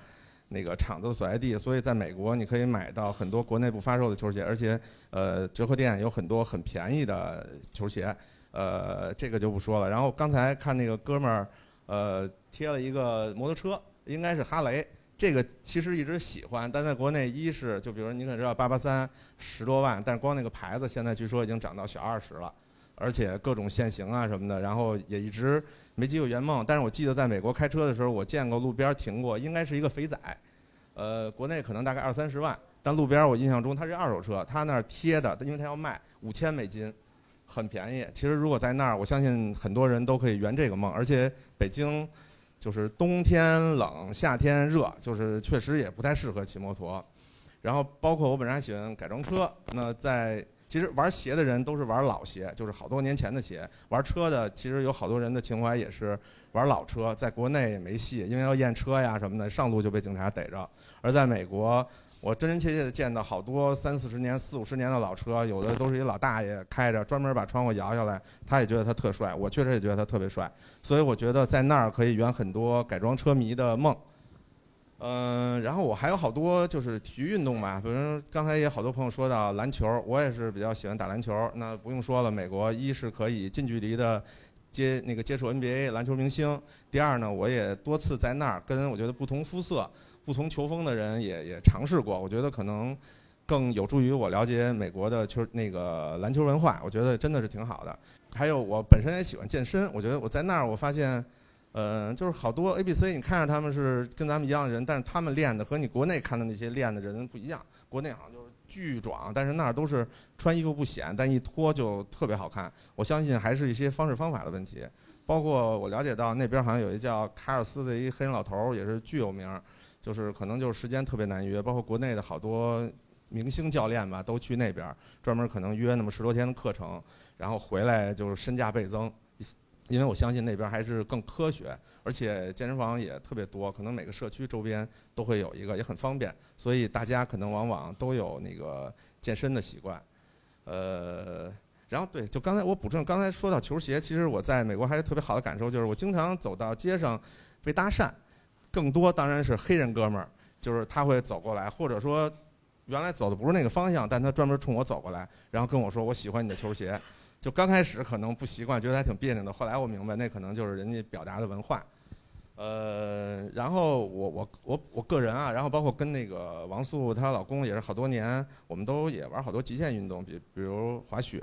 那个厂子所在地，所以在美国你可以买到很多国内不发售的球鞋，而且呃折扣店有很多很便宜的球鞋，呃这个就不说了。然后刚才看那个哥们儿呃贴了一个摩托车，应该是哈雷，这个其实一直喜欢，但在国内一是就比如您可知道八八三十多万，但是光那个牌子现在据说已经涨到小二十了，而且各种限行啊什么的，然后也一直。没机会圆梦，但是我记得在美国开车的时候，我见过路边停过，应该是一个肥仔，呃，国内可能大概二三十万，但路边我印象中它是二手车，他那儿贴的，因为他要卖五千美金，很便宜。其实如果在那儿，我相信很多人都可以圆这个梦。而且北京就是冬天冷，夏天热，就是确实也不太适合骑摩托。然后包括我本身还喜欢改装车，那在。其实玩鞋的人都是玩老鞋，就是好多年前的鞋。玩车的其实有好多人的情怀也是玩老车，在国内也没戏，因为要验车呀什么的，上路就被警察逮着。而在美国，我真真切切的见到好多三四十年、四五十年的老车，有的都是一老大爷开着，专门把窗户摇下来，他也觉得他特帅，我确实也觉得他特别帅。所以我觉得在那儿可以圆很多改装车迷的梦。嗯，然后我还有好多就是体育运动吧，比如刚才也好多朋友说到篮球，我也是比较喜欢打篮球。那不用说了，美国一是可以近距离的接那个接触 NBA 篮球明星。第二呢，我也多次在那儿跟我觉得不同肤色、不同球风的人也也尝试过。我觉得可能更有助于我了解美国的球那个篮球文化。我觉得真的是挺好的。还有我本身也喜欢健身，我觉得我在那儿我发现，呃，就是好多 A、B、C，你看着他们是跟咱们一样的人，但是他们练的和你国内看的那些练的人不一样。国内好像就是巨壮，但是那儿都是穿衣服不显，但一脱就特别好看。我相信还是一些方式方法的问题。包括我了解到那边好像有一叫卡尔斯的一黑人老头，也是巨有名，就是可能就是时间特别难约。包括国内的好多明星教练吧，都去那边专门可能约那么十多天的课程。然后回来就是身价倍增，因为我相信那边还是更科学，而且健身房也特别多，可能每个社区周边都会有一个，也很方便，所以大家可能往往都有那个健身的习惯。呃，然后对，就刚才我补充，刚才说到球鞋，其实我在美国还有特别好的感受，就是我经常走到街上被搭讪，更多当然是黑人哥们儿，就是他会走过来，或者说原来走的不是那个方向，但他专门冲我走过来，然后跟我说我喜欢你的球鞋。就刚开始可能不习惯，觉得还挺别扭的。后来我明白，那可能就是人家表达的文化。呃，然后我我我我个人啊，然后包括跟那个王素她老公也是好多年，我们都也玩好多极限运动，比比如滑雪，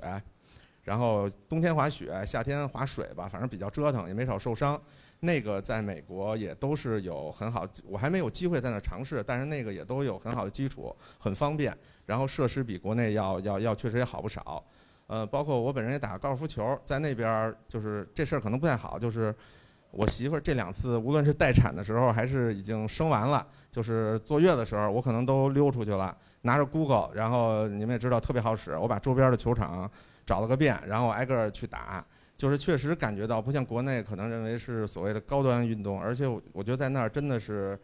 然后冬天滑雪，夏天滑水吧，反正比较折腾，也没少受伤。那个在美国也都是有很好，我还没有机会在那尝试，但是那个也都有很好的基础，很方便，然后设施比国内要要要确实也好不少。呃，包括我本人也打高尔夫球，在那边儿就是这事儿可能不太好，就是我媳妇儿这两次无论是待产的时候还是已经生完了，就是坐月的时候，我可能都溜出去了，拿着 Google，然后你们也知道特别好使，我把周边的球场找了个遍，然后挨个儿去打，就是确实感觉到不像国内可能认为是所谓的高端运动，而且我我觉得在那儿真的是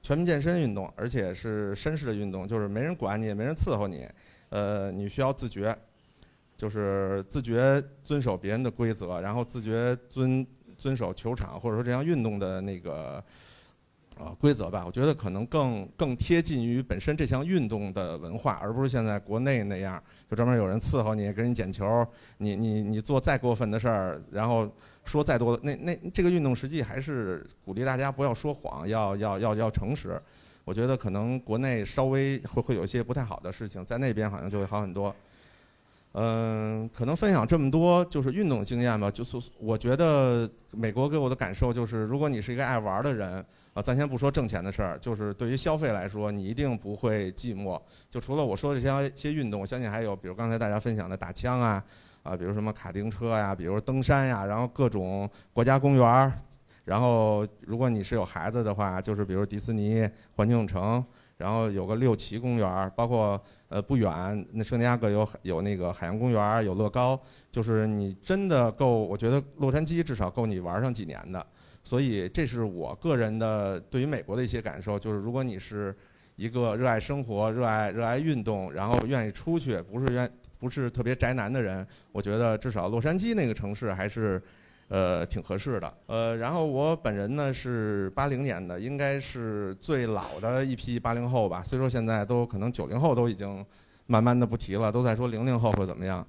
全民健身运动，而且是绅士的运动，就是没人管你，也没人伺候你，呃，你需要自觉。就是自觉遵守别人的规则，然后自觉遵遵守球场或者说这项运动的那个呃规则吧。我觉得可能更更贴近于本身这项运动的文化，而不是现在国内那样，就专门有人伺候你，给你捡球，你你你做再过分的事儿，然后说再多的那那这个运动实际还是鼓励大家不要说谎，要要要要诚实。我觉得可能国内稍微会会有一些不太好的事情，在那边好像就会好很多。嗯，可能分享这么多就是运动经验吧。就是我觉得美国给我的感受就是，如果你是一个爱玩的人，啊，咱先不说挣钱的事儿，就是对于消费来说，你一定不会寂寞。就除了我说的这些些运动，我相信还有，比如刚才大家分享的打枪啊，啊，比如什么卡丁车呀，比如登山呀，然后各种国家公园儿，然后如果你是有孩子的话，就是比如迪士尼、环球城。然后有个六旗公园儿包括呃不远那圣地亚哥有有那个海洋公园有乐高，就是你真的够，我觉得洛杉矶至少够你玩上几年的。所以这是我个人的对于美国的一些感受，就是如果你是一个热爱生活、热爱热爱运动，然后愿意出去，不是愿不是特别宅男的人，我觉得至少洛杉矶那个城市还是。呃，挺合适的。呃，然后我本人呢是八零年的，应该是最老的一批八零后吧。虽说现在都可能九零后都已经慢慢的不提了，都在说零零后会怎么样。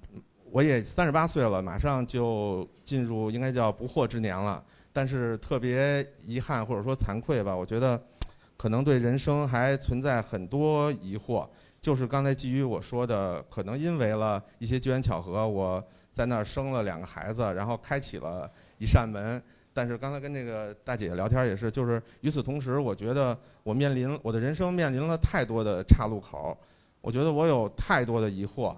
我也三十八岁了，马上就进入应该叫不惑之年了。但是特别遗憾或者说惭愧吧，我觉得可能对人生还存在很多疑惑。就是刚才基于我说的，可能因为了一些机缘巧合，我。在那儿生了两个孩子，然后开启了一扇门。但是刚才跟那个大姐姐聊天也是，就是与此同时，我觉得我面临我的人生面临了太多的岔路口儿。我觉得我有太多的疑惑，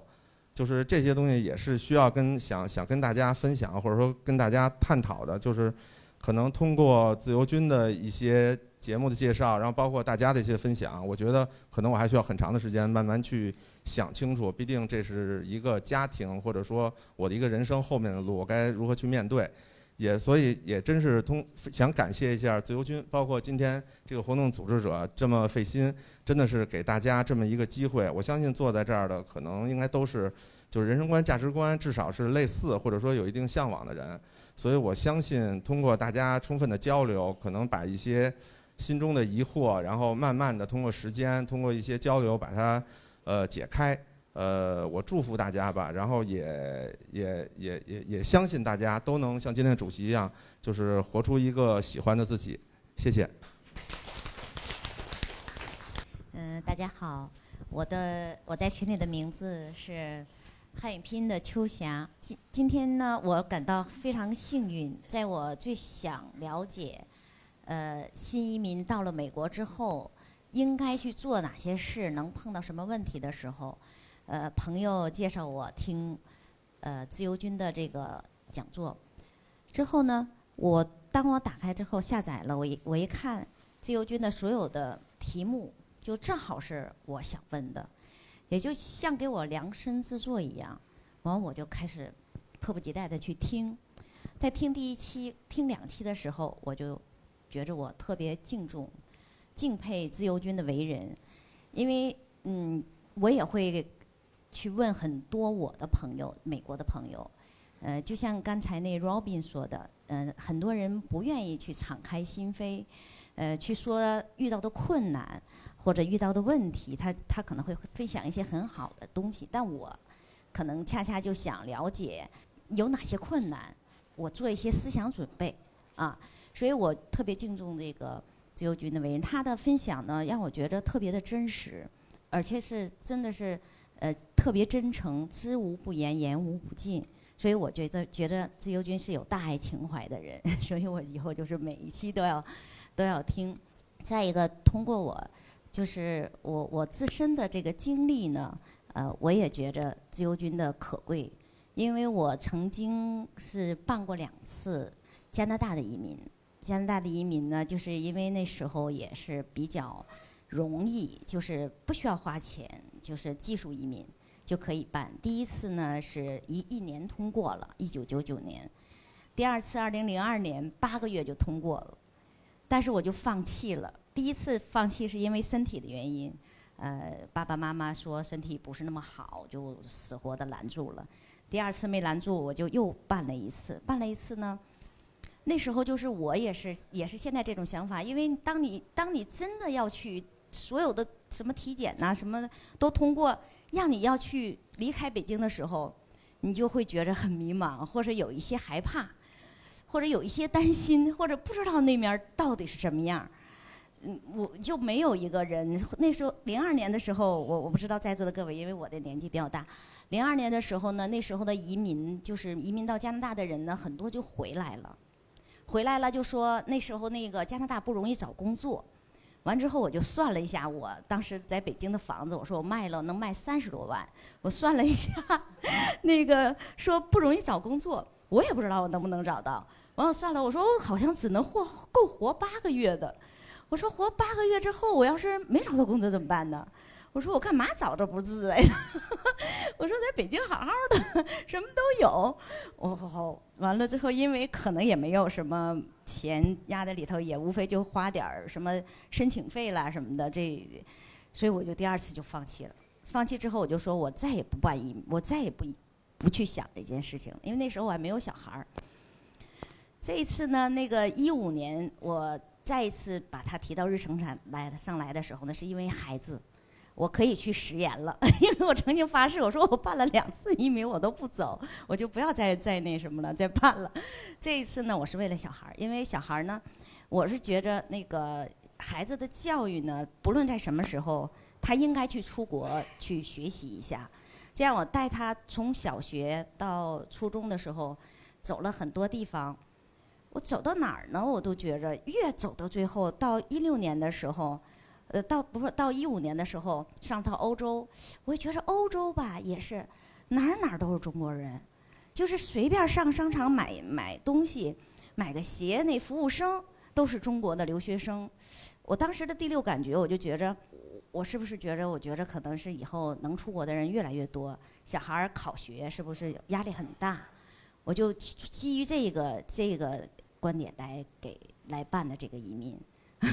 就是这些东西也是需要跟想想跟大家分享，或者说跟大家探讨的。就是可能通过自由军的一些节目的介绍，然后包括大家的一些分享，我觉得可能我还需要很长的时间慢慢去。想清楚，毕竟这是一个家庭，或者说我的一个人生后面的路，我该如何去面对？也所以也真是通想感谢一下自由军，包括今天这个活动组织者这么费心，真的是给大家这么一个机会。我相信坐在这儿的可能应该都是就是人生观、价值观至少是类似，或者说有一定向往的人。所以我相信通过大家充分的交流，可能把一些心中的疑惑，然后慢慢的通过时间，通过一些交流把它。呃，解开，呃，我祝福大家吧，然后也也也也也相信大家都能像今天的主席一样，就是活出一个喜欢的自己。谢谢。嗯，大家好，我的我在群里的名字是汉语拼音的秋霞。今今天呢，我感到非常幸运，在我最想了解，呃，新移民到了美国之后应该去做哪些事，能碰到什么问题的时候，呃，朋友介绍我听，呃，自由军的这个讲座，之后呢，我当我打开之后下载了，我一我一看自由军的所有的题目。就正好是我想问的，也就像给我量身制作一样。完，我就开始迫不及待的去听。在听第一期、听两期的时候，我就觉着我特别敬重、敬佩自由军的为人，因为嗯，我也会去问很多我的朋友，美国的朋友。呃，就像刚才那 Robin 说的，嗯，很多人不愿意去敞开心扉，呃，去说遇到的困难。或者遇到的问题，他他可能会分享一些很好的东西，但我可能恰恰就想了解有哪些困难，我做一些思想准备啊，所以我特别敬重这个自由军的为人，他的分享呢让我觉得特别的真实，而且是真的是呃特别真诚，知无不言，言无不尽，所以我觉得觉得自由军是有大爱情怀的人，所以我以后就是每一期都要都要听。再一个，通过我。就是我我自身的这个经历呢，呃，我也觉着自由军的可贵，因为我曾经是办过两次加拿大的移民。加拿大的移民呢，就是因为那时候也是比较容易，就是不需要花钱，就是技术移民就可以办。第一次呢是一一年通过了，一九九九年；第二次二零零二年八个月就通过了，但是我就放弃了。第一次放弃是因为身体的原因，呃，爸爸妈妈说身体不是那么好，就死活的拦住了。第二次没拦住，我就又办了一次。办了一次呢，那时候就是我也是也是现在这种想法，因为当你当你真的要去所有的什么体检呐，什么都通过，让你要去离开北京的时候，你就会觉着很迷茫，或者有一些害怕，或者有一些担心，或者不知道那面到底是什么样。嗯，我就没有一个人。那时候零二年的时候，我我不知道在座的各位，因为我的年纪比较大。零二年的时候呢，那时候的移民就是移民到加拿大的人呢，很多就回来了。回来了就说那时候那个加拿大不容易找工作。完之后我就算了一下，我当时在北京的房子，我说我卖了能卖三十多万。我算了一下，那个说不容易找工作，我也不知道我能不能找到。完了算了，我说我好像只能活够活八个月的。我说活八个月之后，我要是没找到工作怎么办呢？我说我干嘛找着不自在？我说在北京好好的，什么都有。我好完了之后，因为可能也没有什么钱压在里头，也无非就花点儿什么申请费啦什么的，这，所以我就第二次就放弃了。放弃之后，我就说我再也不办移，我再也不不去想这件事情，因为那时候我还没有小孩儿。这一次呢，那个一五年我。再一次把他提到日程上来上来的时候呢，是因为孩子，我可以去食言了，因为我曾经发誓，我说我办了两次移民我都不走，我就不要再再那什么了，再办了。这一次呢，我是为了小孩儿，因为小孩儿呢，我是觉着那个孩子的教育呢，不论在什么时候，他应该去出国去学习一下，这样我带他从小学到初中的时候，走了很多地方。我走到哪儿呢？我都觉着越走到最后，到一六年的时候，呃，到不是到一五年的时候，上到欧洲，我觉着欧洲吧也是哪儿哪儿都是中国人，就是随便上商场买买东西，买个鞋，那服务生都是中国的留学生。我当时的第六感觉，我就觉着，我是不是觉着？我觉着可能是以后能出国的人越来越多，小孩儿考学是不是压力很大？我就基于这个这个。观点来给来办的这个移民，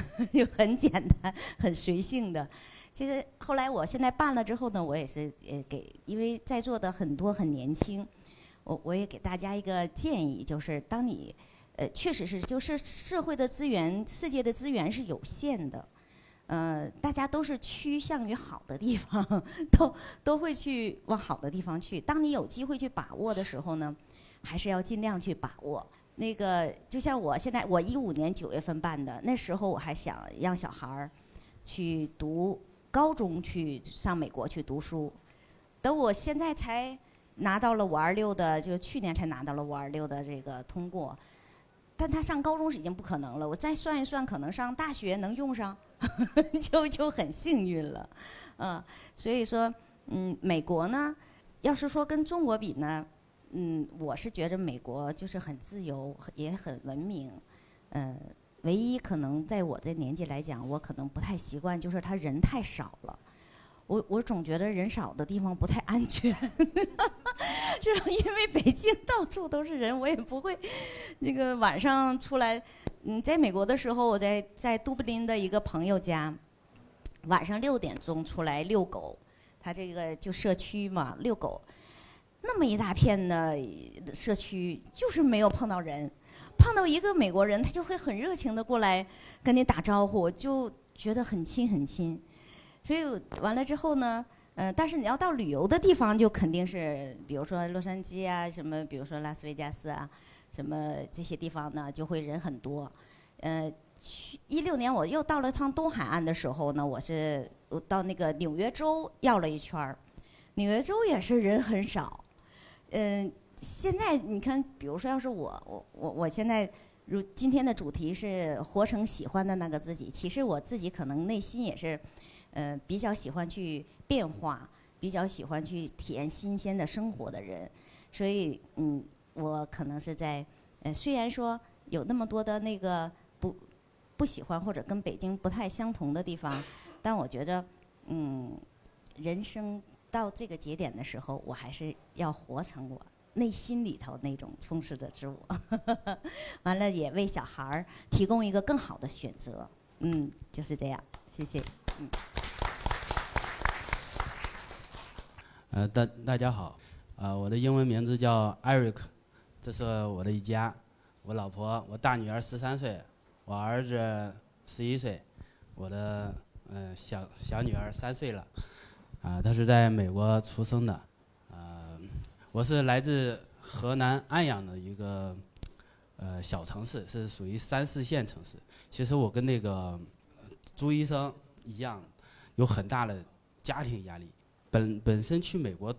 就很简单，很随性的。其实后来我现在办了之后呢，我也是呃给，因为在座的很多很年轻，我我也给大家一个建议，就是当你呃确实是就是社会的资源、世界的资源是有限的，呃，大家都是趋向于好的地方，都都会去往好的地方去。当你有机会去把握的时候呢，还是要尽量去把握。那个就像我现在，我一五年九月份办的，那时候我还想让小孩儿去读高中，去上美国去读书。等我现在才拿到了五二六的，就去年才拿到了五二六的这个通过。但他上高中是已经不可能了，我再算一算，可能上大学能用上，就就很幸运了，嗯，所以说，嗯，美国呢，要是说跟中国比呢，嗯，我是觉得美国就是很自由，也很文明，嗯，唯一可能在我这年纪来讲，我可能不太习惯，就是他人太少了。我我总觉得人少的地方不太安全，这因为北京到处都是人，我也不会那个晚上出来。嗯，在美国的时候，我在在都柏林的一个朋友家，晚上六点钟出来遛狗，他这个就社区嘛，遛狗，那么一大片的社区，就是没有碰到人，碰到一个美国人，他就会很热情的过来跟你打招呼，就觉得很亲很亲。所以完了之后呢，嗯，但是你要到旅游的地方，就肯定是，比如说洛杉矶啊，什么，比如说拉斯维加斯啊，什么这些地方呢，就会人很多。呃，去一六年我又到了趟东海岸的时候呢，我是到那个纽约州绕了一圈儿，纽约州也是人很少。嗯，现在你看，比如说要是我，我我我现在如今天的主题是活成喜欢的那个自己，其实我自己可能内心也是。呃，比较喜欢去变化，比较喜欢去体验新鲜的生活的人，所以嗯，我可能是在呃，虽然说有那么多的那个不不喜欢或者跟北京不太相同的地方，但我觉得嗯，人生到这个节点的时候，我还是要活成我内心里头那种充实的自我，完了也为小孩儿提供一个更好的选择，嗯，就是这样，谢谢，嗯。呃，大大家好，呃，我的英文名字叫 Eric，这是我的一家，我老婆，我大女儿十三岁，我儿子十一岁，我的嗯小小女儿三岁了，啊，他是在美国出生的，啊，我是来自河南安阳的一个呃小城市，是属于三四线城市。其实我跟那个朱医生一样，有很大的家庭压力。本本身去美国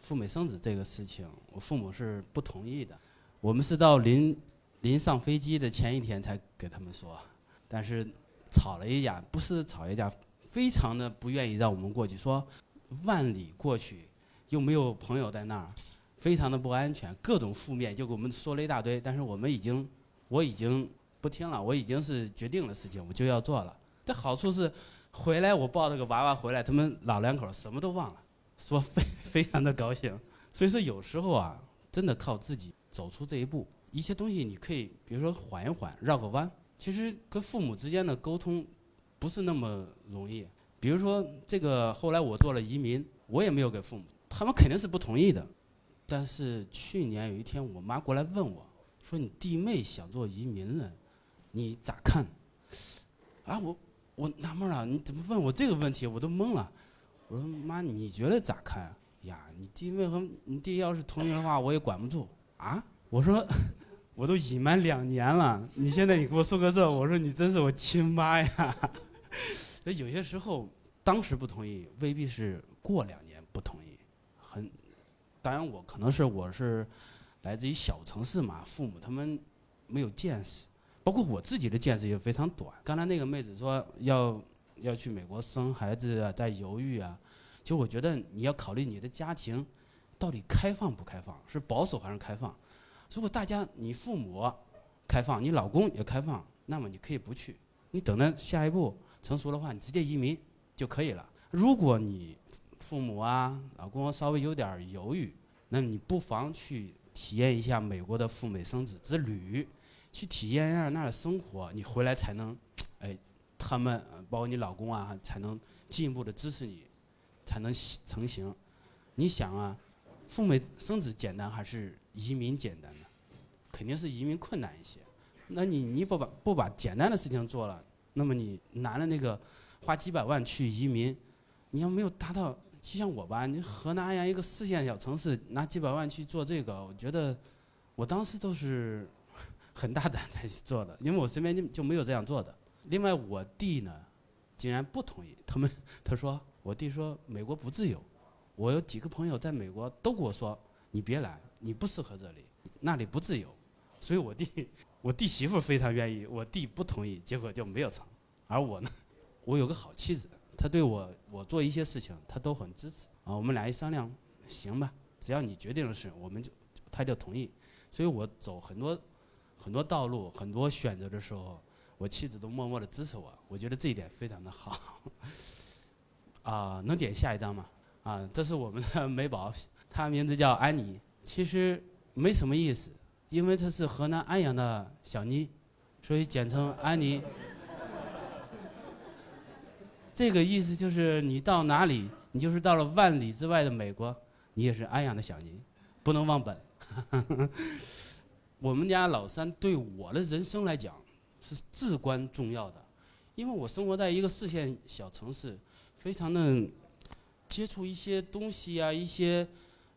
赴美生子这个事情，我父母是不同意的。我们是到临临上飞机的前一天才给他们说，但是吵了一架，不是吵一架，非常的不愿意让我们过去，说万里过去又没有朋友在那儿，非常的不安全，各种负面就给我们说了一大堆。但是我们已经，我已经不听了，我已经是决定的事情，我就要做了。这好处是。回来我抱着个娃娃回来，他们老两口什么都忘了，说非非常的高兴。所以说有时候啊，真的靠自己走出这一步，一些东西你可以，比如说缓一缓，绕个弯。其实跟父母之间的沟通不是那么容易。比如说这个后来我做了移民，我也没有给父母，他们肯定是不同意的。但是去年有一天，我妈过来问我，说你弟妹想做移民了，你咋看？啊我。我纳闷了，你怎么问我这个问题？我都懵了。我说妈，你觉得咋看？呀，你弟妹和你弟要是同意的话，我也管不住啊。我说，我都隐瞒两年了，你现在你给我说个这，我说你真是我亲妈呀。有些时候，当时不同意，未必是过两年不同意。很，当然我可能是我是来自于小城市嘛，父母他们没有见识。包括我自己的见识也非常短。刚才那个妹子说要要去美国生孩子啊，在犹豫啊。其实我觉得你要考虑你的家庭到底开放不开放，是保守还是开放。如果大家你父母开放，你老公也开放，那么你可以不去。你等着下一步成熟的话，你直接移民就可以了。如果你父母啊、老公稍微有点犹豫，那你不妨去体验一下美国的赴美生子之旅。去体验一下那儿的生活，你回来才能，哎，他们包括你老公啊，才能进一步的支持你，才能成型。你想啊，赴美生子简单还是移民简单呢？肯定是移民困难一些。那你你不把不把简单的事情做了，那么你难的那个花几百万去移民，你要没有达到，就像我吧，你河南安阳一个四线小城市，拿几百万去做这个，我觉得我当时都是很大胆才做的，因为我身边就就没有这样做的。另外，我弟呢，竟然不同意，他们 他说我弟说美国不自由，我有几个朋友在美国都跟我说你别来，你不适合这里，那里不自由。所以我弟 我弟媳妇非常愿意，我弟不同意，结果就没有成。而我呢，我有个好妻子，她对我我做一些事情，她都很支持啊。我们俩一商量，行吧，只要你决定的事，我们就她就同意。所以我走很多很多道路、很多选择的时候，我妻子都默默的支持我。我觉得这一点非常的好。啊，能点下一张吗？啊，这是我们的 美宝，她名字叫安妮，其实没什么意思，因为她是河南安阳的小妮，所以简称安妮。这个意思就是你到哪里，你就是到了万里之外的美国，你也是安阳的小妮，不能忘本。我们家老三对我的人生来讲是至关重要的，因为我生活在一个四线小城市，非常的接触一些东西啊，一些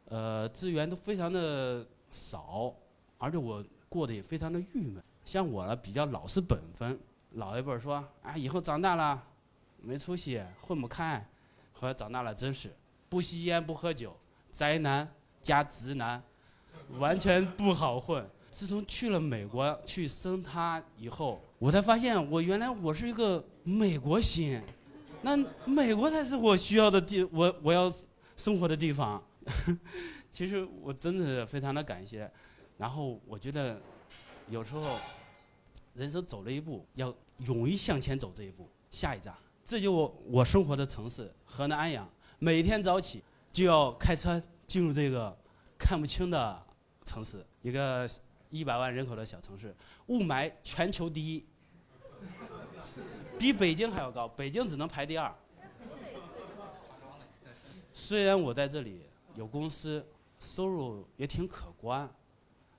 呃资源都非常的少，而且我过得也非常的郁闷。像我呢，比较老实本分，老一辈儿说啊，以后长大了没出息，混不开。后来长大了，真是不吸烟不喝酒，宅男加直男，完全不好混。自从去了美国去生他以后，我才发现我原来我是一个美国心，那美国才是我需要的地，我我要生活的地方。其实我真的是非常的感谢。然后我觉得有时候人生走了一步，要勇于向前走这一步。下一站，这就我我生活的城市河南安阳。每天早起就要开车进入这个看不清的城市，一个一百万人口的小城市，雾霾全球第一，比北京还要高，北京只能排第二。虽然我在这里有公司，收入也挺可观，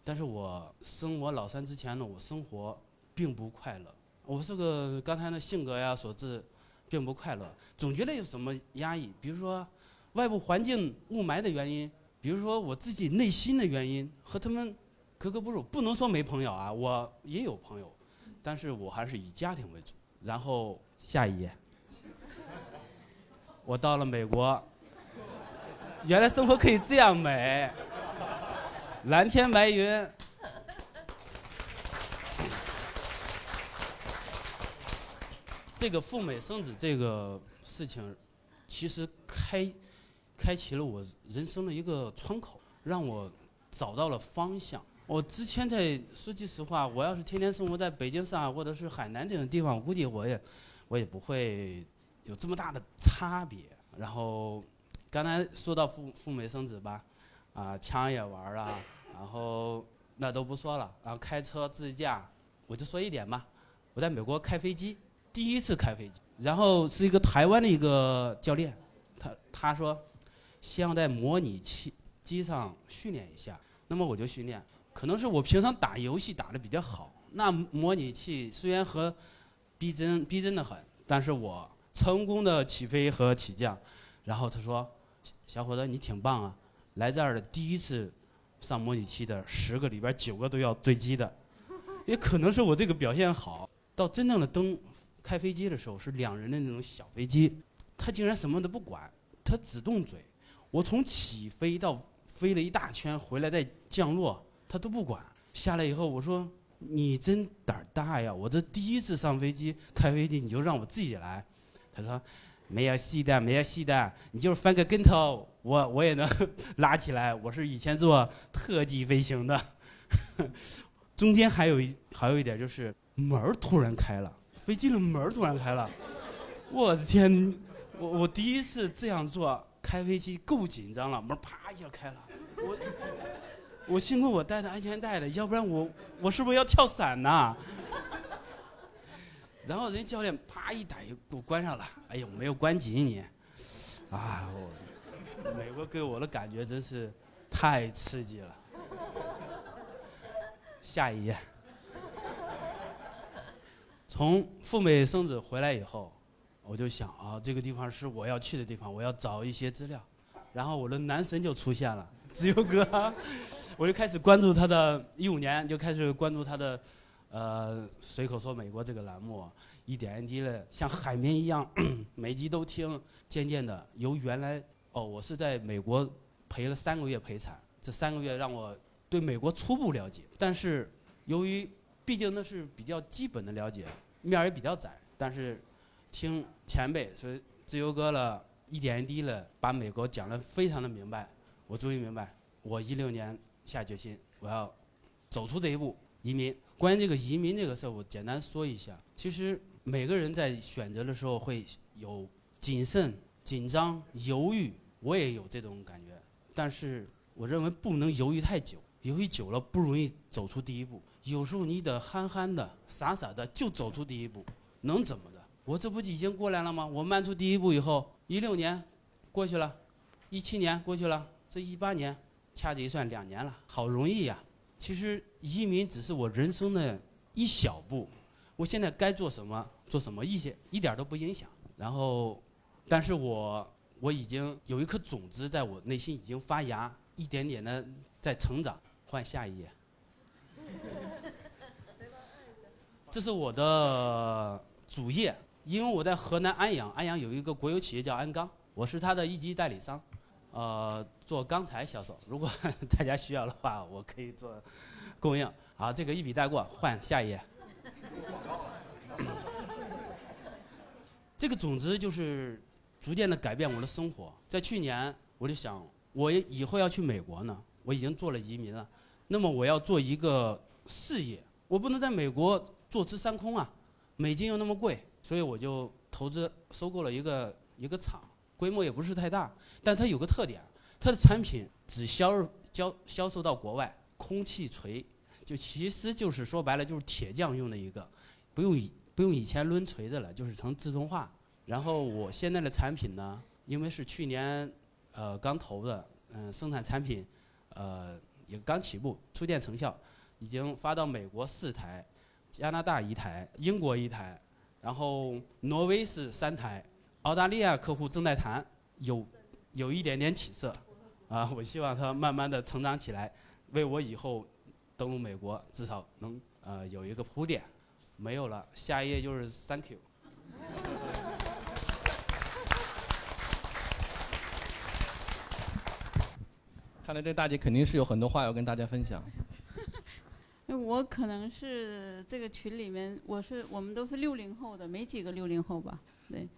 但是我生我老三之前呢，我生活并不快乐。我是个刚才那性格呀所致，并不快乐，总觉得有什么压抑，比如说外部环境雾霾的原因，比如说我自己内心的原因，和他们格格不入。不能说没朋友啊，我也有朋友，但是我还是以家庭为主。然后下一页，我到了美国，原来生活可以这样美，蓝天白云。这个赴美生子这个事情，其实开开启了我人生的一个窗口，让我找到了方向。我之前在说句实话，我要是天天生活在北京、上海或者是海南这种地方，估计我也我也不会有这么大的差别。然后刚才说到赴赴美生子吧，啊，枪也玩了，然后那都不说了，然后开车自驾，我就说一点吧，我在美国开飞机，第一次开飞机，然后是一个台湾的一个教练，他他说，先要在模拟器机上训练一下，那么我就训练，可能是我平常打游戏打的比较好，那模拟器虽然和逼真逼真的很，但是我成功的起飞和起降，然后他说，小伙子你挺棒啊，来这儿的第一次上模拟器的十个里边九个都要坠机的，也可能是我这个表现好，到真正的登开飞机的时候是两人的那种小飞机，他竟然什么都不管，他只动嘴。我从起飞到飞了一大圈回来再降落，他都不管。下来以后我说你真胆儿大呀！我这第一次上飞机开飞机你就让我自己来。他说没有戏的，没有戏的，你就是翻个跟头，我我也能 拉起来。我是以前做特技飞行的。中间还有一还有一点就是门突然开了。飞机的门突然开了，我的天！我我第一次这样做开飞机，够紧张了。门啪一下开了，我我幸亏我带着安全带的，要不然我我是不是要跳伞呐？然后人教练啪一打给我关上了，哎呦，没有关紧你，啊！我美国给我的感觉真是太刺激了。下一页。从赴美生子回来以后，我就想啊，这个地方是我要去的地方，我要找一些资料。然后我的男神就出现了，自由哥，我就开始关注他的，一五年就开始关注他的，呃，随口说美国这个栏目，一点一滴的像海绵一样，每集都听。渐渐的，由原来哦，我是在美国陪了三个月陪产，这三个月让我对美国初步了解。但是由于毕竟那是比较基本的了解，面儿也比较窄，但是听前辈，所以自由哥了。一点一滴的把美国讲得非常的明白，我终于明白，我一六年下决心，我要走出这一步，移民。关于这个移民这个事儿，我简单说一下。其实每个人在选择的时候会有谨慎、紧张、犹豫，我也有这种感觉。但是我认为不能犹豫太久，犹豫久了不容易走出第一步。有时候你得憨憨的、傻傻的就走出第一步，能怎么的？我这不已经过来了吗？我迈出第一步以后，一六年过去了，一七年过去了，这一八年掐指一算两年了，好容易呀！其实移民只是我人生的一小步，我现在该做什么做什么，一些一点都不影响。然后，但是我我已经有一颗种子在我内心已经发芽，一点点的在成长。换下一页，这是我的主业。因为我在河南安阳，安阳有一个国有企业叫安钢，我是他的一级代理商，呃，做钢材销售。如果 大家需要的话，我可以做供应。好，这个一笔带过，换下一页。这个种子就是逐渐的改变我的生活。在去年，我就想，我以后要去美国呢，我已经做了移民了，那么我要做一个事业，我不能在美国坐吃山空啊，美金又那么贵。所以我就投资收购了一个一个厂，规模也不是太大，但它有个特点，它的产品只销销销售到国外。空气锤，就其实就是说白了就是铁匠用的一个，不用不用以前抡锤子了，就是成自动化。然后我现在的产品呢，因为是去年呃刚投的，嗯，生产产品呃也刚起步，初见成效，已经发到美国四台，加拿大一台，英国一台。然后挪威是三台，澳大利亚客户正在谈，有有一点点起色，啊，我希望它慢慢的成长起来，为我以后登陆美国至少能呃有一个铺垫。没有了，下一页就是 Thank you。看来这大姐肯定是有很多话要跟大家分享。我可能是这个群里面，我是我们都是六零后的，没几个六零后吧？对，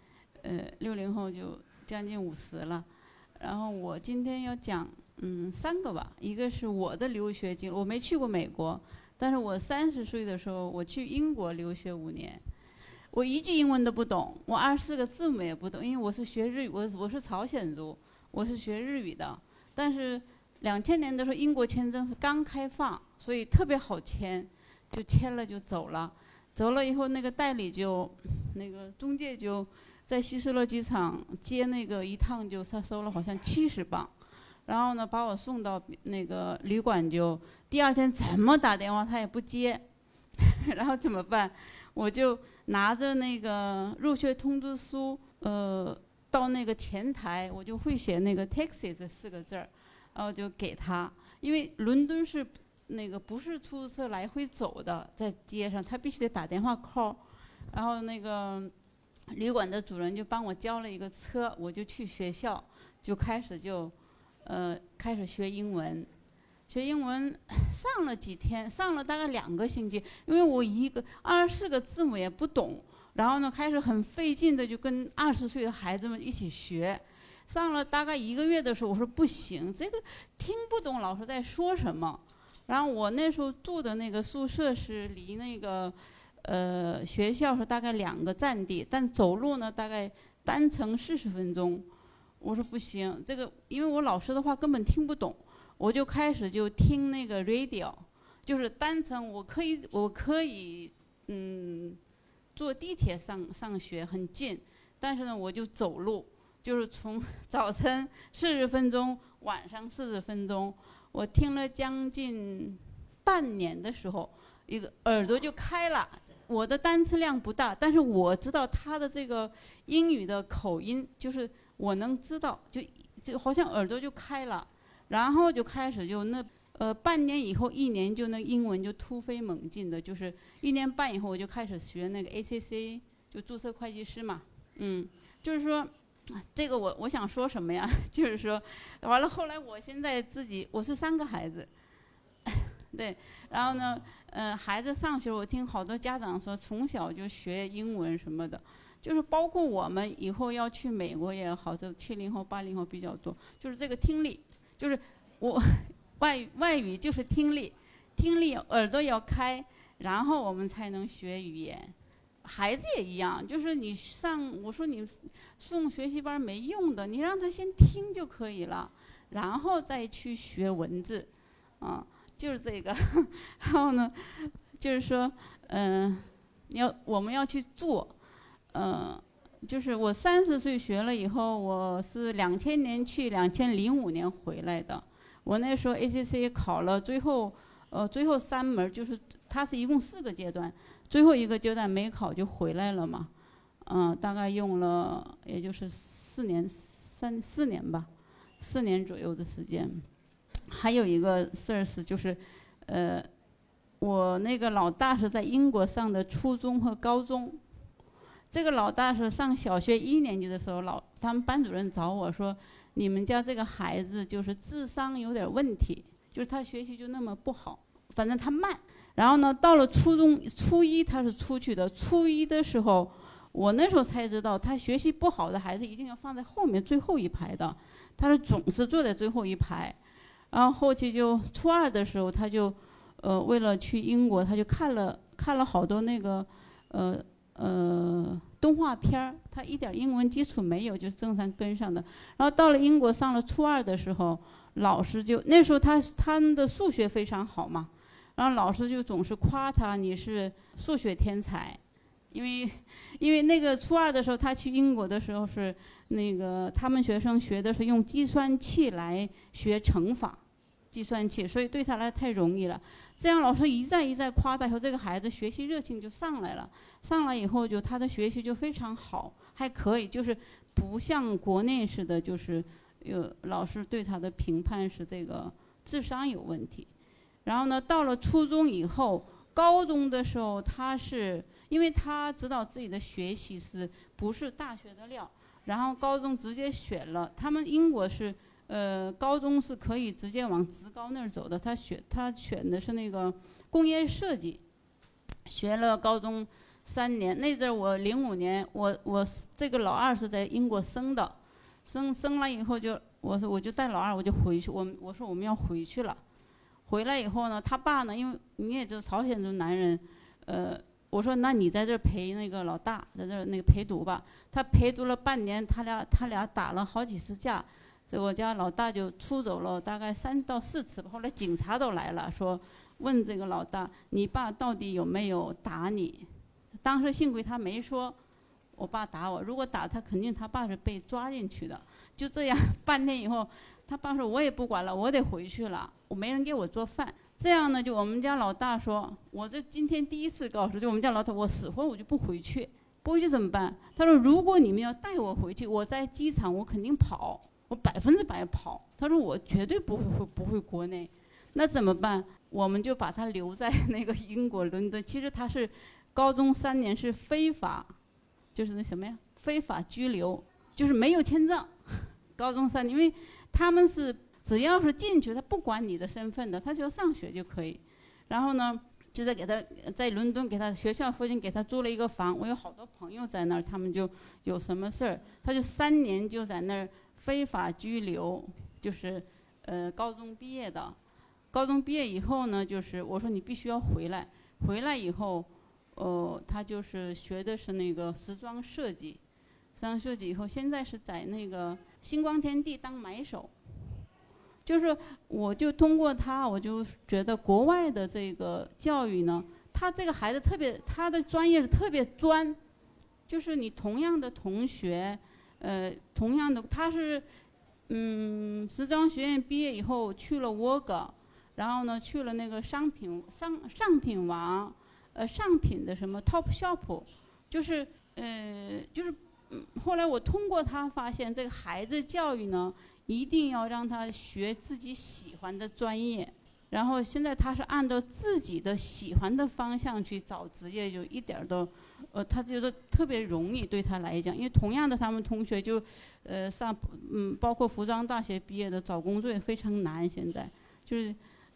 呃，六零后就将近五十了。然后我今天要讲，嗯，三个吧。一个是我的留学经，我没去过美国，但是我三十岁的时候我去英国留学五年，我一句英文都不懂，我二十四个字母也不懂，因为我是学日语，我我是朝鲜族，我是学日语的，但是。两千年的时候，英国签证是刚开放，所以特别好签，就签了就走了。走了以后，那个代理就，那个中介就在希斯罗机场接那个一趟，就他收了好像七十磅，然后呢把我送到那个旅馆，就第二天怎么打电话他也不接，然后怎么办？我就拿着那个入学通知书，呃，到那个前台，我就会写那个 taxi 这四个字儿。然后就给他，因为伦敦是那个不是出租车来回走的，在街上他必须得打电话 call，然后那个旅馆的主人就帮我交了一个车，我就去学校，就开始就呃开始学英文，学英文上了几天，上了大概两个星期，因为我一个二十四个字母也不懂，然后呢开始很费劲的就跟二十岁的孩子们一起学。上了大概一个月的时候，我说不行，这个听不懂老师在说什么。然后我那时候住的那个宿舍是离那个呃学校是大概两个站地，但走路呢大概单程四十分钟。我说不行，这个因为我老师的话根本听不懂，我就开始就听那个 radio，就是单程我可以我可以嗯坐地铁上上学很近，但是呢我就走路。就是从 早晨四十分钟，晚上四十分钟，我听了将近半年的时候，一个耳朵就开了。我的单词量不大，但是我知道他的这个英语的口音，就是我能知道，就就好像耳朵就开了，然后就开始就那呃半年以后一年就那英文就突飞猛进的，就是一年半以后我就开始学那个 ACC，就注册会计师嘛，嗯，就是说。这个我我想说什么呀？就是说，完了后来我现在自己我是三个孩子，对，然后呢，嗯，孩子上学，我听好多家长说从小就学英文什么的，就是包括我们以后要去美国也好，就七零后八零后比较多，就是这个听力，就是我外语外语就是听力，听力耳朵要开，然后我们才能学语言。孩子也一样，就是你上我说你送学习班没用的，你让他先听就可以了，然后再去学文字，啊，就是这个。然后呢，就是说，嗯，你要我们要去做，嗯，就是我三十岁学了以后，我是两千年去，两千零五年回来的。我那时候 ACC 考了，最后呃最后三门就是它是一共四个阶段。最后一个阶段没考就回来了嘛，嗯，大概用了也就是四年三四年吧，四年左右的时间。还有一个事儿是就是，呃，我那个老大是在英国上的初中和高中。这个老大是上小学一年级的时候，老他们班主任找我说：“你们家这个孩子就是智商有点问题，就是他学习就那么不好，反正他慢。”然后呢，到了初中初一，他是出去的。初一的时候，我那时候才知道，他学习不好的孩子一定要放在后面最后一排的。他是总是坐在最后一排。然后后期就初二的时候，他就，呃，为了去英国，他就看了看了好多那个，呃呃动画片儿。他一点英文基础没有，就正常跟上的。然后到了英国上了初二的时候，老师就那时候他他们的数学非常好嘛。然后老师就总是夸他，你是数学天才，因为，因为那个初二的时候，他去英国的时候是那个他们学生学的是用计算器来学乘法，计算器，所以对他来太容易了。这样老师一再一再夸他以后，这个孩子学习热情就上来了。上来以后就他的学习就非常好，还可以，就是不像国内似的，就是有老师对他的评判是这个智商有问题。然后呢，到了初中以后，高中的时候，他是因为他知道自己的学习是不是大学的料，然后高中直接选了。他们英国是，呃，高中是可以直接往职高那儿走的。他选他选的是那个工业设计，学了高中三年。那阵儿我零五年，我我这个老二是在英国生的，生生了以后就我说我就带老二我就回去，我我说我们要回去了。回来以后呢，他爸呢，因为你也知道朝鲜族男人，呃，我说那你在这儿陪那个老大，在这儿那个陪读吧。他陪读了半年，他俩他俩打了好几次架，我家老大就出走了大概三到四次吧。后来警察都来了，说问这个老大，你爸到底有没有打你？当时幸亏他没说，我爸打我。如果打他，肯定他爸是被抓进去的。就这样，半天以后。他爸说：“我也不管了，我得回去了。我没人给我做饭。这样呢，就我们家老大说，我这今天第一次告诉，就我们家老大，我死活我就不回去，不回去怎么办？他说，如果你们要带我回去，我在机场我肯定跑，我百分之百跑。他说我绝对不会回不回国内，那怎么办？我们就把他留在那个英国伦敦。其实他是高中三年是非法，就是那什么呀，非法拘留，就是没有签证。高中三年，因为。”他们是只要是进去，他不管你的身份的，他只要上学就可以。然后呢，就在给他在伦敦给他学校附近给他租了一个房。我有好多朋友在那儿，他们就有什么事儿，他就三年就在那儿非法拘留，就是呃高中毕业的。高中毕业以后呢，就是我说你必须要回来。回来以后，呃，他就是学的是那个时装设计。时装设计以后，现在是在那个。星光天地当买手，就是我就通过他，我就觉得国外的这个教育呢，他这个孩子特别，他的专业是特别专，就是你同样的同学，呃，同样的他是，嗯，时装学院毕业以后去了沃格，然后呢去了那个商品商商品王，呃上品的什么 top shop，就是呃就是嗯后来我通过他发现，这个孩子教育呢，一定要让他学自己喜欢的专业。然后现在他是按照自己的喜欢的方向去找职业，就一点儿都，呃，他觉得特别容易对他来讲，因为同样的他们同学就，呃，上嗯，包括服装大学毕业的找工作也非常难。现在就是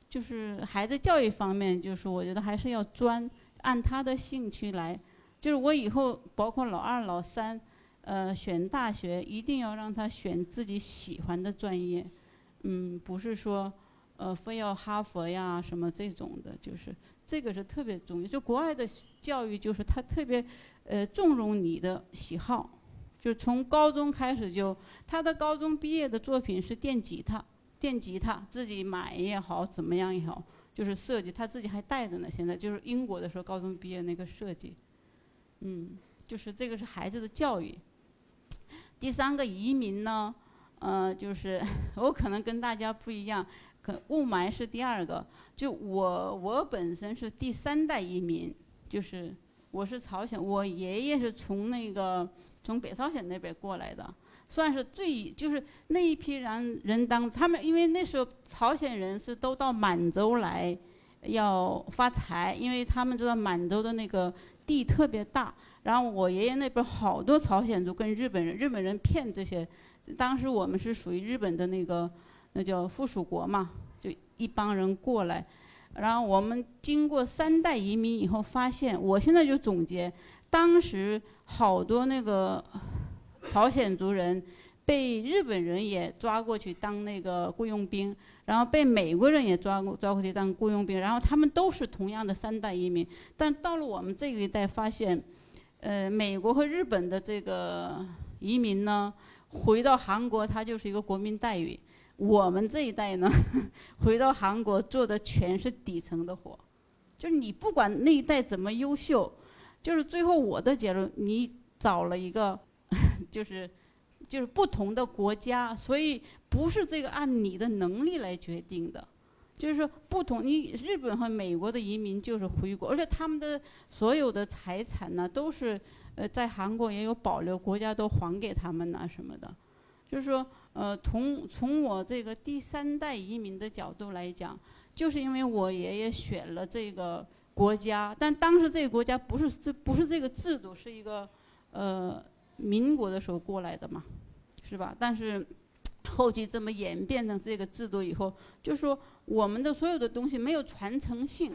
就是孩子教育方面，就是我觉得还是要专按他的兴趣来。就是我以后包括老二、老三，呃，选大学一定要让他选自己喜欢的专业，嗯，不是说。呃，非要哈佛呀什么这种的，就是这个是特别重要。就国外的教育，就是他特别呃纵容你的喜好，就从高中开始就他的高中毕业的作品是电吉他，电吉他自己买也好，怎么样也好，就是设计他自己还带着呢。现在就是英国的时候高中毕业那个设计，嗯，就是这个是孩子的教育。第三个移民呢，呃，就是 我可能跟大家不一样。雾霾是第二个，就我我本身是第三代移民，就是我是朝鲜，我爷爷是从那个从北朝鲜那边过来的，算是最就是那一批人人当他们，因为那时候朝鲜人是都到满洲来要发财，因为他们知道满洲的那个地特别大，然后我爷爷那边好多朝鲜族跟日本人，日本人骗这些，当时我们是属于日本的那个。那叫附属国嘛，就一帮人过来，然后我们经过三代移民以后，发现我现在就总结，当时好多那个朝鲜族人被日本人也抓过去当那个雇佣兵，然后被美国人也抓过抓过去当雇佣兵，然后他们都是同样的三代移民，但到了我们这一代，发现，呃，美国和日本的这个移民呢，回到韩国，他就是一个国民待遇。我们这一代呢，回到韩国做的全是底层的活，就是你不管那一代怎么优秀，就是最后我的结论，你找了一个，就是就是不同的国家，所以不是这个按你的能力来决定的，就是说不同，你日本和美国的移民就是回国，而且他们的所有的财产呢都是呃在韩国也有保留，国家都还给他们呐什么的，就是说。呃，从从我这个第三代移民的角度来讲，就是因为我爷爷选了这个国家，但当时这个国家不是这不是这个制度，是一个呃民国的时候过来的嘛，是吧？但是后期这么演变成这个制度以后，就是说我们的所有的东西没有传承性。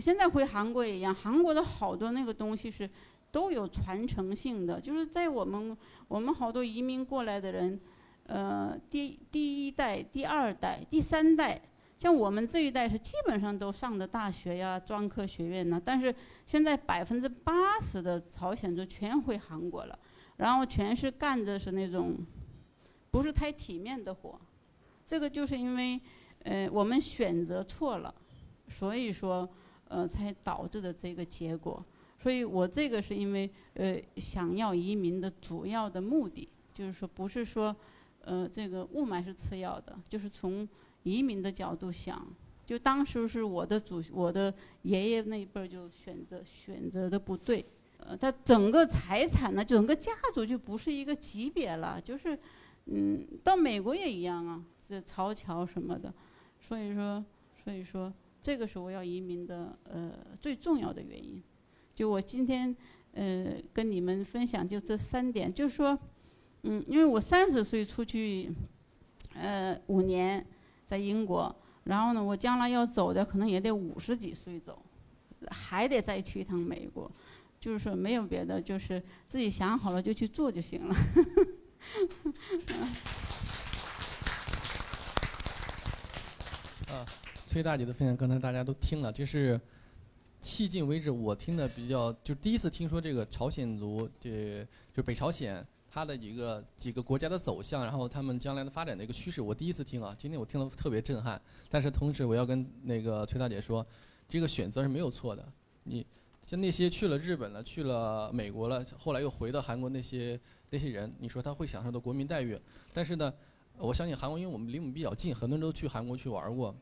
现在回韩国也一样，韩国的好多那个东西是都有传承性的，就是在我们我们好多移民过来的人。呃，第第一代、第二代、第三代，像我们这一代是基本上都上的大学呀、专科学院呢。但是现在百分之八十的朝鲜族全回韩国了，然后全是干的是那种不是太体面的活。这个就是因为呃我们选择错了，所以说呃才导致的这个结果。所以我这个是因为呃想要移民的主要的目的，就是说不是说。呃，这个雾霾是次要的，就是从移民的角度想，就当时是我的祖，我的爷爷那一辈就选择选择的不对，呃，他整个财产呢，整个家族就不是一个级别了，就是，嗯，到美国也一样啊，这曹桥什么的，所以说，所以说这个是我要移民的呃最重要的原因，就我今天呃跟你们分享就这三点，就是说。嗯，因为我三十岁出去，呃，五年在英国，然后呢，我将来要走的可能也得五十几岁走，还得再去一趟美国，就是说没有别的，就是自己想好了就去做就行了。啊，崔大姐的分享刚才大家都听了，就是迄今为止我听的比较，就第一次听说这个朝鲜族，这就北朝鲜。它的几个几个国家的走向，然后他们将来的发展的一个趋势，我第一次听啊，今天我听了特别震撼。但是同时我要跟那个崔大姐说，这个选择是没有错的。你像那些去了日本了、去了美国了，后来又回到韩国那些那些人，你说他会享受到国民待遇？但是呢，我相信韩国，因为我们离我们比较近，很多人都去韩国去玩过。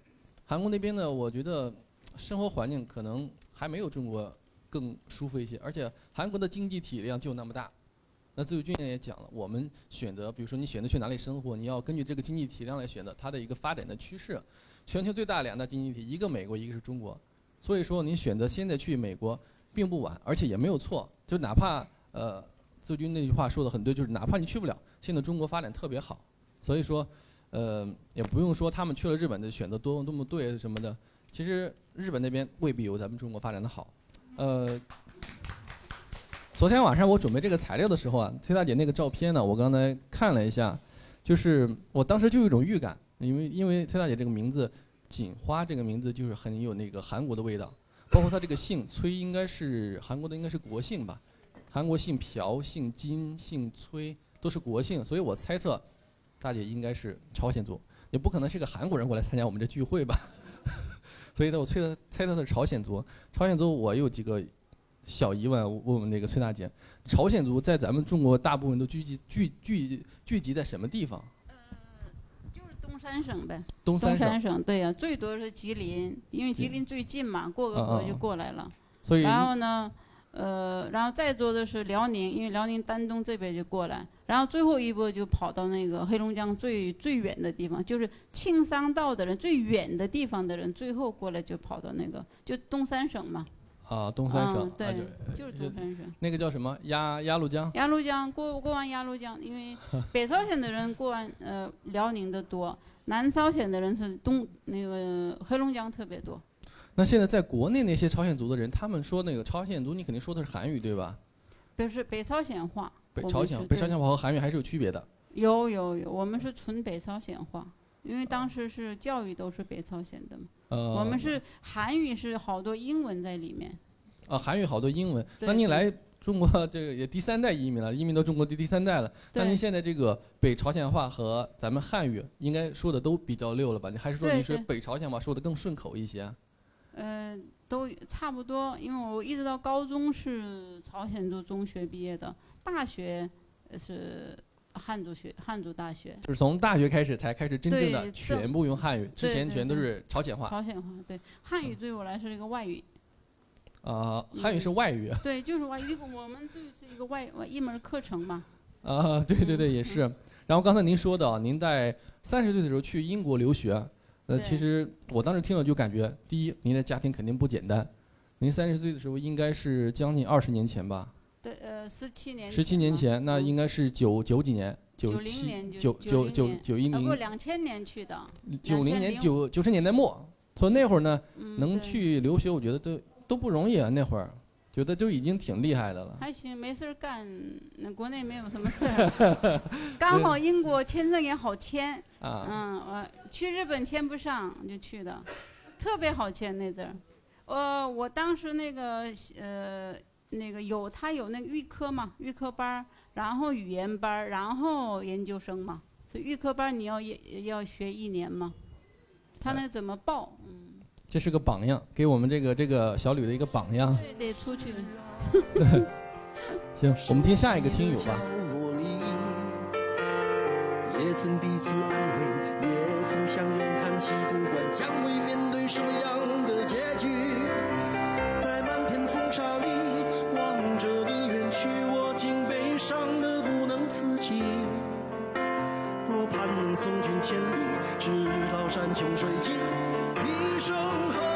韩国那边呢，我觉得生活环境可能还没有中国更舒服一些。而且韩国的经济体量就那么大，那自由军也讲了，我们选择，比如说你选择去哪里生活，你要根据这个经济体量来选择它的一个发展的趋势。全球最大两大经济体，一个美国，一个是中国，所以说你选择现在去美国并不晚，而且也没有错。就哪怕呃，自由军那句话说的很对，就是哪怕你去不了，现在中国发展特别好，所以说呃也不用说他们去了日本的选择多么多么对什么的。其实日本那边未必有咱们中国发展的好。呃，昨天晚上我准备这个材料的时候啊，崔大姐那个照片呢，我刚才看了一下，就是我当时就有一种预感。因为因为崔大姐这个名字，锦花这个名字就是很有那个韩国的味道，包括她这个姓崔，应该是韩国的应该是国姓吧，韩国姓朴、姓金、姓崔都是国姓，所以我猜测，大姐应该是朝鲜族，也不可能是个韩国人过来参加我们这聚会吧，所以呢，我猜测猜测她是朝鲜族。朝鲜族我有几个小疑问，问问那个崔大姐，朝鲜族在咱们中国大部分都聚集聚聚聚集在什么地方？东三省呗，东三省对呀，最多是吉林，因为吉林最近嘛，过个河就过来了。所以，然后呢，呃，然后再多的是辽宁，因为辽宁丹东这边就过来，然后最后一波就跑到那个黑龙江最最远的地方，就是庆尚道的人最远的地方的人，最后过来就跑到那个就东三省嘛。啊，东三省，对，就是东三省。那个叫什么？鸭鸭绿江。鸭绿江过过完鸭绿江，因为 北朝鲜的人过完呃辽宁的多，南朝鲜的人是东那个黑龙江特别多。那现在在国内那些朝鲜族的人，他们说那个朝鲜族，你肯定说的是韩语对吧？不是北朝鲜话。北朝鲜北朝鲜话和韩语还是有区别的。有有有，我们是纯北朝鲜话，因为当时是教育都是北朝鲜的嘛。我们是韩语是好多英文在里面，啊，韩语好多英文。那您来中国这个也第三代移民了，移民到中国第第三代了。那您现在这个北朝鲜话和咱们汉语应该说的都比较溜了吧？你还是说您是北朝鲜话说的更顺口一些？呃，都差不多，因为我一直到高中是朝鲜族中学毕业的，大学是。汉族学汉族大学，就是从大学开始才开始真正的全部用汉语，之前全都是朝鲜话。朝鲜话对，汉语对我来说是一个外语。啊，汉语是外语。对，就是外一个我们就是一个外外一门课程嘛。啊，对对对，也是。然后刚才您说的，您在三十岁的时候去英国留学，呃，其实我当时听了就感觉，第一，您的家庭肯定不简单。您三十岁的时候应该是将近二十年前吧？对，呃，十七年。十七年前，那应该是九九几年，九零年九九九九一零。不，两千年去的。九零年九九十年代末，所以那会儿呢，能去留学，我觉得都都不容易啊。那会儿，觉得就已经挺厉害的了。还行，没事儿干，那国内没有什么事儿。刚好英国签证也好签。啊。嗯，我去日本签不上就去的，特别好签那阵儿。呃，我当时那个呃。那个有他有那个预科嘛，预科班儿，然后语言班儿，然后研究生嘛。所以预科班儿你要也要学一年嘛。他那怎么报？嗯。这是个榜样，给我们这个这个小吕的一个榜样。对，得出去。对。行，我们听下一个听友吧。也曾彼此安慰，也曾相拥叹息，不管将会面对什么样的结局，在漫天风沙里。看着你远去，我竟悲伤的不能自己。多盼能送君千里，直到山穷水尽。一生何？